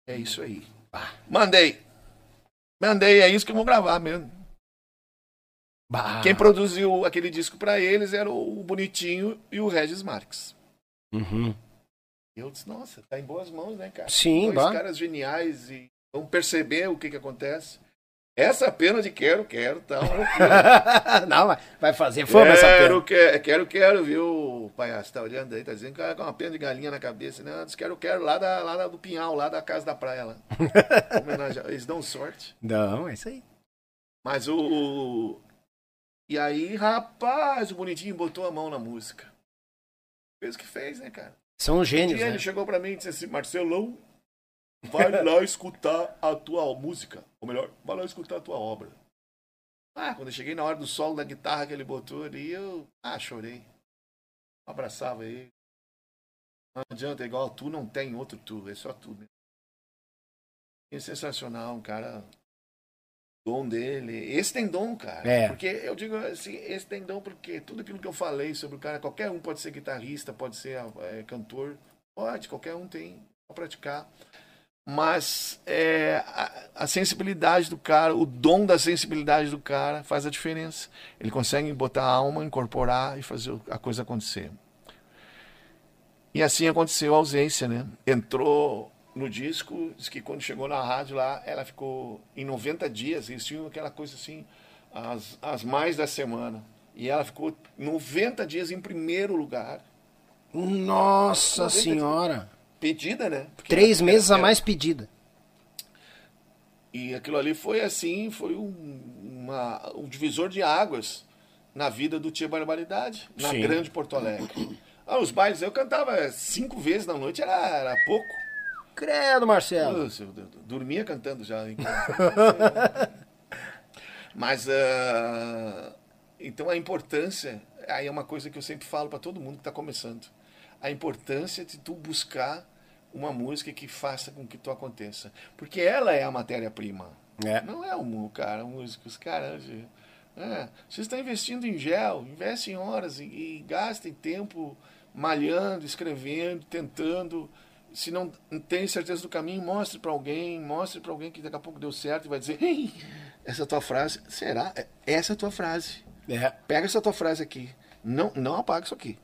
É isso aí. Mandei. Mandei, é isso que eu vou gravar mesmo. Bah. Quem produziu aquele disco pra eles era o Bonitinho e o Regis Marques. Uhum. E eu disse, nossa, tá em boas mãos, né, cara? Sim, Dois bah. caras geniais e vão perceber o que que acontece. Essa pena de quero, quero, tá uma loucura. Não, vai- vai fazer fama essa pena. Quero, quero, quero, quero, viu, palhaço? Tá olhando aí, tá dizendo que com uma pena de galinha na cabeça. Não, diz quero, quero, lá, da, lá do Pinhal, lá da casa da praia lá. Homenagem- Eles dão sorte. Não, é isso aí. Mas o, o- E aí, rapaz, o bonitinho botou a mão na música. Fez o que fez, né, cara? São gênios, dia né? ele chegou pra mim e disse assim, Marcelão, vai lá escutar a tua música. Ou melhor, vai lá escutar a tua obra. Ah, quando eu cheguei na hora do solo da guitarra que ele botou ali, eu ah, chorei. Abraçava ele. Não adianta, é igual tu não tem outro tu, é só tu. Né? É sensacional, um cara. Dom dele. Esse tem dom, cara. É. Porque eu digo assim, esse tem dom porque tudo aquilo que eu falei sobre o cara, qualquer um pode ser guitarrista, pode ser é, cantor, pode, qualquer um tem pra praticar. Mas é, a, a sensibilidade do cara, o dom da sensibilidade do cara faz a diferença. Ele consegue botar a alma, incorporar e fazer a coisa acontecer. E assim aconteceu a ausência, né? Entrou no disco, diz que quando chegou na rádio lá, ela ficou em 90 dias, eles tinham aquela coisa assim, as, as mais da semana. E ela ficou 90 dias em primeiro lugar. Nossa senhora. Pedida, né? Porque Três meses a mais pedida. E aquilo ali foi assim, foi um, uma, um divisor de águas na vida do Tia Barbaridade, na Sim. grande Porto Alegre. Ah, os bailes, eu cantava cinco vezes na noite, era, era pouco. Credo, Marcelo. Nossa, dormia cantando já. Mas, ah, então a importância, aí é uma coisa que eu sempre falo para todo mundo que está começando. A importância de tu buscar uma música que faça com que tu aconteça. Porque ela é a matéria-prima. É. Não é o cara, o músico. Os caras. É, vocês estão investindo em gel, investem horas e, e gastem tempo malhando, escrevendo, tentando. Se não tem certeza do caminho, mostre para alguém, mostre para alguém que daqui a pouco deu certo e vai dizer: Ei, essa tua frase, será? É- Essa é a tua frase. É. Pega essa tua frase aqui. Não, não apaga isso aqui.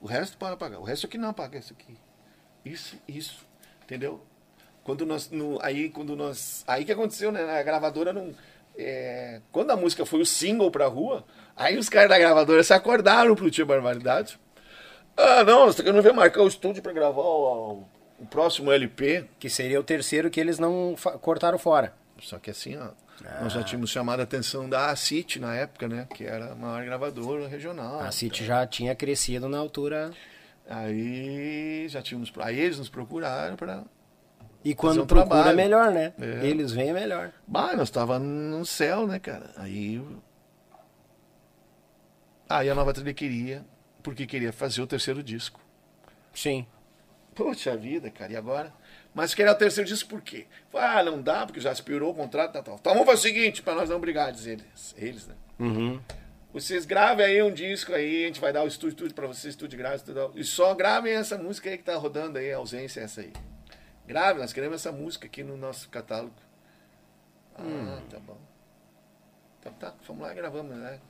O resto pode apagar. O resto aqui não apaga isso aqui. Isso, isso. Entendeu? Quando nós. No, aí quando nós. Aí que aconteceu, né? A gravadora não. é, quando a música foi o single pra rua, aí os caras da gravadora se acordaram pro Tio Barbaridade. Ah, não, você tá querendo ver marcar o estúdio pra gravar o, o próximo LP. Que seria o terceiro que eles não cortaram fora. Só que assim, ó, nós já tínhamos chamado a atenção da ACIT na época, né? Que era a maior gravadora regional. A City já tinha crescido na altura. Aí já tínhamos. Aí eles nos procuraram para. E quando um procura trabalho. é melhor, né? É. Eles vêm é melhor. Bah, nós tava no céu, né, cara? Aí. Aí a nova trilha queria, porque queria fazer o terceiro disco. Sim. Poxa vida, cara, e agora? Mas queria o terceiro disco por quê? Ah, não dá, porque já expirou o contrato, tal, tal. Então vamos fazer o seguinte, para nós não brigar, diz eles. Eles, né? Uhum. Vocês gravem aí um disco aí, a gente vai dar o estúdio tudo pra vocês, estúdio grátis, tudo. E só gravem essa música aí que tá rodando aí, a ausência é essa aí. Grave, nós queremos essa música aqui no nosso catálogo. Ah, tá bom. Então tá, vamos lá e gravamos, né?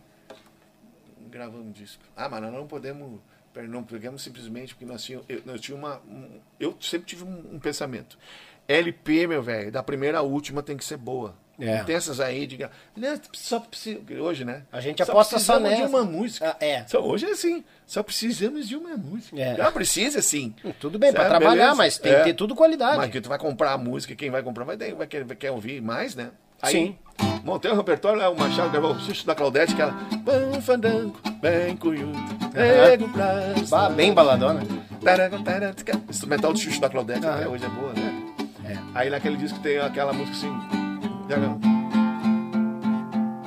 Gravamos um disco. Ah, mas nós não podemos, não pegamos simplesmente porque nós tínhamos, eu, tinha uma, um- eu sempre tive um, um pensamento. LP, meu velho, da primeira à última tem que ser boa. É. Não tem essas aí de. gra- Não, só precisa, hoje, né? A gente aposta só precisamos de nessa. uma música. Ah, é. Só, hoje é assim. Só precisamos de uma música. É. Precisa, sim. Tudo bem, pra Sabe, trabalhar, beleza? mas tem É. que ter tudo qualidade. Mas que tu vai comprar a música, quem vai comprar vai, vai, querer, vai querer ouvir mais, né? Aí, Sim. Montei o repertório, lá, o Machado gravou o Xuxo da Claudete, que ela. Bom fandango, bem cunhudo, nego. Bah, bem baladona. Taraca. Instrumental do Xuxo da Claudete, Aham. até hoje é boa, né? É. Aí naquele disco tem aquela música assim.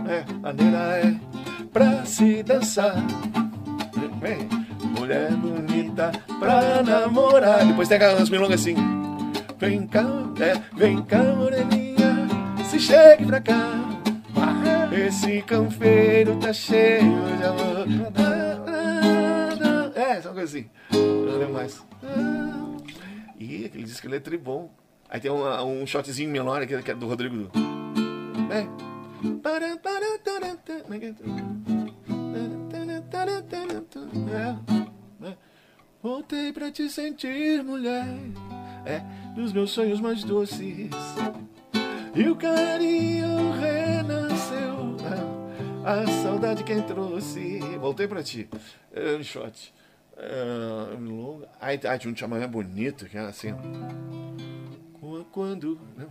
É, maneira é pra se dançar. Vem. Mulher bonita pra namorar. Depois tem aquelas milongas assim. Vem cá, é, vem cá, moreninha, se chegue pra cá. Esse canfeiro tá cheio de amor. É, só uma coisa assim. Não lembro mais. Ih, aquele disco ele é tribom. Aí tem um, um shotzinho menor aqui, que é do Rodrigo. É. É. Voltei pra te sentir, mulher. É, dos meus sonhos mais doces. E o carinho renasceu. A saudade quem trouxe. Voltei pra ti. É, um shot. É, longa. Aí, aí tinha um chamamé bonito, que era assim. Quando. Não.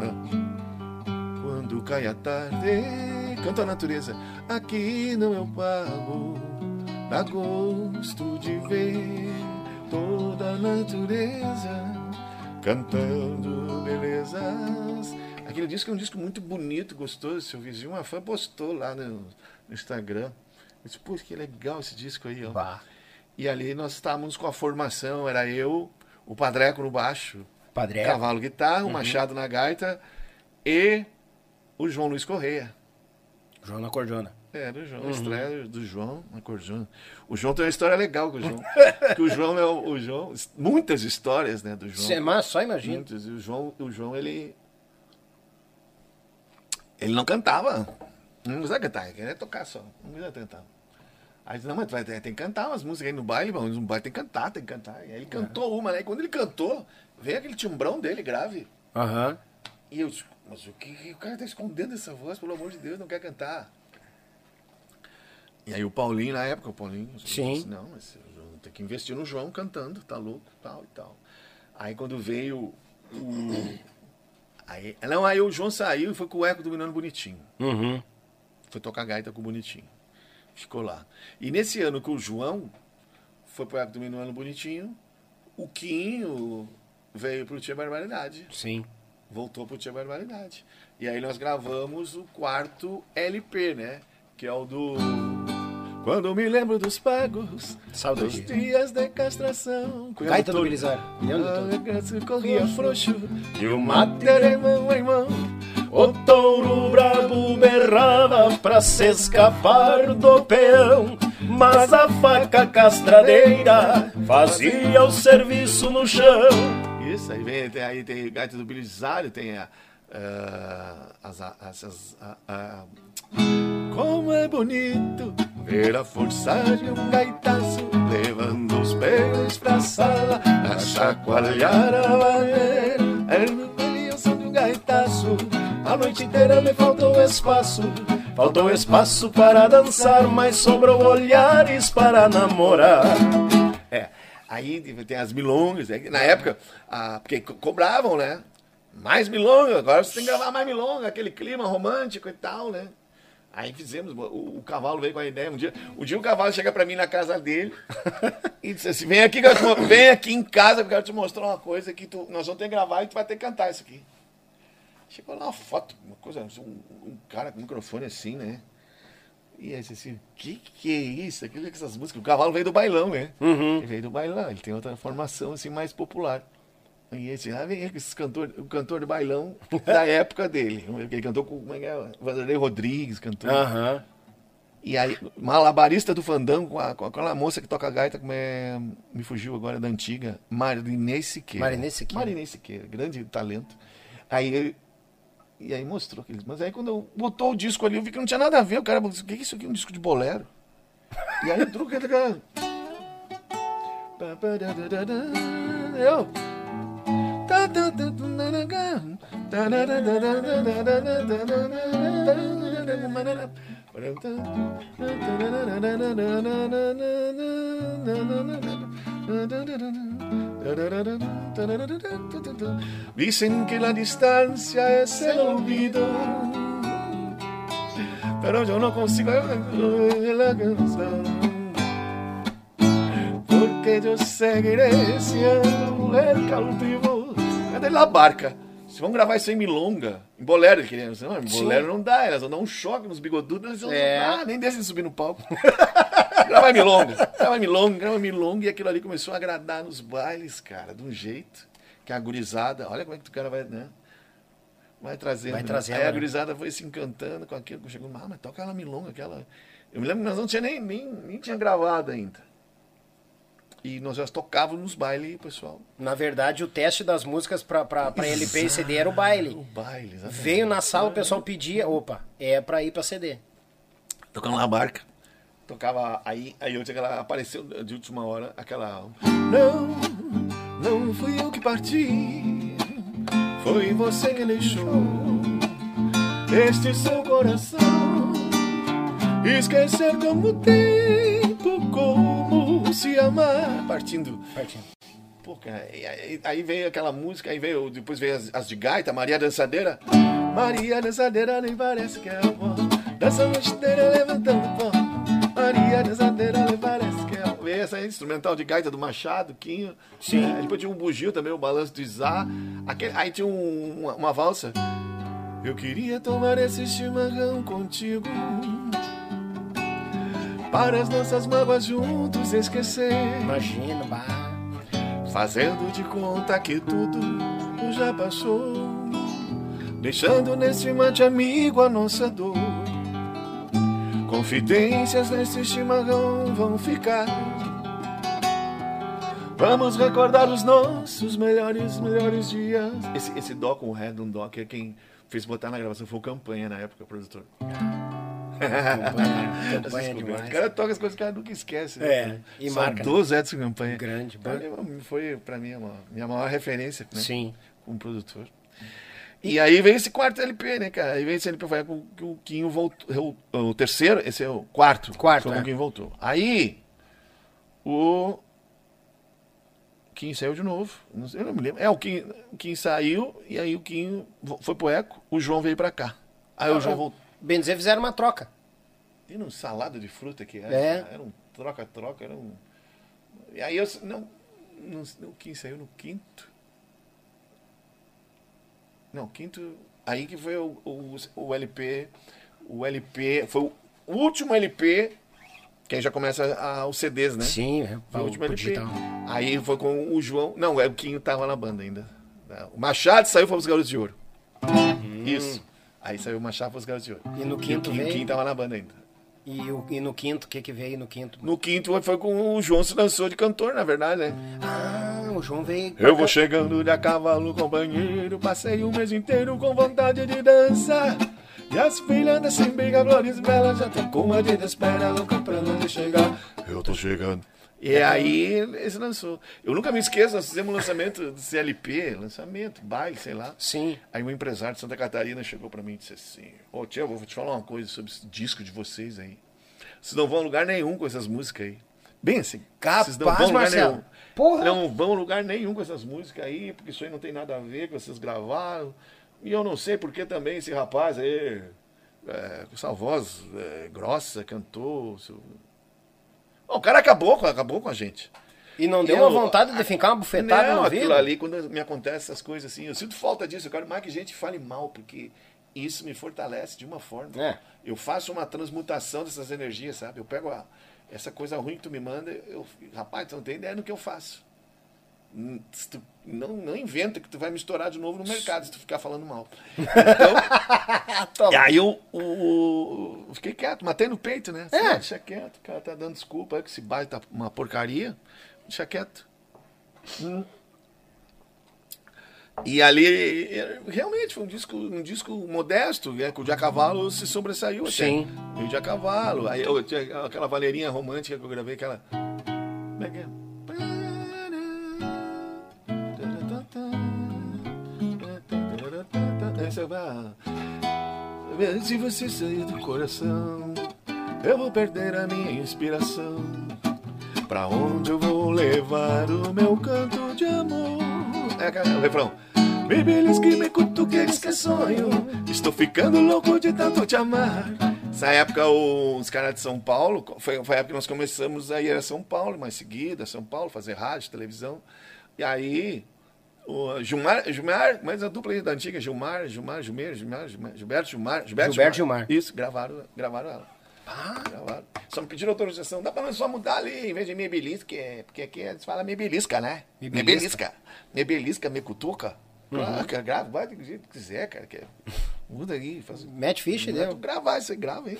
Ah. Quando cai a tarde. Canta a natureza. Aqui não eu pago. Dá gosto de ver toda a natureza cantando belezas. Aquele disco é um disco muito bonito, gostoso. Seu vizinho, uma fã postou lá no, no Instagram. Eu disse, pô, que legal esse disco aí, ó. Bah. E ali nós estávamos com a formação, era eu, o Padreco no baixo, Padre é. Cavalo guitarra, o Machado na gaita e o João Luiz Correia. João na Cordiona. É, do João, a estreia do João na Cordiona. O João tem uma história legal com o João. que o João é o, o João, muitas histórias, né, do João. Isso é só imagina. Muitas. E o João, o João ele ele não cantava. Não precisa cantar, ele queria tocar só. Não precisa cantar. Aí disse, não, mas tem que cantar umas músicas aí no baile, mano. No baile tem que cantar, tem que cantar. E aí ele cantou uma, né? E quando ele cantou, veio aquele timbrão dele grave. Aham. E eu disse, mas o que, que o cara tá escondendo essa voz, pelo amor de Deus, não quer cantar. E aí o Paulinho, na época, o Paulinho, Sim. disse, não, mas tem que investir no João cantando, tá louco, tal e tal. Aí quando veio o. Aí, não, aí o João saiu e foi com o eco dominando bonitinho. Uhum. Foi tocar gaita com o bonitinho. Ficou lá. E nesse ano que o João foi pro eco dominando bonitinho, o Quinho veio pro Tia Barbaridade Sim. voltou pro Tia Barbaridade. E aí nós gravamos o quarto LP, né? Que é o do. Quando me lembro dos pagos, Saudade. dos dias de castração. Gaita do Belizar? Corria frouxo, E o mate era mão em mão. O touro brabo berrava pra se escapar do peão, mas a faca castradeira fazia o serviço no chão. Isso, aí vem, tem, aí tem Gaita do Belisário, tem a. ah, as, as, as- a- a- como é bonito ver a força de um gaitaço levando os pelos pra sala a chacoalhar a maneira. É no som de um gaitaço. A noite inteira me faltou espaço, faltou espaço para dançar, mas sobrou olhares para namorar. É, aí tem as milongas, né? na época, porque co- cobravam, né? Mais milonga, agora você tem que gravar mais milonga, aquele clima romântico e tal, né? Aí fizemos, o, o cavalo veio com a ideia, um dia, um dia o cavalo chega pra mim na casa dele e disse assim, vem aqui, vem aqui em casa, que eu quero te mostrar uma coisa que tu, nós vamos ter que gravar e tu vai ter que cantar isso aqui. Chegou lá uma foto, uma coisa, um, um cara com microfone assim, né? E aí, disse assim, o que que é isso? Aquilo que essas músicas? O cavalo veio do bailão, né? Ele veio do bailão, ele tem outra formação assim mais popular. E esse, ah, vem esse cantor, o cantor de bailão da época dele. Ele cantou com como é que é? Vanderlei Rodrigues, cantou. Aham. E aí, malabarista do fandango com, a- com aquela moça que toca gaita, como é. Me fugiu agora da antiga. Marinês Siqueira. Marinês Siqueira. Marinês Siqueira, grande talento. Aí ele. E aí mostrou aqueles. Mas aí quando eu botou o disco ali, eu vi que não tinha nada a ver. O cara falou: o que é isso aqui? Um disco de bolero? E aí entrou aquele cara. Eu. Dicen que la distancia es el olvido, pero yo no consigo la canción porque yo seguiré siendo el cautivo. Cadê La Barca? Se vamos gravar isso em milonga, em bolero, ele queria. Não, em bolero não dá, elas vão dar um choque nos bigodudos, nós vamos É. ah, nem deixa de subir no palco. grava em milonga, grava em milonga, grava em milonga, e aquilo ali começou a agradar nos bailes, cara, de um jeito que a gurizada, olha como é que o cara vai, né? Vai trazendo. Vai né? trazendo, Aí a né? gurizada foi se encantando com aquilo, chegou, ah, mas toca aquela milonga, aquela. Eu me lembro que nós não tinha nem, nem, nem tinha gravado ainda. E nós já tocávamos nos bailes, pessoal. Na verdade, o teste das músicas pra LP e CD era o baile. O baile, exatamente. Veio na sala, o pessoal pedia, opa, é pra ir pra CD. Tocando na barca. tocava aí, aí tinha aquela, apareceu de última hora aquela. Não, não fui eu que parti, foi você que deixou este seu coração. Esquecer como o tempo, como se amar. Partindo. Partindo. Pô, cara, aí, aí veio aquela música, aí veio, depois veio as, as de gaita, Maria Dançadeira. Maria Dançadeira nem parece que é avó. Dança a noite inteira levantando pó. Maria Dançadeira nem parece que é. Veio essa instrumental de gaita do Machado, Quinho. Sim. É, depois tinha um bugio também, o balanço do Isá. Aquele, aí tinha um- uma, uma valsa. Eu queria tomar esse chimarrão contigo. Para as nossas mágoas juntos esquecer. Imagina, bah. Fazendo de conta que tudo já passou, deixando nesse mate amigo a nossa dor. Confidências nesse chimarrão vão ficar. Vamos recordar os nossos melhores, melhores dias. Esse, esse dó com o ré de um dó, que é quem fez botar na gravação, foi o Campanha na época, produtor. Campanha, campanha Desculpa, O demais. cara toca as coisas que o cara nunca esquece. né? É, e São marca, né? 12 Edson Campanha. Grande, Foi, pra mim, a maior- minha maior referência, né? Sim. Como produtor. E aí veio esse quarto LP, né, cara? Aí veio esse LP, foi com que o Quinho voltou. O, o terceiro, esse é o quarto. Quarto, Foi com é. o Quinho voltou. Aí, o Quinho saiu de novo. Não sei, eu não me lembro. É, o Quinho, o Quinho saiu, e aí o Quinho foi pro Eco, o João veio pra cá. Aí o João voltou. Bem dizer, fizeram uma troca. E num salada de fruta que era. É. cara, Era um troca-troca, era um. E aí eu. Não, não, o Quinho saiu no quinto. Não, quinto. Aí que foi o, o, o LP. O LP. Foi o último LP. Que aí já começa a, os CDs, né? Sim, é. Foi o último LP. digital. Aí foi com o João. Não, é, o Quinho tava na banda ainda. O Machado saiu para os Garotos de Ouro. Isso. Aí saiu o Machado para os Garotos de Ouro. E no quinto Quinho, o veio? Quinho tava na banda ainda. E, o, e no quinto, o que que veio no quinto? No quinto foi com o João se lançou de cantor, na verdade, né? Ah, o João veio... Eu vou chegando de a cavalo, companheiro. Passei o mês inteiro com vontade de dançar. E as filhas dessa embega, Glórias Bela, já com uma de espera, louca pra onde chegar. Eu tô chegando. E aí esse lançou. Eu nunca me esqueço, nós fizemos um lançamento do CLP, lançamento, baile, sei lá. Sim. Aí um empresário de Santa Catarina chegou pra mim e disse assim: Ô tia, eu vou te falar uma coisa sobre esse disco de vocês aí. Vocês não vão a lugar nenhum com essas músicas aí. Bem assim. vocês não Capaz, vão a lugar Marcelo. nenhum. Porra. Não vão a lugar nenhum com essas músicas aí, porque isso aí não tem nada a ver com vocês gravaram. E eu não sei porque também esse rapaz aí, é, com essa voz é, grossa, cantou. seu- o cara acabou, com- acabou com a gente. E não deu Eu- uma vontade de ficar uma bufetada Não, no aquilo ali, quando me acontece essas coisas assim, eu sinto falta disso. Eu quero mais que gente fale mal, porque isso me fortalece de uma forma. É. Eu faço uma transmutação dessas energias, sabe? Eu pego a- essa coisa ruim que tu me manda, eu, rapaz, tu não tem ideia do que eu faço. Tu- não, não inventa que tu vai me estourar de novo no mercado se tu ficar falando mal. Então, e aí eu, fiquei quieto, matei no peito, né? É. Ah, Deixa quieto, o cara tá dando desculpa aí que esse baile tá uma porcaria. Deixa quieto. Hum. E ali, eh, realmente, foi um disco, um disco modesto, né? Que o Dia Cavalo se sobressaiu até. Sim. E o Dia Cavalo. Aí eu tinha aquela valeirinha romântica que eu gravei, aquela. Como é que é? Se você sair do coração, eu vou perder a minha inspiração. Pra onde eu vou levar o meu canto de amor? É aquela- o refrão. Me belisque, me cutuque, diz que é sonho. Estou ficando louco de tanto te amar. Essa época, os caras de São Paulo, foi, foi a época que nós começamos a ir a São Paulo, mais seguida, São Paulo, fazer rádio, televisão. E aí, o Gilmar, Gilmar, mas a dupla aí da antiga, Gilmar, Gilmar, Gilmar, Gilmar, Gilmar Gilberto, Gilmar, Gilberto, Gilberto Gilmar. Isso, gravaram, gravaram ela. Gravaram. Só me pediram autorização. Dá pra nós só mudar ali, em vez de me belisca, é- porque aqui eles falam né? Me Me belisca. belisca. Me belisca, me cutuca. Ah, cara, grava, vai do jeito que quiser, cara. Que... é- Muda aí. Faz... Manda deu. tu gravar aí, grava aí.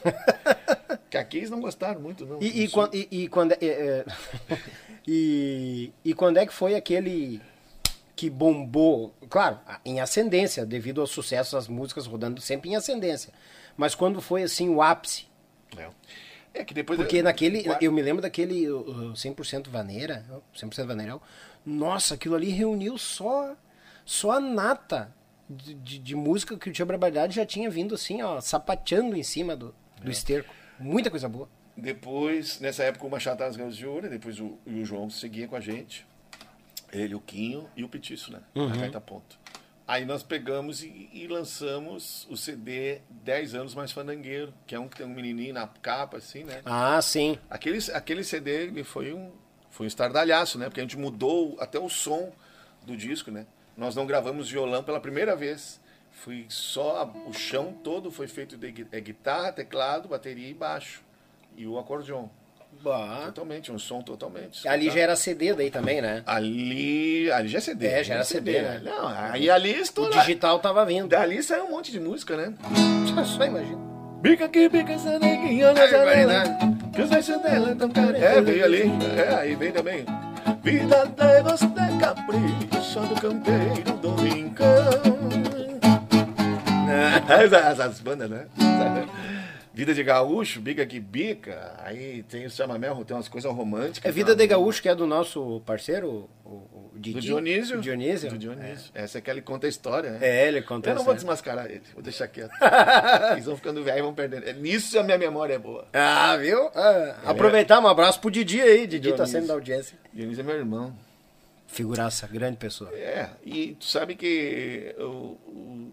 que aqui eles não gostaram muito, não. E, e, Isso- quan- e- e quando é- é, e, e quando é que foi aquele que bombou? Claro, em ascendência, devido ao sucesso das músicas rodando sempre em ascendência. Mas quando foi assim o ápice? É. É que depois. Porque eu- naquele. Eu me lembro daquele uh, uh, 100% vaneira. 100% vaneirão. Nossa, aquilo ali reuniu só. Só a nata de, de, de música que o Tia Barbaridade já tinha vindo assim, ó, sapateando em cima do, É. do esterco. Muita coisa boa. Depois, nessa época, o Machado estava nas Ganas de Ouro, depois o, o João seguia com a gente. Ele, o Quinho e o Petiço, né? Na Gaita Ponto. Aí nós pegamos e, e lançamos o CD 10 anos mais fandangueiro, que é um que tem um menininho na capa, assim, né? Ah, sim. Aquele, aquele CD ele foi um, foi um estardalhaço, né? Porque a gente mudou até o som do disco, né? Nós não gravamos violão pela primeira vez. Foi só a- o chão todo foi feito de é, guitarra, teclado, bateria e baixo. E o acordeon. Bah. Totalmente, um som totalmente. Ali já era CD daí também, né? Ali, ali já é CD. É, já era CD, né? Não, aí ali O estoura. digital tava vindo. Dali saiu um monte de música, né? Só imagina. Bica aqui, bica essa neguinha na janela. verdade. Que os beijos dela tão. É, veio ali. É, aí vem também. Vida de você capricho do campeiro do rincão. Essas, essas bandas, né? Vida de gaúcho, bica que bica. Aí tem o chamamel, tem umas coisas românticas. É Vida de Gaúcho, que é do nosso parceiro, o, o Didi. Do Dionísio. Dionísio. Do Dionísio. Essa é que ele conta a história, né? É, ele conta Eu não vou desmascarar ele, vou deixar quieto. Eles vão ficando velhos e vão perdendo. É, Nisso a minha memória é boa. Ah, viu? Ah, aproveitar, um abraço pro Didi aí. Didi tá Dionísio. sendo da audiência. Dionísio é meu irmão. Figuraça, grande pessoa. É, e tu sabe que o- o-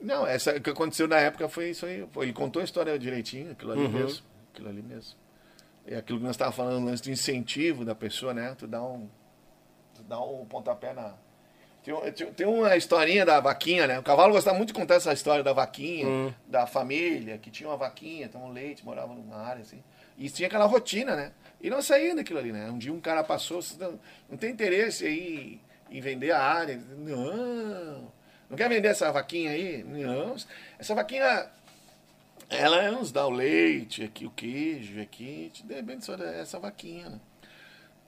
não, essa o que aconteceu na época foi isso aí. Foi, ele contou a história direitinho, aquilo ali mesmo. Aquilo ali mesmo. É aquilo que nós estávamos falando, o lance do incentivo da pessoa, né? Tu dá um. Tu dá um pontapé na. Tem, tem- uma historinha da vaquinha, né? O cavalo gostava muito de contar essa história da vaquinha, da família, que tinha uma vaquinha, um leite, morava numa área assim. E tinha aquela rotina, né? E não saía daquilo ali, né? Um dia um cara passou, "Você não, não tem interesse aí em vender a área. Não. Não quer vender essa vaquinha aí? Não. Essa vaquinha ela nos dá o leite, aqui o queijo, aqui, dê bem só essa vaquinha, né?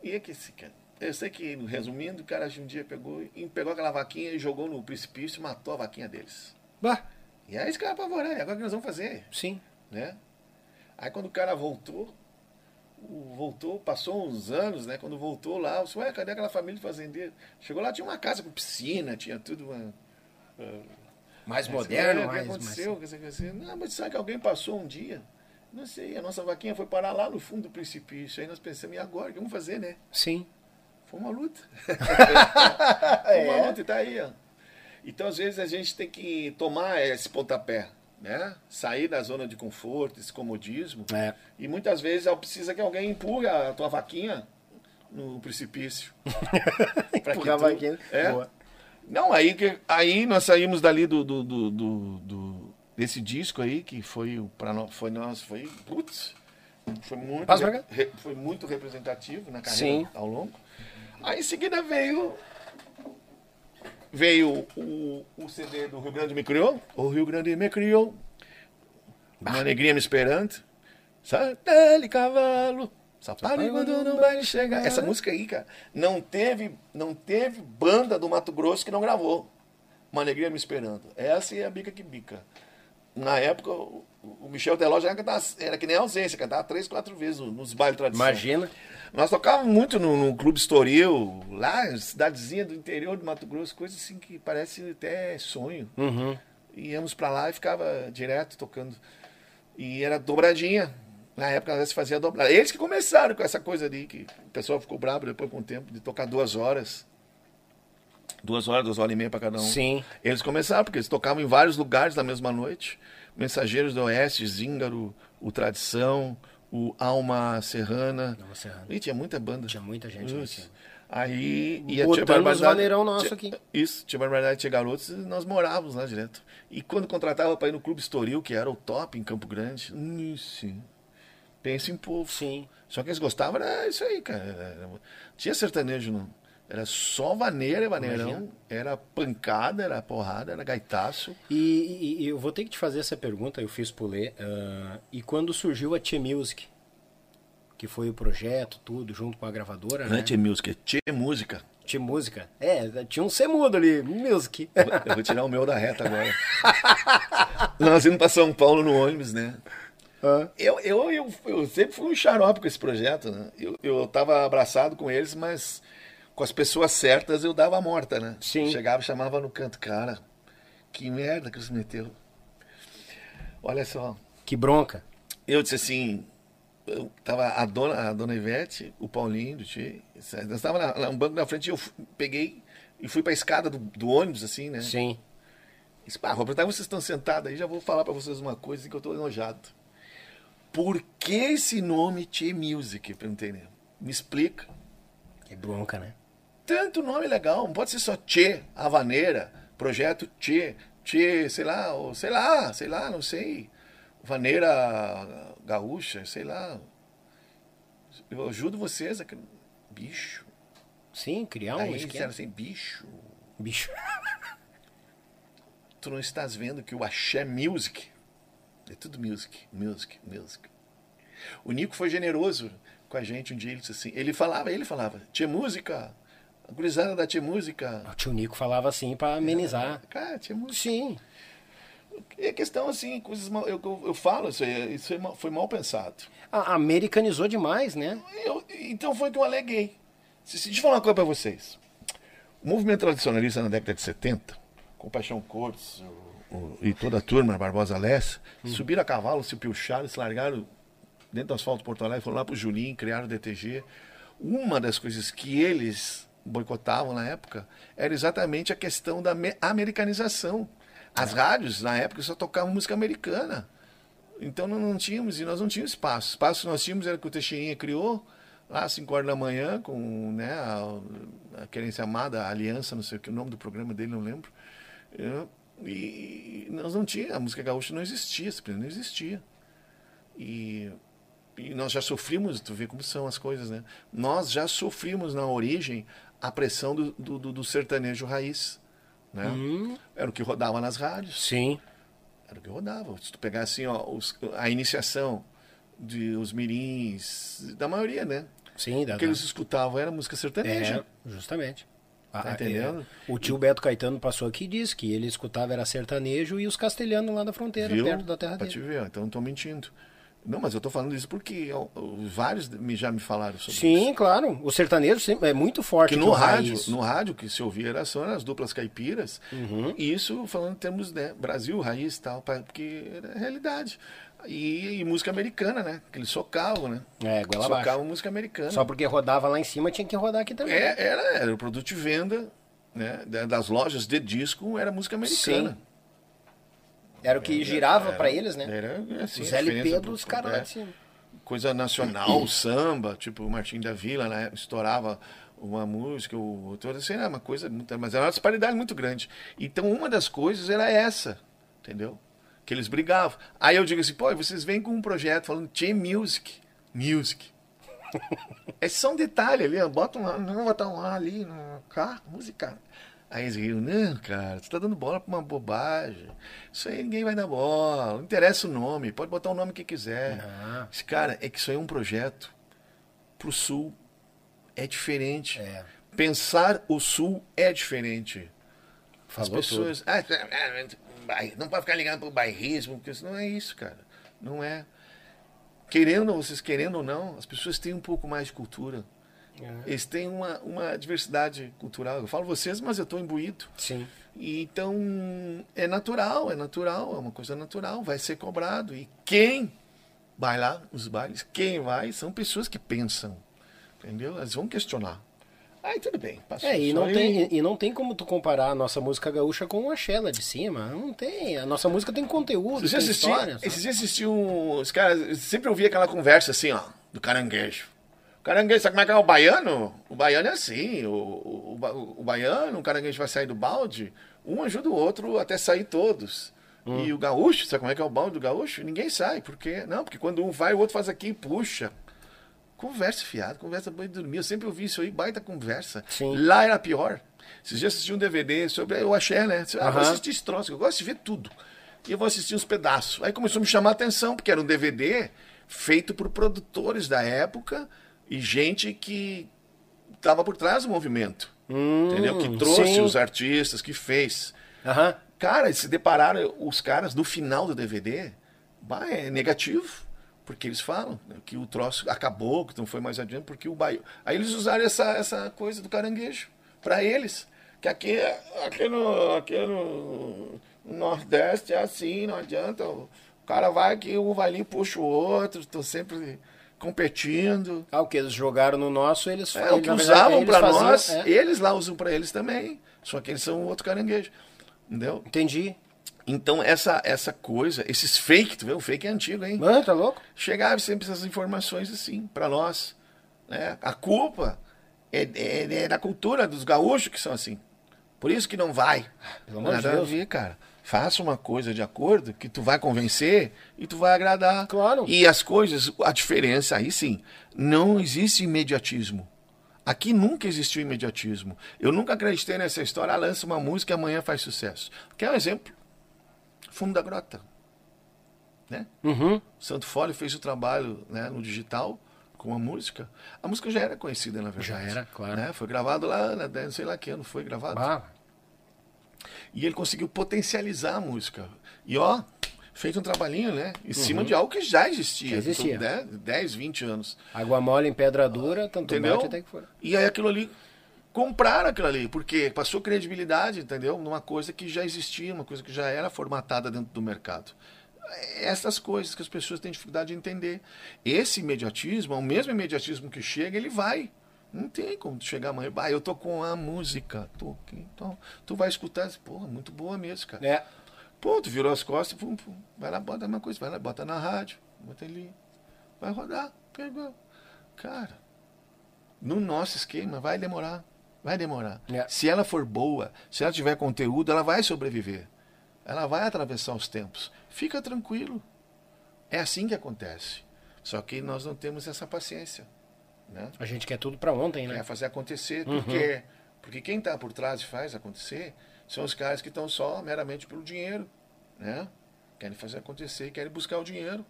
E é que esse cara, eu sei que, resumindo, o cara um dia pegou pegou aquela vaquinha e jogou no precipício e matou a vaquinha deles. Bah, E aí esse cara apavorado, e agora o que nós vamos fazer? sim. Né? Aí quando o cara voltou, voltou, passou uns anos, né? Quando voltou lá, eu disse, ué, cadê aquela família de fazendeiro? Chegou lá, tinha uma casa com piscina, tinha tudo. Uma, Mais Aí, moderno, é, mais... O que aconteceu? mais- Que que assim, Não, mas sabe que alguém passou um dia? Não sei, a nossa vaquinha foi parar lá no fundo do precipício. Aí nós pensamos, e agora? O que vamos fazer, né? Sim. Foi uma luta. É. Foi uma luta e tá aí, ó. Então, às vezes, a gente tem que tomar esse pontapé, né? Sair da zona de conforto, esse comodismo. É. E muitas vezes precisa que alguém empurre a tua vaquinha no precipício. Que Empurrar a tu- vaquinha. É. Boa. Não, aí, aí nós saímos dali do, do, do, do- desse disco aí, que foi pra nós, foi nós, foi, putz, foi muito, re- foi muito representativo na carreira Sim. ao longo. Aí em seguida veio, veio o, o CD do Rio Grande me criou, o Rio Grande me criou, uma negrinha me esperando, sabe, dele cavalo, Sapare quando não vai chegar. Essa música aí, cara, não teve, não teve banda do Mato Grosso que não gravou. Uma alegria me esperando. Essa e a bica que bica. Na época, o, o Michel Teló já cantava, era que nem a ausência, cantava três, quatro vezes no- nos bailes tradicionais. Imagina. Nós tocávamos muito no, no Clube Estoril, lá, cidadezinha do interior do Mato Grosso, coisa assim que parece até sonho. Uhum. Íamos pra lá e ficava direto tocando. E era dobradinha. Na época, às vezes fazia dobrada. Eles que começaram com essa coisa ali, que o pessoal ficou bravo depois com o tempo, de tocar duas horas. Duas horas, duas horas e meia pra cada um. Sim. Eles começaram, porque eles tocavam em vários lugares na mesma noite. Mensageiros do Oeste, Zíngaro, o Tradição, o Alma Serrana. Alma Serrana. E tinha muita banda. Tinha muita gente Isso. tinha. Aí ia os vaneirão nosso aqui. Isso, tinha Barbaridade, tinha garotos e nós morávamos lá direto. E quando contratava para ir no Clube Estoril, que era o top em Campo Grande, isso. Pensa em povo. Sim. Só que eles gostavam era isso aí, cara. Era- Tinha sertanejo, não. Era só vaneira, vaneirão. Imagina. Era pancada, era porrada, era gaitaço. E, e- e eu vou ter que te fazer essa pergunta, eu fiz por ler. ah, e quando surgiu a Tia Music, que foi o projeto, tudo, junto com a gravadora, Não né? é Tia Music, é Tia Música. Tia Música. É, tinha um semudo ali, Music. Eu vou tirar o meu da reta agora. Nós indo para São Paulo no ônibus, né? Ah. Eu, eu, eu, eu sempre fui um xarope com esse projeto, né? Eu, eu tava abraçado com eles, mas com as pessoas certas eu dava a morta, né? Sim. Chegava e chamava no canto, cara, que merda que você meteu. Olha só, Que bronca. eu disse assim, eu tava a dona, a dona Ivete, o Paulinho do Tchê, nós tava na, no banco da frente, eu fu- peguei e fui pra escada do, do ônibus, assim, né? Sim. Disse, pá, vou aproveitar que vocês estão sentados aí, já vou falar pra vocês uma coisa que eu tô enojado. Por que esse nome Tchê Music? Eu Perguntei, né? Me explica. Que bronca, né? Tanto nome legal, não pode ser só Tchê, Avaneira, Projeto Tchê, Tchê, sei lá, ou sei lá, sei lá, não sei. Vaneira Gaúcha, sei lá. Eu ajudo vocês a... Bicho. Sim, criar um Aí eles esquema. disseram assim, bicho, Bicho. tu não estás vendo que o Axé Music é tudo music, music, music. O Nico foi generoso com a gente um dia, ele disse assim, ele falava, ele falava, Tchê Música, a gurizada da Tchê Música. O tio Nico falava assim pra amenizar. Cara, Tchê Música. Sim. É questão assim, coisas mal, eu, eu, eu falo, isso, aí, isso aí foi mal pensado. A- americanizou demais, né? Eu- então foi o que eu aleguei. Se, se, deixa eu falar uma coisa pra vocês. O movimento tradicionalista na década de 70, com Paixão Cortes o- e toda a turma, Barbosa Lessa, subiram a cavalo, se pilcharam, se largaram dentro do asfalto Porto Alegre, foram lá pro Julinho, criaram o DTG. Uma das coisas que eles boicotavam na época era exatamente a questão da me- americanização. As rádios, na época, só tocavam música americana. Então não, não tínhamos, e nós não tínhamos espaço. O espaço que nós tínhamos era que o Teixeirinha criou, lá às 5 horas da manhã, com né, a, a querência amada, a aliança, não sei o que, o nome do programa dele, não lembro. Eu- e nós não tínhamos, a música gaúcha não existia, simplesmente não existia. E, e nós já sofrimos, tu vê como são as coisas, né? Nós já sofrimos na origem a pressão do, do, do- sertanejo raiz. Né? Era o que rodava nas rádios. Sim. Era o que rodava. Se tu pegar assim, ó, os- a iniciação de os mirins, da maioria, né? Sim, da, O que eles escutavam era música sertaneja. É, justamente. Tá Ah, entendendo? é, o tio Beto Caetano passou aqui e disse que ele escutava era sertanejo e os castelhanos lá da fronteira, Viu? perto da terra pra dele. te ver, então não tô mentindo. Não, mas eu tô falando isso porque ó, vários me- já me falaram sobre isso. Sim, claro. O sertanejo sempre é muito forte Que no rádio, raiz. no rádio que se ouvia era só as duplas caipiras. Uhum. E isso falando em termos né, Brasil, raiz e tal, porque era realidade. E, e música americana, né? Que eles socavam, né? É, goela socavam música americana. Só porque rodava lá em cima tinha que rodar aqui também. É, era, era o produto de venda né, da- das lojas de disco, era música americana. Sim. Era o que girava pra eles, né? Era assim, Os LP dos caras lá é, de cima. Coisa nacional, samba, tipo o Martim da Vila, né? Estourava uma música, o outro, assim, era uma coisa, muito, mas era uma disparidade muito grande. Então uma das coisas era essa, entendeu? Que eles brigavam. Aí eu digo assim, pô, vocês vêm com um projeto falando Team Music. Music. É só um detalhe ali, ó, bota um não botar um lá ali no carro, música. Aí eles riram, não, cara, você tá dando bola pra uma bobagem. Isso aí ninguém vai dar bola, não interessa o nome, pode botar o nome que quiser. Ah. Esse cara, é que isso aí é um projeto pro sul. É diferente. É. Pensar o sul é diferente. As Falou pessoas. Ah, ah, não pode ficar ligando pro bairrismo, porque isso não é isso, cara. Não é. Querendo, vocês querendo ou não, as pessoas têm um pouco mais de cultura. Eles têm uma, uma diversidade cultural. Eu falo vocês, mas eu estou imbuído. Sim. E Então, é natural, é natural, é uma coisa natural, vai ser cobrado. E quem vai lá, os bailes, quem vai, são pessoas que pensam. Entendeu? Elas vão questionar. Aí tudo bem. passou É, e não, aí. tem, e não tem como tu comparar a nossa música gaúcha com a Xela de cima. Não tem. A nossa música tem conteúdo, tem dias assisti, história. sabe? esses dias assisti um. Os caras. eu Sempre ouvia aquela conversa assim, ó, do caranguejo. O caranguejo, sabe como é que é o baiano? O baiano é assim. O, o, o o baiano, o caranguejo vai sair do balde, um ajuda o outro até sair todos. Hum. E o gaúcho, sabe como é que é o balde do gaúcho? Ninguém sai. Por quê? Não, porque quando um vai, o outro faz aqui e puxa. Conversa fiado, conversa bem dormir. Eu sempre ouvi isso aí, baita conversa. Sim. Lá era pior. Vocês já assistiram um DVD sobre o axé, né? Ah, vou Aham. assistir esse troço, eu gosto de ver tudo. E eu vou assistir uns pedaços. Aí começou a me chamar a atenção, porque era um DVD feito por produtores da época e gente que estava por trás do movimento. entendeu? Que trouxe Hum, sim. os artistas, que fez. Aham. Cara, se depararam os caras no final do DVD, bah, é negativo. Porque eles falam né, que o troço acabou, que não foi mais adiante, porque o bairro. Aí eles usaram essa, essa coisa do caranguejo para eles. Que aqui, aqui, no, aqui no, no Nordeste é assim, não adianta. O cara vai aqui, um vai ali e puxa o outro, estou sempre competindo. Ah, o que eles jogaram no nosso, eles É, o que usavam para nós, é. eles lá usam para eles também. Só que eles são outro caranguejo. Entendeu? Entendi. Então, essa, essa coisa, esses fake, tu vê? O fake é antigo, hein? Mano, tá louco? Chegava sempre essas informações assim, para nós. Né? A culpa é, é- é da cultura dos gaúchos que são assim. Por isso que não vai. Pelo amor de Deus. ver, cara. Faça uma coisa de acordo que tu vai convencer e tu vai agradar. Claro. E as coisas, a diferença aí sim, não existe imediatismo. Aqui nunca existiu imediatismo. Eu nunca acreditei nessa história, ah, lança uma música e amanhã faz sucesso. Quer um exemplo? Fundo da Grota. Né? Uhum. Santo Fole fez o trabalho né, no digital com a música. A música já era conhecida, na verdade. Já era, claro. Né? Foi gravado lá, né, não sei lá que ano foi gravado. Ah, E ele conseguiu potencializar a música. E ó, feito um trabalhinho, né? Em cima de algo que já existia. Uhum. Já existia. Né? 10, 20 anos. água mole em pedra dura, tanto Entendeu? bate até que for. E aí aquilo ali. Compraram aquilo ali, porque passou credibilidade, entendeu? Numa coisa que já existia, uma coisa que já era formatada dentro do mercado. Essas coisas que as pessoas têm dificuldade de entender. Esse imediatismo, é o mesmo imediatismo que chega, ele vai. Não tem como chegar amanhã. Ah, eu tô com a música. Tô aqui, então, tu vai escutar, porra, muito boa mesmo, cara. É. Pô, tu virou as costas, pum, pum, vai lá, bota uma coisa, vai lá, bota na rádio, bota ali, vai rodar, pegou. Cara, no nosso esquema vai demorar, vai demorar. É. Se ela for boa, se ela tiver conteúdo, ela vai sobreviver. Ela vai atravessar os tempos. Fica tranquilo. É assim que acontece. Só que nós não temos essa paciência, né? A gente quer tudo pra ontem, né? É fazer acontecer, Uhum. porque porque quem está por trás e faz acontecer são os caras que estão só meramente pelo dinheiro, né? Querem fazer acontecer, querem buscar o dinheiro.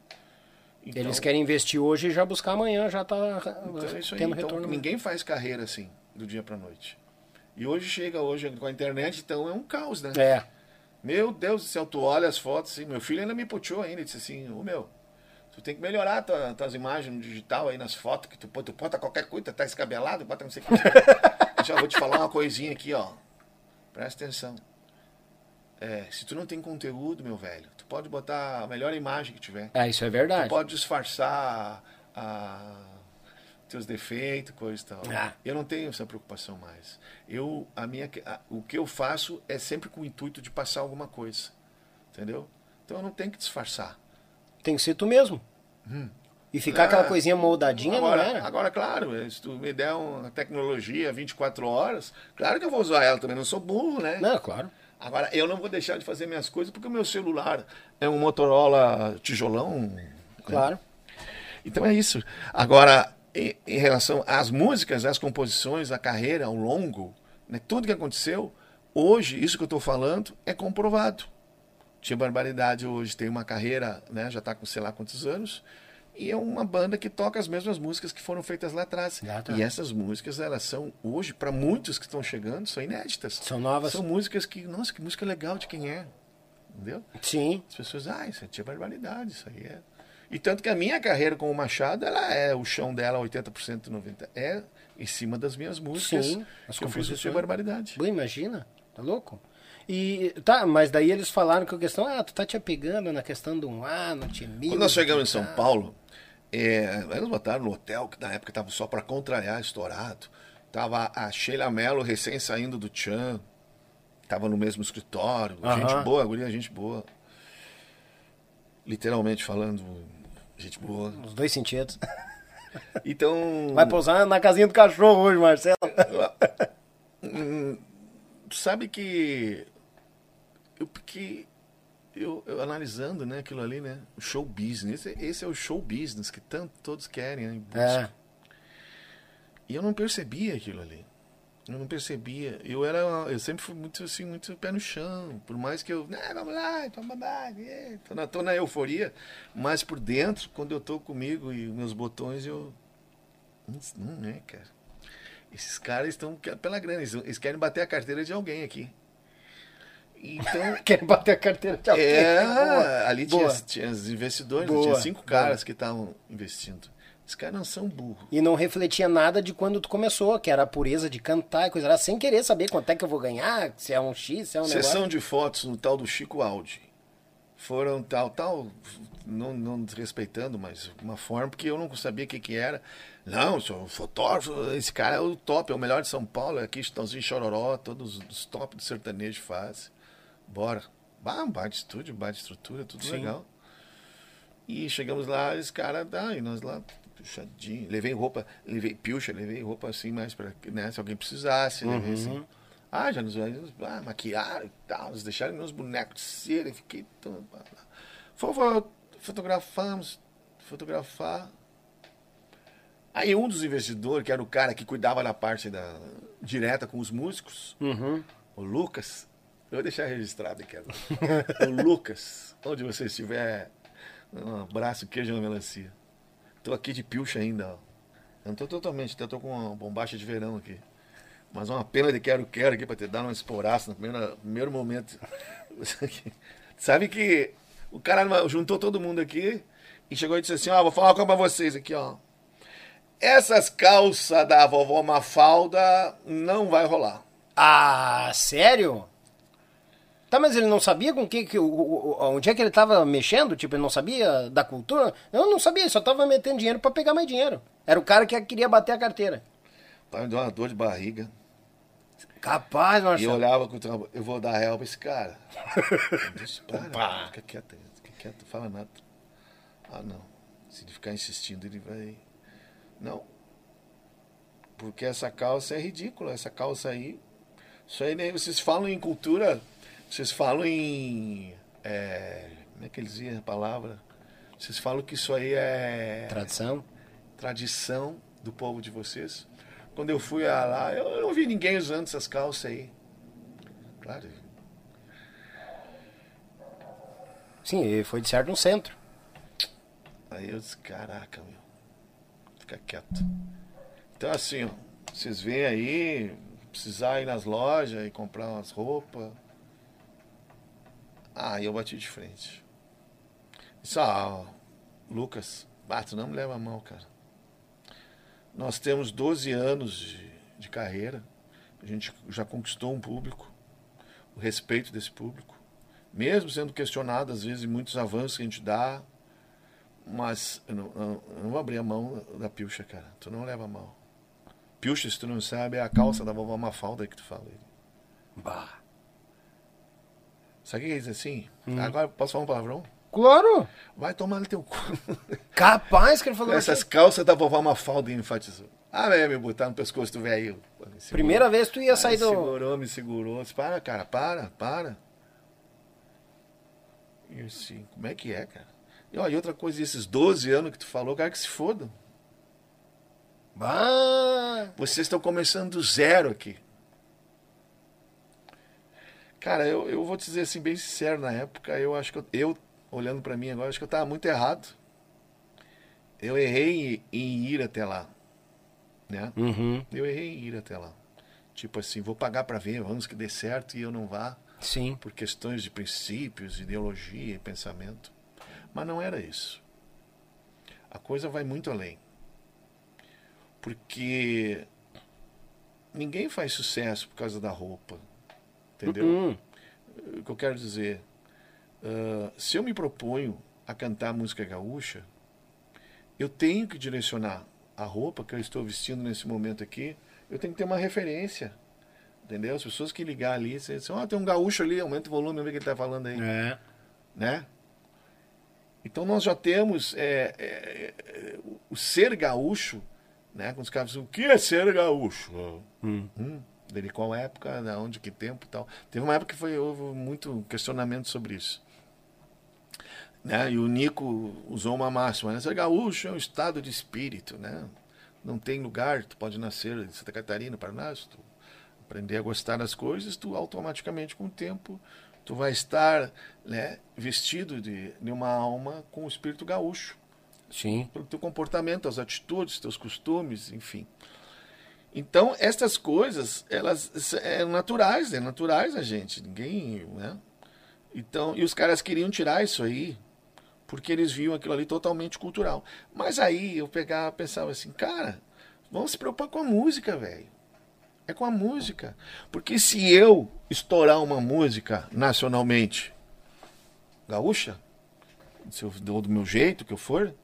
Então, Eles querem investir hoje e já buscar amanhã, já tá então é isso aí. tendo Então, retorno. ninguém faz carreira assim, do dia para noite. E hoje chega hoje com a internet, então é um caos, né? É. Meu Deus do céu, tu olha as fotos assim, meu filho ainda me puxou ainda, disse assim, ô meu, tu tem que melhorar tua, tuas imagens no digital aí nas fotos, que tu, tu bota qualquer coisa, tá escabelado, bota não sei o que. Já vou te falar uma coisinha aqui, ó. Presta atenção. É, se tu não tem conteúdo, meu velho, tu pode botar a melhor imagem que tiver. É, isso é Tu verdade. pode disfarçar a, teus defeitos, coisa e tal. Ah. Eu não tenho essa preocupação mais. Eu, a minha, a- o que eu faço é sempre com o intuito de passar alguma coisa. Entendeu? Então eu não tenho que disfarçar. Tem que ser tu mesmo. E ficar aquela Ah, coisinha moldadinha, agora, não era? Agora, claro, se tu me der uma tecnologia 24 horas, claro que eu vou usar ela também, não sou burro, né? Não, claro. Agora, eu não vou deixar de fazer minhas coisas porque o meu celular é um Motorola tijolão. né? Claro. Então é isso. Agora, em, em relação às músicas, às composições, à carreira, ao longo, né, tudo que aconteceu, hoje, isso que eu estou falando, é comprovado. Tia Barbaridade hoje tem uma carreira, né, já está com sei lá quantos anos, e é uma banda que toca as mesmas músicas que foram feitas lá atrás. E essas músicas, elas são, hoje, para muitos que estão chegando, são inéditas. São novas. São músicas que, nossa, que música legal de quem é. Entendeu? Sim. As pessoas, ah, isso é tia barbaridade, isso aí é. E tanto que a minha carreira com o Machado, ela é, o chão dela, 80%, 90%, é em cima das minhas músicas Sim, as que eu fiz o tia composições. barbaridade. Bom, imagina. Tá louco? E tá, mas daí eles falaram que a questão, ah, tu tá te apegando na questão do um ah, no time. Quando nós chegamos em São Paulo, é, nos botaram no hotel, que na época estava só para contrariar, estourado. Tava a Sheila Mello recém saindo do Tchan, tava no mesmo escritório, Aham. gente boa, a guria, gente boa. Literalmente falando, gente boa. Os dois sentidos. Então. Vai pousar na casinha do cachorro hoje, Marcelo. Sabe que eu porque eu, eu analisando né aquilo ali né o show business esse, esse é o show business que tanto todos querem né, É. e eu não percebia aquilo ali eu não percebia eu era eu sempre fui muito assim muito pé no chão por mais que eu ah, vamos lá vamos lá é", tô na, tô na euforia mas por dentro quando eu tô comigo e meus botões eu não, não é cara esses caras estão pela grana, eles, eles querem bater a carteira de alguém aqui. Então, Querem bater a carteira de alguém. é, Boa. ali Boa. tinha, tinha os investidores, Boa. tinha cinco caras que estavam investindo. Os caras não são burros. E não refletia nada de quando tu começou, que era a pureza de cantar e coisa lá, sem querer saber quanto é que eu vou ganhar, se é um X, se é um Sessão negócio. de fotos no tal do Chico Aldi. Foram tal, tal, não, não desrespeitando, mas uma forma, porque eu não sabia o que, que era. Não, sou fotógrafo, esse cara é o top, é o melhor de São Paulo, é aqui Estãozinho Chororó, todos os top do sertanejo faz. Bora. Bah, bate estúdio, bate estrutura, tudo Sim. legal. E chegamos lá, esse cara, ah, e nós lá, puxadinho. Levei roupa, levei pilcha, levei roupa assim, mais pra, né, se alguém precisasse, levei assim. Ah, já nos ah, maquiaram e tal, nos deixaram meus bonecos de cera, e fiquei tão. Fo- fo- Fotografamos, fotografar. Aí um dos investidores, que era o cara que cuidava da parte da direta com os músicos, Uhum. o Lucas, eu vou deixar registrado aqui agora. o Lucas, onde você estiver, um abraço, queijo na melancia. Tô aqui de pilcha ainda, ó. Eu não tô totalmente, até tô com uma bombacha de verão aqui. Mas uma pena de quero-quero aqui pra te dar uma esporaça no primeiro, primeiro momento. Sabe que o cara juntou todo mundo aqui e chegou e disse assim, ó, vou falar uma coisa pra vocês aqui, ó. Essas calças da vovó Mafalda não vai rolar. Ah, sério? Tá, mas ele não sabia com que, que o, onde é que ele tava mexendo? Tipo, ele não sabia da cultura? Eu não sabia, ele só tava metendo dinheiro pra pegar mais dinheiro. Era o cara que queria bater a carteira. Tá me dando uma dor de barriga. Capaz, E eu Marcelo. olhava com o trabalho, eu vou dar real pra esse cara. Deixa, para, Opa. fica quieto, fica quieto, fala nada. Ah, não. Se ele ficar insistindo, ele vai. Não. Porque essa calça é ridícula, essa calça aí. Isso aí, nem vocês falam em cultura, vocês falam em. é, como é que eles dizem a palavra? Vocês falam que isso aí é Tradição? tradição do povo de vocês. Quando eu fui lá, eu não vi ninguém usando essas calças aí. Claro. Sim, foi de certo no centro. Aí eu disse, caraca, meu. Fica quieto. Então assim, ó, vocês vêm aí, precisar ir nas lojas e comprar umas roupas. Aí eu bati de frente. Disse, ah, Lucas, bato, não me leva a mão, cara. Nós temos 12 anos de, de carreira. A gente já conquistou um público, o respeito desse público. Mesmo sendo questionado, às vezes, em muitos avanços que a gente dá, mas eu não, eu não vou abrir a mão da pilcha, cara. Tu não leva a mão. Pilcha, se tu não sabe, é a calça da vovó Mafalda que tu fala. Bah. Sabe o que ele diz assim? Agora, posso falar um palavrão? Claro! Vai tomar no teu cu. Capaz que ele falou Essas assim. calças da vovó Mafalda enfatizou. Ah, velho, me botar no pescoço do velho. Primeira vez tu ia sair Aí do. Segurou, me segurou. Disse, para, cara, para, para. E eu assim, como é que é, cara? E, ó, e outra coisa, esses 12 anos que tu falou, cara, que se fodam. Bah. Vocês estão começando do zero aqui. Cara, eu, eu vou te dizer assim, bem sincero, na época, eu acho que eu, eu olhando pra mim agora, acho que eu tava muito errado. Eu errei em, em ir até lá. Né? Uhum. Eu errei em ir até lá. Tipo assim, vou pagar pra ver, vamos que dê certo e eu não vá Sim. por questões de princípios, ideologia e pensamento. Mas não era isso. A coisa vai muito além. Porque ninguém faz sucesso por causa da roupa. Entendeu? Uhum. O que eu quero dizer, ah, se eu me proponho a cantar música gaúcha, eu tenho que direcionar a roupa que eu estou vestindo nesse momento aqui, eu tenho que ter uma referência. Entendeu? As pessoas que ligar ali, você diz, ó, tem um gaúcho ali, aumenta o volume, vê o que ele está falando aí. É. Né? Então nós já temos é, é, é, o ser gaúcho, né? Quando os caras dizem, o que é ser gaúcho? Hum. Hum, de qual época, da onde, que tempo tal. Teve uma época que foi, houve muito questionamento sobre isso. Né? E o Nico usou uma máxima, né? Gaúcho é um estado de espírito, né? Não tem lugar, tu pode nascer em Santa Catarina, Paraná, se tu aprender a gostar das coisas, tu automaticamente com o tempo tu vai estar né, vestido de, de uma alma com o espírito gaúcho Sim. pelo teu comportamento, as atitudes, teus costumes, enfim. Então, estas coisas, elas é naturais, é naturais a gente. Ninguém, né? Então, e os caras queriam tirar isso aí, porque eles viam aquilo ali totalmente cultural. Mas aí eu pegava, pensava assim, cara, vamos se preocupar com a música, velho. É com a música. Porque se eu estourar uma música nacionalmente gaúcha, se eu, do meu jeito que eu for,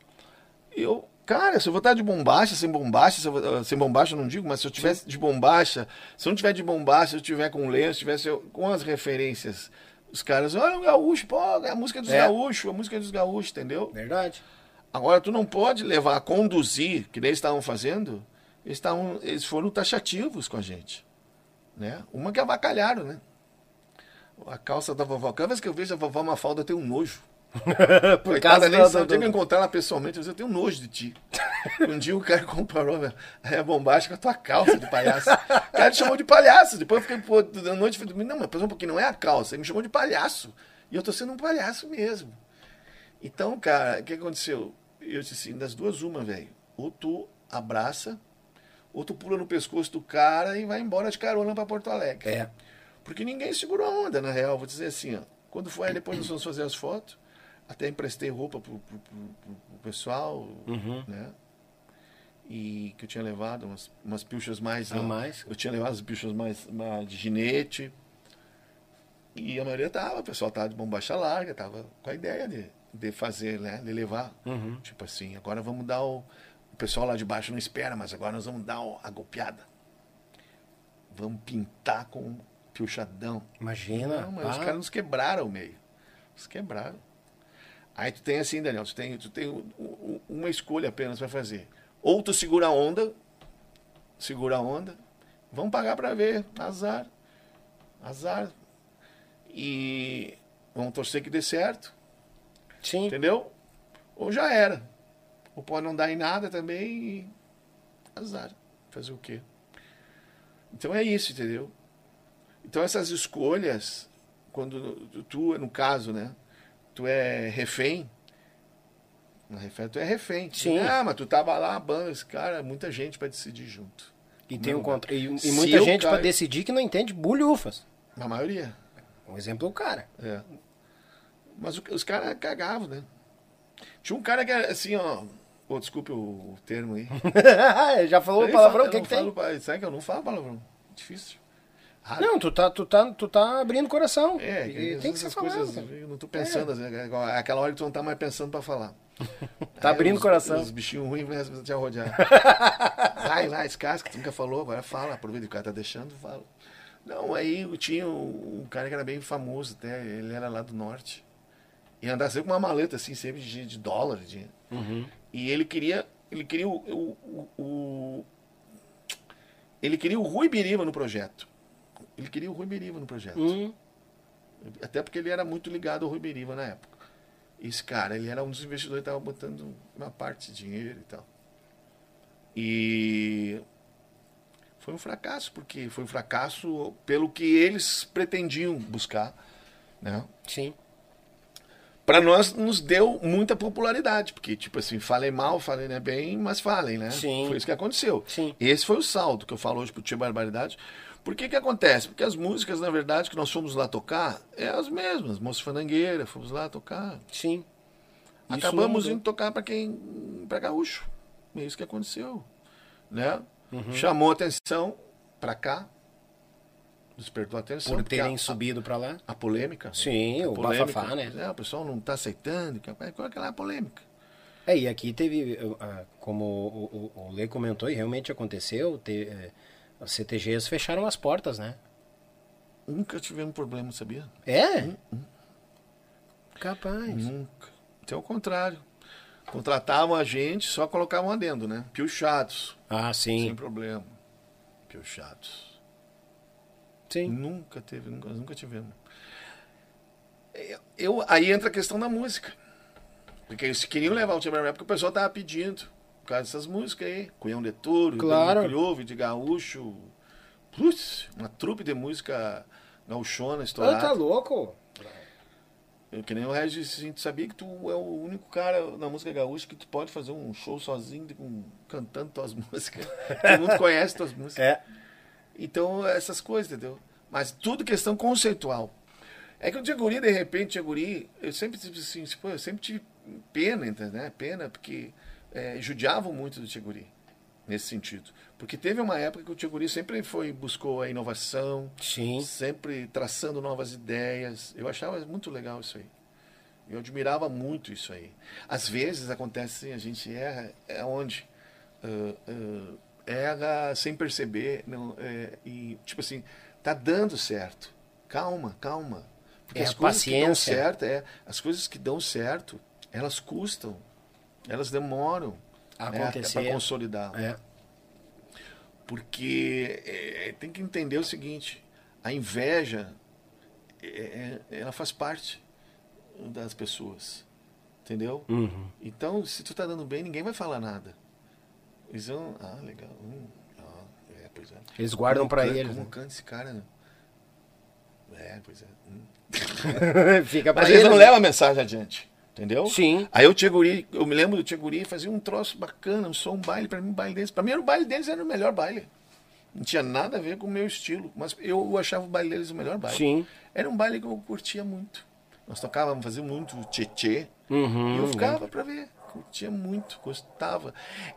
eu Cara, se eu vou estar de bombacha, sem bombacha, se vou, sem bombacha eu não digo, mas se eu tivesse de bombacha, se eu não tiver de bombacha, se eu tiver com lenço, se tivesse com as referências, os caras, olha o gaúcho, pô, a música dos é. gaúchos, a música dos gaúchos, entendeu? Verdade. Agora, tu não pode levar a conduzir, que nem eles estavam fazendo, eles, tavam, eles foram taxativos com a gente. Né? Uma que avacalharam, né? A calça da vovó. Cada vez que eu vejo a vovó Mafalda, eu tenho um nojo. Por causa nem do... Eu que encontrar ela pessoalmente, eu tenho nojo de ti. Um dia o cara comparou a bombástica com a tua calça de palhaço. O cara te chamou de palhaço. Depois eu fiquei, pô, da noite, falei, não, mas um pouquinho, não é a calça. Ele me chamou de palhaço. E eu tô sendo um palhaço mesmo. Então, cara, o que aconteceu? Eu disse assim, das duas, uma, velho. Ou tu abraça, ou tu pula no pescoço do cara e vai embora de carona para Porto Alegre. É. Porque ninguém segurou a onda, na real. Vou dizer assim, ó. Quando foi aí, depois nós vamos fazer as fotos até emprestei roupa pro, pro, pro, pro pessoal, uhum. né? E que eu tinha levado umas, umas pilchas mais. A mais? Eu tinha levado as pilchas mais, mais de ginete. E a maioria tava, o pessoal tava de bombacha larga, tava com a ideia de, de fazer, né? De levar. Uhum. Tipo assim, agora vamos dar o. O pessoal lá de baixo não espera, mas agora nós vamos dar a golpeada. Vamos pintar com pilchadão. Imagina. Não, mas ah. os caras nos quebraram o meio. Nos quebraram. Aí tu tem assim, Daniel, tu tem, tu tem uma escolha apenas para fazer. Ou tu segura a onda, segura a onda, vão pagar para ver, azar, azar. E vão torcer que dê certo. Sim. Entendeu? Ou já era. Ou pode não dar em nada também e azar. Fazer o quê? Então é isso, entendeu? Então essas escolhas, quando tu, no caso, né? Tu é refém. Na refém, tu é refém. Sim. Ah, mas tu tava lá, banda, esse cara, muita gente para decidir junto. E tem um contra... e, e muita gente para decidir que não entende bulhufas. Na maioria. Um exemplo é o cara. É. Mas o, os caras cagavam, né? Tinha um cara que era assim, ó. Oh, desculpe o termo aí. Já falou palavrão? O que, que tem? Falo, sabe que eu não falo palavrão? Difícil. Não, tu tá, tu, tá, tu tá abrindo o coração. É, e tem que ser falado. Coisas, eu não tô pensando, é. assim, aquela hora que tu não tá mais pensando pra falar. tá abrindo o coração. Os bichinhos ruins vão te arrodear. vai lá, escasca, tu nunca falou, agora fala, aproveita o cara tá deixando, fala. Não, aí tinha um, um cara que era bem famoso até, ele era lá do norte. E andava sempre com uma maleta assim, sempre de, de dólar. De... Uhum. E ele queria, ele queria o, o, o, o ele queria o Rui Biriba no projeto. Ele queria o Rui Beriva no projeto. Hum. Até porque ele era muito ligado ao Rui Beriva na época. Esse cara, ele era um dos investidores que estava botando uma parte de dinheiro e tal. E foi um fracasso, porque foi um fracasso pelo que eles pretendiam buscar. Né? Sim. Para nós, nos deu muita popularidade, porque, tipo assim, falem mal, falem né, bem, mas falem, né? Sim. Foi isso que aconteceu. Sim. Esse foi o saldo que eu falo hoje pro Tia Barbaridade. Por que que acontece? Porque as músicas, na verdade, que nós fomos lá tocar, é as mesmas. Moça Fandangueira, fomos lá tocar. Sim. Acabamos indo tocar para quem. para gaúcho. É isso que aconteceu. Né? Uhum. Chamou atenção para cá. Despertou atenção. Por terem a, subido para lá? A polêmica. Sim, a o polêmica, bafafá, né? É, o pessoal não está aceitando. Qual é aquela polêmica? É, e aqui teve, como o, o, o Lê comentou, e realmente aconteceu, teve, é, as CTGs fecharam as portas, né? Nunca tivemos problema, sabia? É? Hum, hum. Capaz. Nunca. Até o contrário. Contratavam a gente, só colocavam adendo, né? Piochados. Ah, sim. Sem problema. Piochados. Sim. Nunca teve, nunca, nunca tivemos. Eu, aí entra a questão da música. Porque eles queriam levar o Timber porque o pessoal tava pedindo causa dessas músicas aí. Cunhão de Touro, claro. Criouve, de Gaúcho. Putz, uma trupe de música gauchona estourada. Ah, tá louco? Eu, que nem o Regis, a gente sabia que tu é o único cara na música gaúcha que tu pode fazer um show sozinho, de- com, cantando tuas músicas. Todo mundo conhece tuas músicas. É. Então, essas coisas, entendeu? Mas tudo questão conceitual. É que o Diaguri, de repente, Diaguri, eu sempre tive assim, tipo, eu sempre tive pena, entendeu? Pena, porque é, judiavam muito do Diaguri, nesse sentido. Porque teve uma época que o Diaguri sempre foi, buscou a inovação, Sim. sempre traçando novas ideias. Eu achava muito legal isso aí. Eu admirava muito isso aí. Às vezes acontece assim, a gente erra, é onde? Ah, ah, erra sem perceber, não, é, e tipo assim, tá dando certo. Calma, calma. Porque É, as coisas que dão paciência. certo, é, as coisas que dão certo, elas custam, elas demoram né, acontecer. para consolidar. É. Porque é, tem que entender o seguinte: a inveja é, é- ela faz parte das pessoas. Entendeu? Uhum. Então, se tu tá dando bem, ninguém vai falar nada. Eles. Ah, legal. Hum, ah, é, pois é. Eles guardam Como pra canta- eles. Como né? canta esse cara? né? É, pois é. Hum. Fica pra Mas eles eles. não levam a mensagem adiante. Entendeu? Sim. Aí o Tcheguri, eu me lembro do Tcheguri, fazia um troço bacana, um som, um baile, pra mim, o baile deles. Pra mim, era o baile deles era o melhor baile. Não tinha nada a ver com o meu estilo, mas eu achava o baile deles o melhor baile. Sim. Era um baile que eu curtia muito. Nós tocávamos, fazíamos muito tchê Uhum, e eu ficava pra ver. Curtia muito, gostava.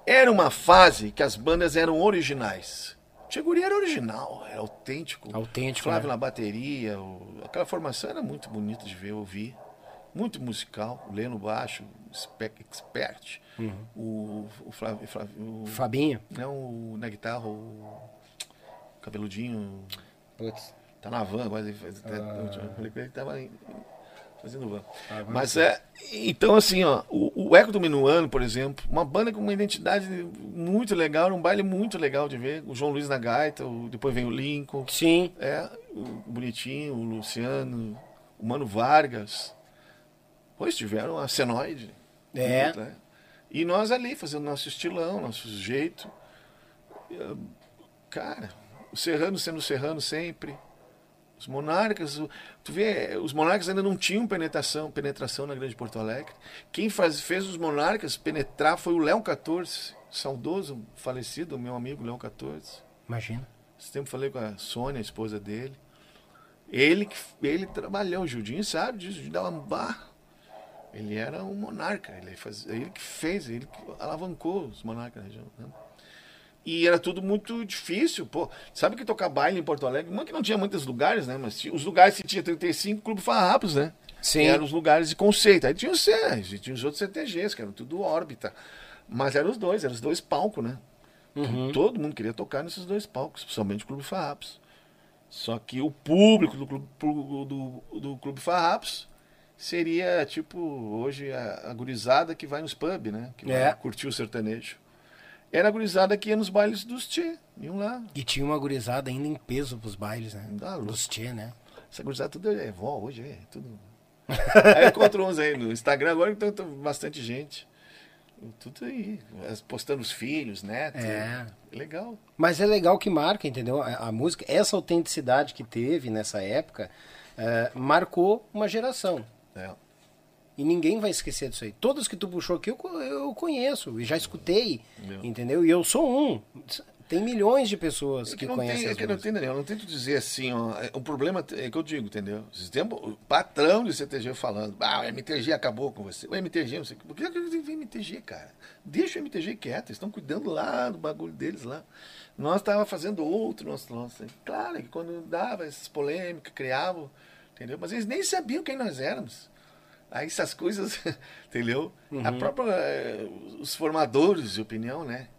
Era uma fase que as bandas eram originais. Tcheguri era original, era autêntico. Autêntico, Flávio né? na bateria, o- aquela formação era muito bonita de ver, ouvir. Muito musical, o Leno baixo, spec, expert. Uhum. O, o Flávio, Flávio o- Fabinho. não, o, na guitarra, o cabeludinho, Putz. tá na van, faz, até- Ah. eu falei que ele tava fazendo van. Ah, Mas é, então assim, ó, o, o Eco do Minuano, por exemplo, uma banda com uma identidade muito legal, era um baile muito legal de ver, o João Luiz na gaita, o- depois vem o Lincoln, Sim. é, o Bonitinho, o Luciano, o Mano Vargas. Pois tiveram a Senoide. É. né? E nós ali, fazendo nosso estilão, nosso jeito. Cara, o Serrano sendo Serrano sempre. Os monarcas, tu vê, os monarcas ainda não tinham penetração, penetração na Grande Porto Alegre. Quem faz, fez os monarcas penetrar foi o Léo 14, saudoso, falecido, meu amigo Léo 14. Imagina. Esse tempo falei com a Sônia, a esposa dele. Ele, que- ele trabalhou, o Gildinho sabe disso, de dar uma. Ele era um monarca, ele, faz, ele que fez, ele que alavancou os monarcas na região. né? E era tudo muito difícil, pô. Sabe que tocar baile em Porto Alegre, uma que não tinha muitos lugares, né? Mas os lugares que tinha 35, Clube Farrapos, né? Sim. Eram os lugares de conceito. Aí tinha os CERs, tinha os outros CTGs, que eram tudo órbita. Mas eram os dois, eram os dois palcos, né? Uhum. Todo mundo queria tocar nesses dois palcos, principalmente o Clube Farrapos. Só que o público do Clube, do, do Clube Farrapos seria, tipo, hoje a, a gurizada que vai nos pubs, né? Que É. vai curtir o sertanejo. Era a gurizada que ia nos bailes dos Tchê. Iam lá. E tinha uma gurizada ainda em peso pros bailes, né? Dá louco. Dos tchê, né? Essa gurizada tudo é vó hoje, é tudo. aí eu encontro uns aí no Instagram agora, então tem bastante gente. Tudo aí, postando os filhos, netos. É. Legal. Mas é legal que marca, entendeu? A, a música, essa autenticidade que teve nessa época, eh, marcou uma geração. É. E ninguém vai esquecer disso aí. Todos que tu puxou aqui eu, eu conheço e já escutei, Meu. entendeu? E eu sou um. Tem milhões de pessoas É que, que conhecem tem, é que não tem, Daniel, não tento dizer assim, ó. é- O problema é que eu digo, entendeu? Tempo, o patrão do CTG falando, ah, o MTG acabou com você. O MTG, não sei o que. Por MTG, cara? Deixa o MTG quieto, eles estão cuidando lá do bagulho deles lá. Nós estávamos fazendo outro, nosso, nosso. Claro que quando dava essas polêmicas, criavam, entendeu? Mas eles nem sabiam quem nós éramos. Aí essas coisas, entendeu? A própria, eh, os formadores de opinião, né?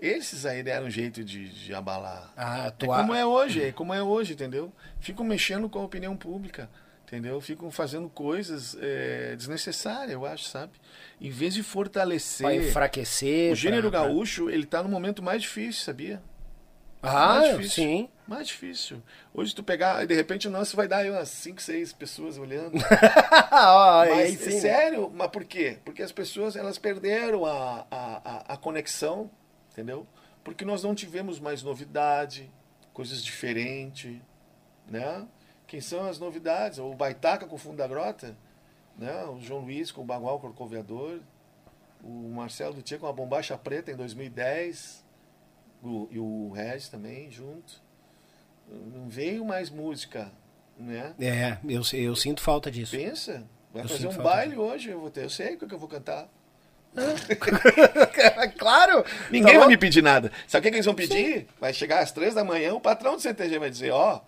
Esses aí deram um jeito de, de abalar. Ah, É como é hoje, é como é hoje, entendeu? Ficam mexendo com a opinião pública, entendeu? Ficam fazendo coisas eh, desnecessárias, eu acho, sabe? Em vez de fortalecer. Pra enfraquecer. o gênero pra- gaúcho, ele tá no momento mais difícil, sabia? Ah, mais difícil. sim. Mais difícil. Hoje tu pegar, de repente o nosso vai dar aí umas 5, 6 pessoas olhando. Ah, Mas, sim, é né? sério, mas por quê? Porque as pessoas elas perderam a, a, a, conexão, entendeu? Porque nós não tivemos mais novidade, coisas diferentes, né? Quem são as novidades? O Baitaca com o Fundo da Grota, né? O João Luiz com o Bagual Corcoviador, o Marcelo do Tia com a Bombacha Preta em 2010, o, e o Regis também junto. Não veio mais música, né? É, eu, eu sinto falta disso. Pensa, vai Eu fazer um baile hoje, eu, vou ter, eu sei o que eu vou cantar. claro! Ninguém Tá vai me pedir nada. Sabe o que, que eles vão pedir? Vai chegar às três da manhã, o patrão do CTG vai dizer, ó,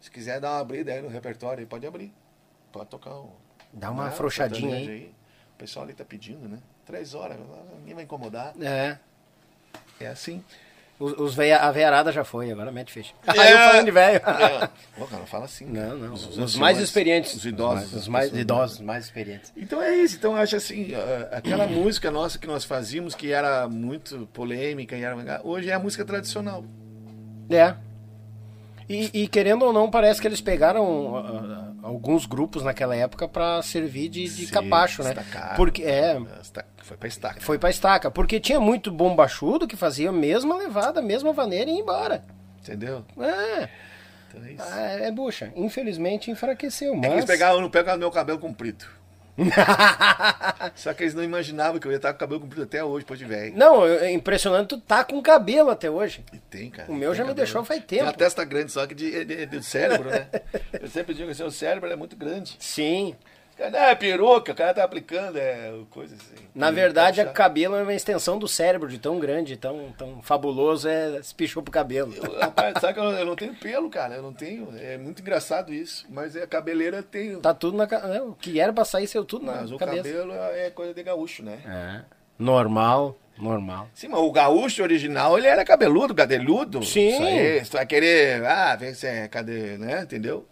se quiser dar uma abrida aí no repertório, aí pode abrir. Pode tocar um. Dá uma né, afrouxadinha sertanejo aí. O pessoal ali tá pedindo, né? Três horas, ninguém vai incomodar. É. É assim. Os, os veia, a veiarada já foi, agora mete fecha. É. Aí eu falando de velho. Não, Pô, cara, fala assim. cara. Não, não. Os, anciões, mais experientes. Os idosos. Os mais, os pessoas- idosos, mais experientes. Então é isso. Então eu acho assim, aquela música nossa que nós fazíamos, que era muito polêmica, e era, hoje é a música tradicional. É. E, e querendo ou não, parece que eles pegaram ah, ah, alguns grupos naquela época pra servir de, de Sim, capacho, né? destacar. Porque é, Foi pra estaca. foi pra estaca, porque tinha muito bombachudo que fazia a mesma levada, a mesma vaneira e ia embora. Entendeu? É, Então é isso. ah, é bucha. Infelizmente enfraqueceu, É que eles mas pegavam no pé com o meu cabelo comprido. Só que eles não imaginavam que eu ia estar com o cabelo comprido até hoje, depois de velho. Não, é impressionante tu tá com cabelo até hoje. E tem, cara. O meu tem já me cabelo. deixou faz Tem uma tempo. testa grande, só que de, de- de- do cérebro, né? Eu sempre digo assim, o cérebro é muito grande. Sim. Cara, é peruca, o cara tá aplicando, é coisa assim. Na verdade, Pode o cabelo é uma extensão do cérebro, de tão grande, tão, tão fabuloso, é se pichou pro cabelo. Eu, rapaz, sabe que eu, eu não tenho pelo, cara. Eu não tenho. É muito engraçado isso. Mas a cabeleira tem. Tá tudo na né, O que era pra sair, saiu tudo na mas o cabeça. cabelo é coisa de gaúcho, né? É. Normal, normal. Sim, mas o gaúcho original, ele era cabeludo, cadeludo. Sim. Isso aí, você vai querer, ah, vem é, cadê, né, entendeu?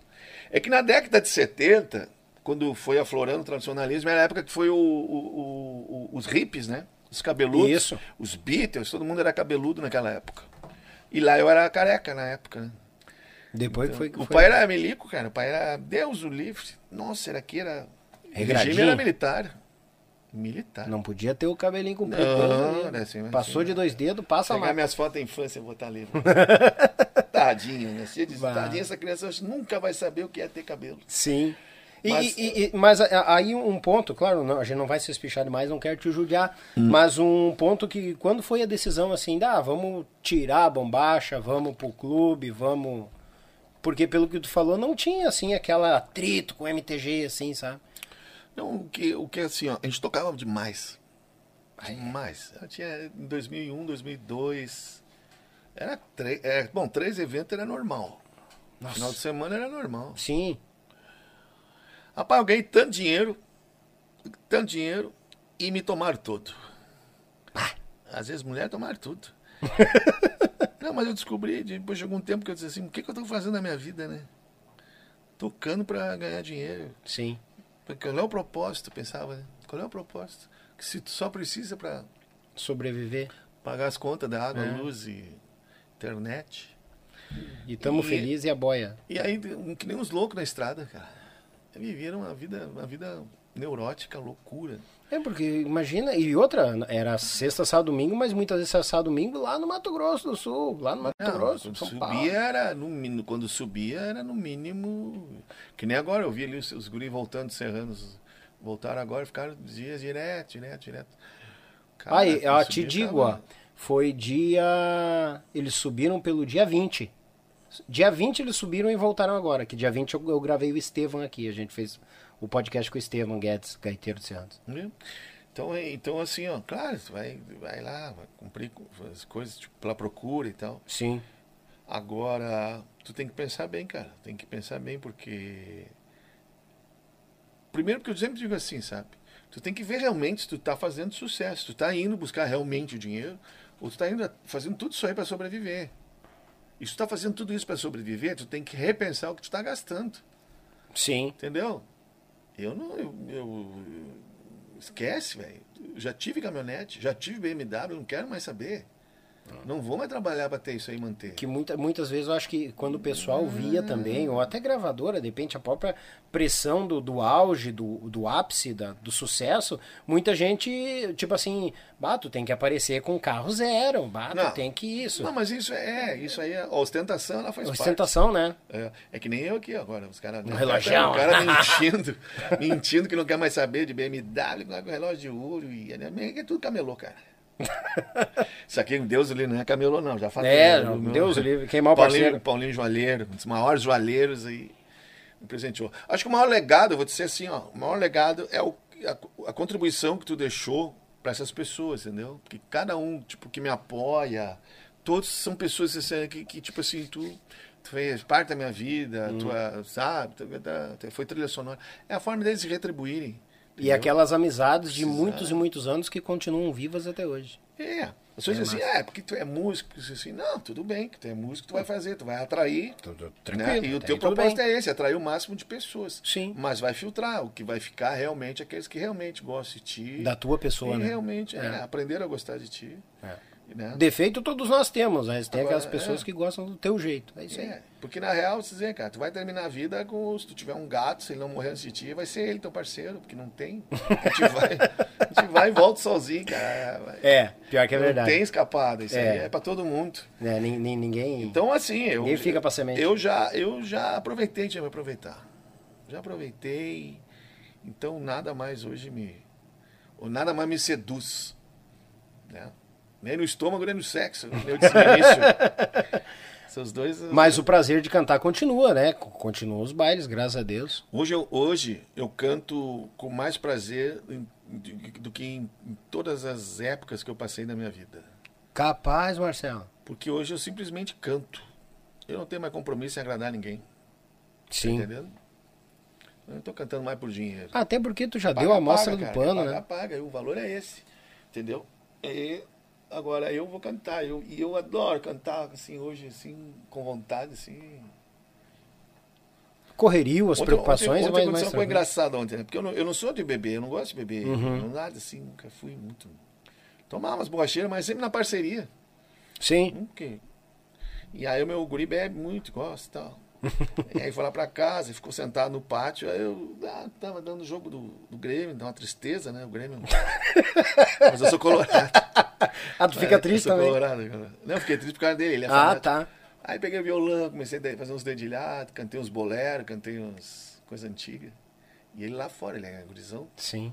É que na década de 70, quando foi aflorando o tradicionalismo, era a época que foi o, o- o- o- os hippies, né? Os cabeludos. Isso. Os Beatles, todo mundo era cabeludo naquela época. E lá eu era careca na época, né? Depois que foi que O foi. pai era milico, cara. O pai era Deus o livre. Nossa, era que era. O Regradinho? regime era militar. Militar. Não podia ter o cabelinho comprido. Não, né? era assim, mas Passou assim, de dois dedos, passa lá. minhas fotos da infância e botar ali. Tadinho, né? Tadinho, essa criança nunca vai saber o que é ter cabelo. Sim. Mas- e- e- mas aí um ponto, claro, não, a gente não vai se espichar demais, não quero te judiar, Hum. mas um ponto que quando foi a decisão assim, ah, vamos tirar a bombacha, vamos pro clube, vamos... Porque pelo que tu falou, não tinha assim aquela atrito com MTG, assim, sabe? Não, o que, o que assim, ó, a gente tocava demais. Demais. Eu tinha em 2001, 2002. Era três. É, bom, três eventos era normal. Final de semana era normal. Sim. Rapaz, eu ganhei tanto dinheiro, tanto dinheiro, e me tomaram tudo. Às vezes mulheres tomaram tudo. Não, mas eu descobri, depois de algum tempo que eu disse assim, o que, que eu tô fazendo na minha vida, né? Tocando pra ganhar dinheiro. Sim. Porque Qual é o propósito? Pensava, né? Qual é o propósito? Que se tu só precisa pra Sobreviver. pagar as contas da água, É. luz e internet. E tamo E- feliz e a boia. E aí, que nem uns loucos na estrada, cara. Viveram uma vida, uma vida neurótica, loucura. É, porque imagina, e outra, era sexta, sábado, domingo, mas muitas vezes era sábado, domingo lá no Mato Grosso do Sul, lá no Mato Não, Grosso, São subia Paulo. era no quando subia era no mínimo que nem agora eu vi ali os, os guris voltando serranos voltaram agora ficaram dias direto direto direto Cara, Aí, ó, te digo, tava- ó, foi dia. Eles subiram pelo dia 20. Dia 20 eles subiram e voltaram agora. Que dia 20 eu, eu gravei o Estevam aqui. A gente fez o podcast com o Estevam Guedes, gaiteiro de Santos. Né? Então, é- então assim, ó, claro, tu vai, vai lá, vai cumprir as coisas tipo, pela procura e tal. Sim. Agora, tu tem que pensar bem, cara. Tem que pensar bem porque. Primeiro, porque eu sempre digo assim, sabe? Tu tem que ver realmente se tu tá fazendo sucesso. Tu tá indo buscar realmente o dinheiro ou tu tá indo fazendo tudo isso aí para sobreviver. E se tu tá fazendo tudo isso para sobreviver, tu tem que repensar o que tu tá gastando. Sim. Entendeu? Eu não. Eu, eu- esquece, velho. Já tive caminhonete, já tive BMW, não quero mais saber. Não vou mais trabalhar para ter isso aí manter. Que muita, muitas vezes eu acho que quando o pessoal via também, ou até gravadora, de repente a própria pressão do, do auge, do, do ápice, da, do sucesso, muita gente, tipo assim, bato, tem que aparecer com carro zero, bato, tem que isso. Não, mas isso é, isso aí é ostentação, ela faz Ostentação, né? parte. É, é que nem eu aqui agora, os caras. Um relojão. O cara mentindo, mentindo que não quer mais saber de BMW, com relógio de ouro e é tudo camelô, cara. Isso aqui, Deus ali não é camelô, não, já falei. É, né? Meu- Deus o livre, queimar o Paulinho, parceiro. Paulinho Joalheiro, um dos maiores joalheiros aí, me presenteou. Acho que o maior legado, eu vou dizer assim, ó, o maior legado é o, a, a contribuição que tu deixou para essas pessoas, entendeu? Porque cada um, tipo, que me apoia, todos são pessoas assim, que, que, tipo assim, tu, tu fez parte da minha vida, Uhum. tua, sabe, tu- tu- foi trilha sonora. É a forma deles se retribuírem. E entendeu? aquelas amizades de Precisa- muitos e muitos anos que continuam vivas até hoje. É. As pessoas dizem assim, é, porque tu é músico, porque assim, não, tudo bem, que tu é músico, tu vai fazer, tu vai atrair. Né? E o teu propósito é esse, atrair o máximo de pessoas. Sim. Mas vai filtrar, o que vai ficar realmente é aqueles que realmente gostam de ti. Da tua pessoa, e né? realmente é, É. aprenderam a gostar de ti. É. Né? Defeito todos nós temos, mas tem Agora, aquelas pessoas é. que gostam do teu jeito. É isso aí. É, porque na real, você dizer, cara, tu vai terminar a vida com. Se tu tiver um gato, se ele não morrer antes de ti, vai ser ele teu parceiro, porque não tem. A gente vai, a gente vai e volta sozinho, cara. É, pior que é não verdade. tem escapada, isso É. aí é pra todo mundo. É, nin- nin- ninguém. Então, assim, eu. Ninguém fica pra semente. Eu já, eu já aproveitei de me aproveitar. Já aproveitei. Então, nada mais hoje me. Ou nada mais me seduz. Né? Nem no estômago, nem no sexo. Eu disse início. Esses dois. Mas o prazer de cantar continua, né? Co- Continuam os bailes, graças a Deus. Hoje eu, hoje eu canto com mais prazer do que em, em todas as épocas que eu passei na minha vida. Capaz, Marcelo. Porque hoje eu simplesmente canto. Eu não tenho mais compromisso em agradar ninguém. Tá Sim. entendendo? Eu não tô cantando mais por dinheiro. Até porque tu já Paga, deu a amostra paga, do cara. pano, paga, né? Paga, o valor é esse. Entendeu? E agora eu vou cantar. Eu, e eu adoro cantar, assim, hoje, assim, com vontade, assim. Correrio, as Ontem- preocupações ontem, ontem mais aconteceu uma coisa engraçada ontem, né? Porque eu não, eu não sou de beber, eu não gosto de beber. Uhum. Não, nada assim, nunca fui muito. Tomar umas borracheiras, mas sempre na parceria. Sim. Nunca. E aí o meu guri bebe muito, gosta e tal. e aí foi lá pra casa, e ficou sentado no pátio, aí eu ah, tava dando o jogo do, do Grêmio, dá uma tristeza, né? O Grêmio. Mas eu sou colorado. Ah, tu fica triste também. colorado. Não, eu fiquei triste por causa dele. Ele é Ah, tá. Aí peguei o violão, comecei a fazer uns dedilhados, cantei uns boleros, cantei umas coisas antigas. E ele lá fora, ele é gurizão. Sim.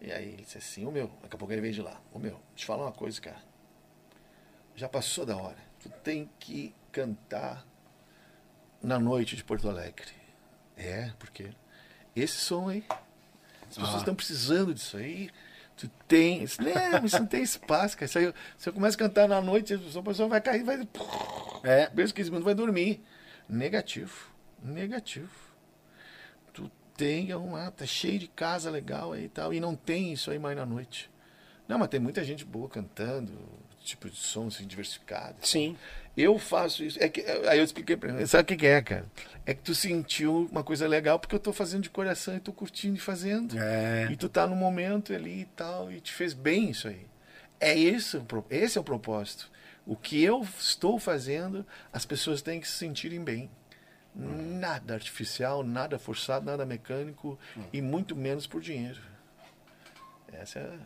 E aí ele disse assim, ô meu, daqui a pouco ele veio de lá. Ô meu, deixa eu te falar uma coisa, cara. Já passou da hora. Tu tem que cantar na noite de Porto Alegre. É, porque esse som aí, as pessoas Ah. estão precisando disso aí. Tu tem. Isso, não, mas isso não tem espaço, cara. Aí, se eu começo a cantar na noite, a pessoa vai cair, vai. É. Mesmo 15 minutos vai dormir. Negativo. Negativo. Tu tem uma. Tá cheio de casa legal aí e tal. E não tem isso aí mais na noite. Não, mas tem muita gente boa cantando, tipo de som assim, diversificado. Sim. Eu faço isso. É que, aí eu expliquei pra ele. Sabe o que é, cara? É que tu sentiu uma coisa legal porque eu tô fazendo de coração e tô curtindo e fazendo. É. E tu tá no momento ali e tal, e te fez bem isso aí. É isso, esse é o propósito. O que eu estou fazendo, as pessoas têm que se sentirem bem. Nada artificial, nada forçado, nada mecânico e muito menos por dinheiro. Essa é,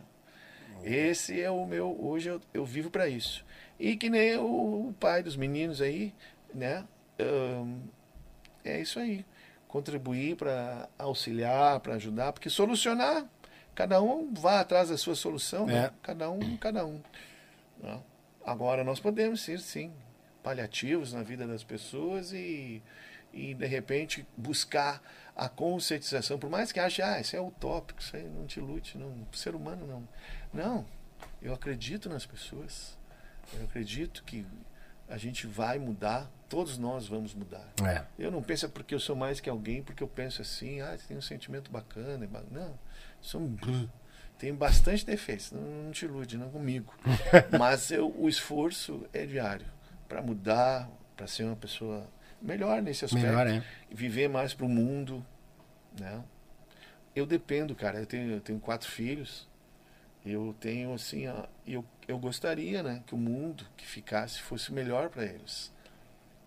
esse é o meu. Hoje eu, eu vivo para isso. E que nem o, pai dos meninos aí, né? Ahn, é isso aí. Contribuir para auxiliar, para ajudar, porque solucionar, cada um vá atrás da sua solução, né? É. Cada um, cada um. né? Agora nós podemos ser, sim, paliativos na vida das pessoas e, e de repente buscar a conscientização, por mais que ache, ah, isso é utópico, isso aí não te lute, não, ser humano não. Não, eu acredito nas pessoas. Eu acredito que a gente vai mudar, todos nós vamos mudar. É. Eu não penso é porque eu sou mais que alguém, porque eu penso assim, ah, tem um sentimento bacana. ba- Não, sou um... Tenho bastante defeitos, não, não te ilude, não comigo. Mas eu, o esforço é diário para mudar, para ser uma pessoa melhor nesse aspecto. Melhor, é. Viver mais para o mundo. Né? Eu dependo, cara. Eu tenho, eu tenho quatro filhos. Eu tenho assim, eu, eu gostaria, né, que o mundo que ficasse fosse melhor para eles.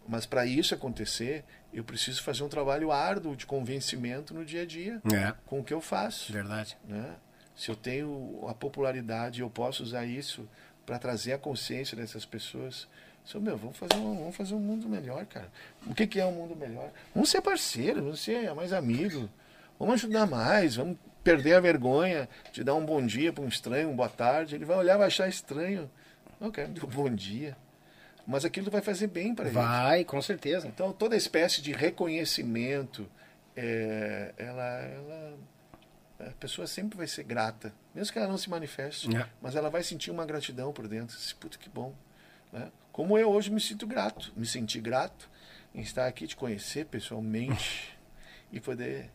Mas para isso acontecer, eu preciso fazer um trabalho árduo de convencimento no dia a dia É, com o que eu faço. verdade. Né? Se eu tenho a popularidade, eu posso usar isso para trazer a consciência dessas pessoas. Sou meu, vamos fazer um, vamos fazer um mundo melhor, cara. O que, que é um mundo melhor? Vamos ser parceiro, vamos ser mais amigo. Vamos ajudar mais, vamos perder a vergonha de dar um bom dia para um estranho, um boa tarde. Ele vai olhar, vai achar estranho. Não, cara, me deu um bom dia. Mas aquilo vai fazer bem para ele. Vai, com certeza. Então, toda espécie de reconhecimento, é, ela, ela, a pessoa sempre vai ser grata, mesmo que ela não se manifeste, É. mas ela vai sentir uma gratidão por dentro. Puta que bom. Né? Como eu hoje me sinto grato, me senti grato em estar aqui, te conhecer pessoalmente e poder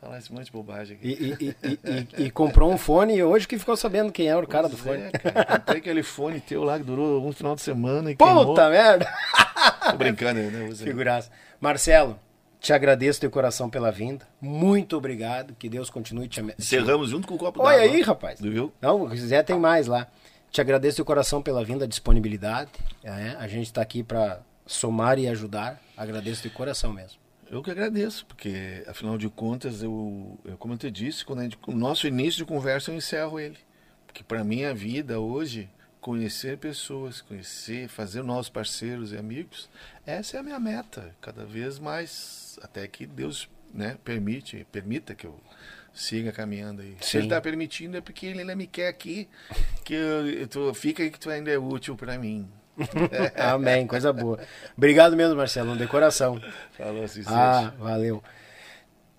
falar esse monte de bobagem E, aqui. e- e- e- e- comprou um fone e hoje que ficou sabendo quem era o cara do fone. é, cara. Comprei aquele fone teu lá que durou um final de semana e queimou. Puta merda! Tô brincando, né? Figuraça. Marcelo, te agradeço teu coração pela vinda. Muito obrigado. Que Deus continue te ame- Encerramos junto com o copo Olha d'água. aí, rapaz. Viu? Não, se quiser tem mais lá. Te agradeço teu coração pela vinda, disponibilidade. é, a gente está aqui para somar e ajudar. Agradeço de coração mesmo. Eu que agradeço, porque afinal de contas, eu, eu como eu te disse, quando gente, o nosso início de conversa eu encerro ele. Porque para mim a vida hoje, conhecer pessoas, conhecer, fazer novos parceiros e amigos, essa é a minha meta, cada vez mais, até que Deus né, permite, permita que eu siga caminhando aí. Se Sim. ele está permitindo é porque ele ainda me quer aqui, que eu, eu tô- fica aí que tu ainda é útil para mim. Amém, coisa boa. Obrigado mesmo, Marcelo, de coração. Falou assim, Ah, valeu.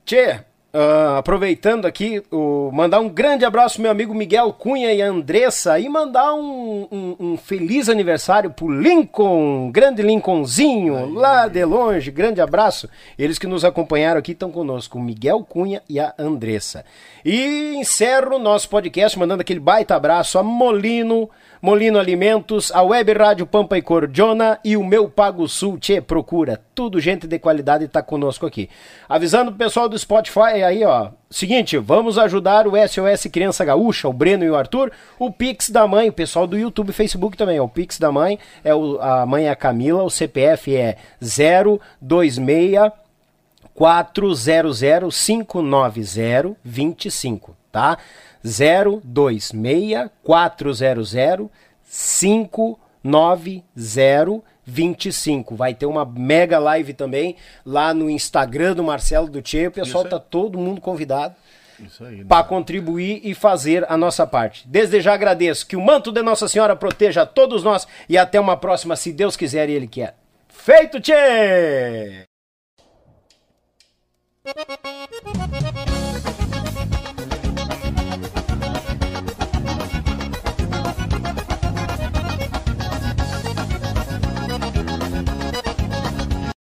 Tchê, ah, aproveitando aqui, o, mandar um grande abraço meu amigo Miguel Cunha e Andressa e mandar um, um- um feliz aniversário pro Lincoln, grande Lincolnzinho, lá de longe, grande abraço. Eles que nos acompanharam aqui estão conosco, o Miguel Cunha e a Andressa. E encerro o nosso podcast mandando aquele baita abraço a Molino, Molino Alimentos, a Web Rádio Pampa e Cordiona e o meu Pago Sul. Tchê, procura. Tudo gente de qualidade tá conosco aqui. Avisando o pessoal do Spotify aí, ó. Seguinte, vamos ajudar o SOS Criança Gaúcha, o Breno e o Arthur. O Pix da mãe, o pessoal do YouTube e Facebook também. O Pix da mãe, é o, a mãe é a Camila, o CPF é 026 400-590-25, tá? 026-400-590-25. Vai ter uma mega live também lá no Instagram do Marcelo do Tchê. O pessoal tá todo mundo convidado né? para contribuir e fazer a nossa parte. Desde já agradeço que o manto de Nossa Senhora proteja a todos nós e até uma próxima, se Deus quiser e Ele quer. Feito, tchê!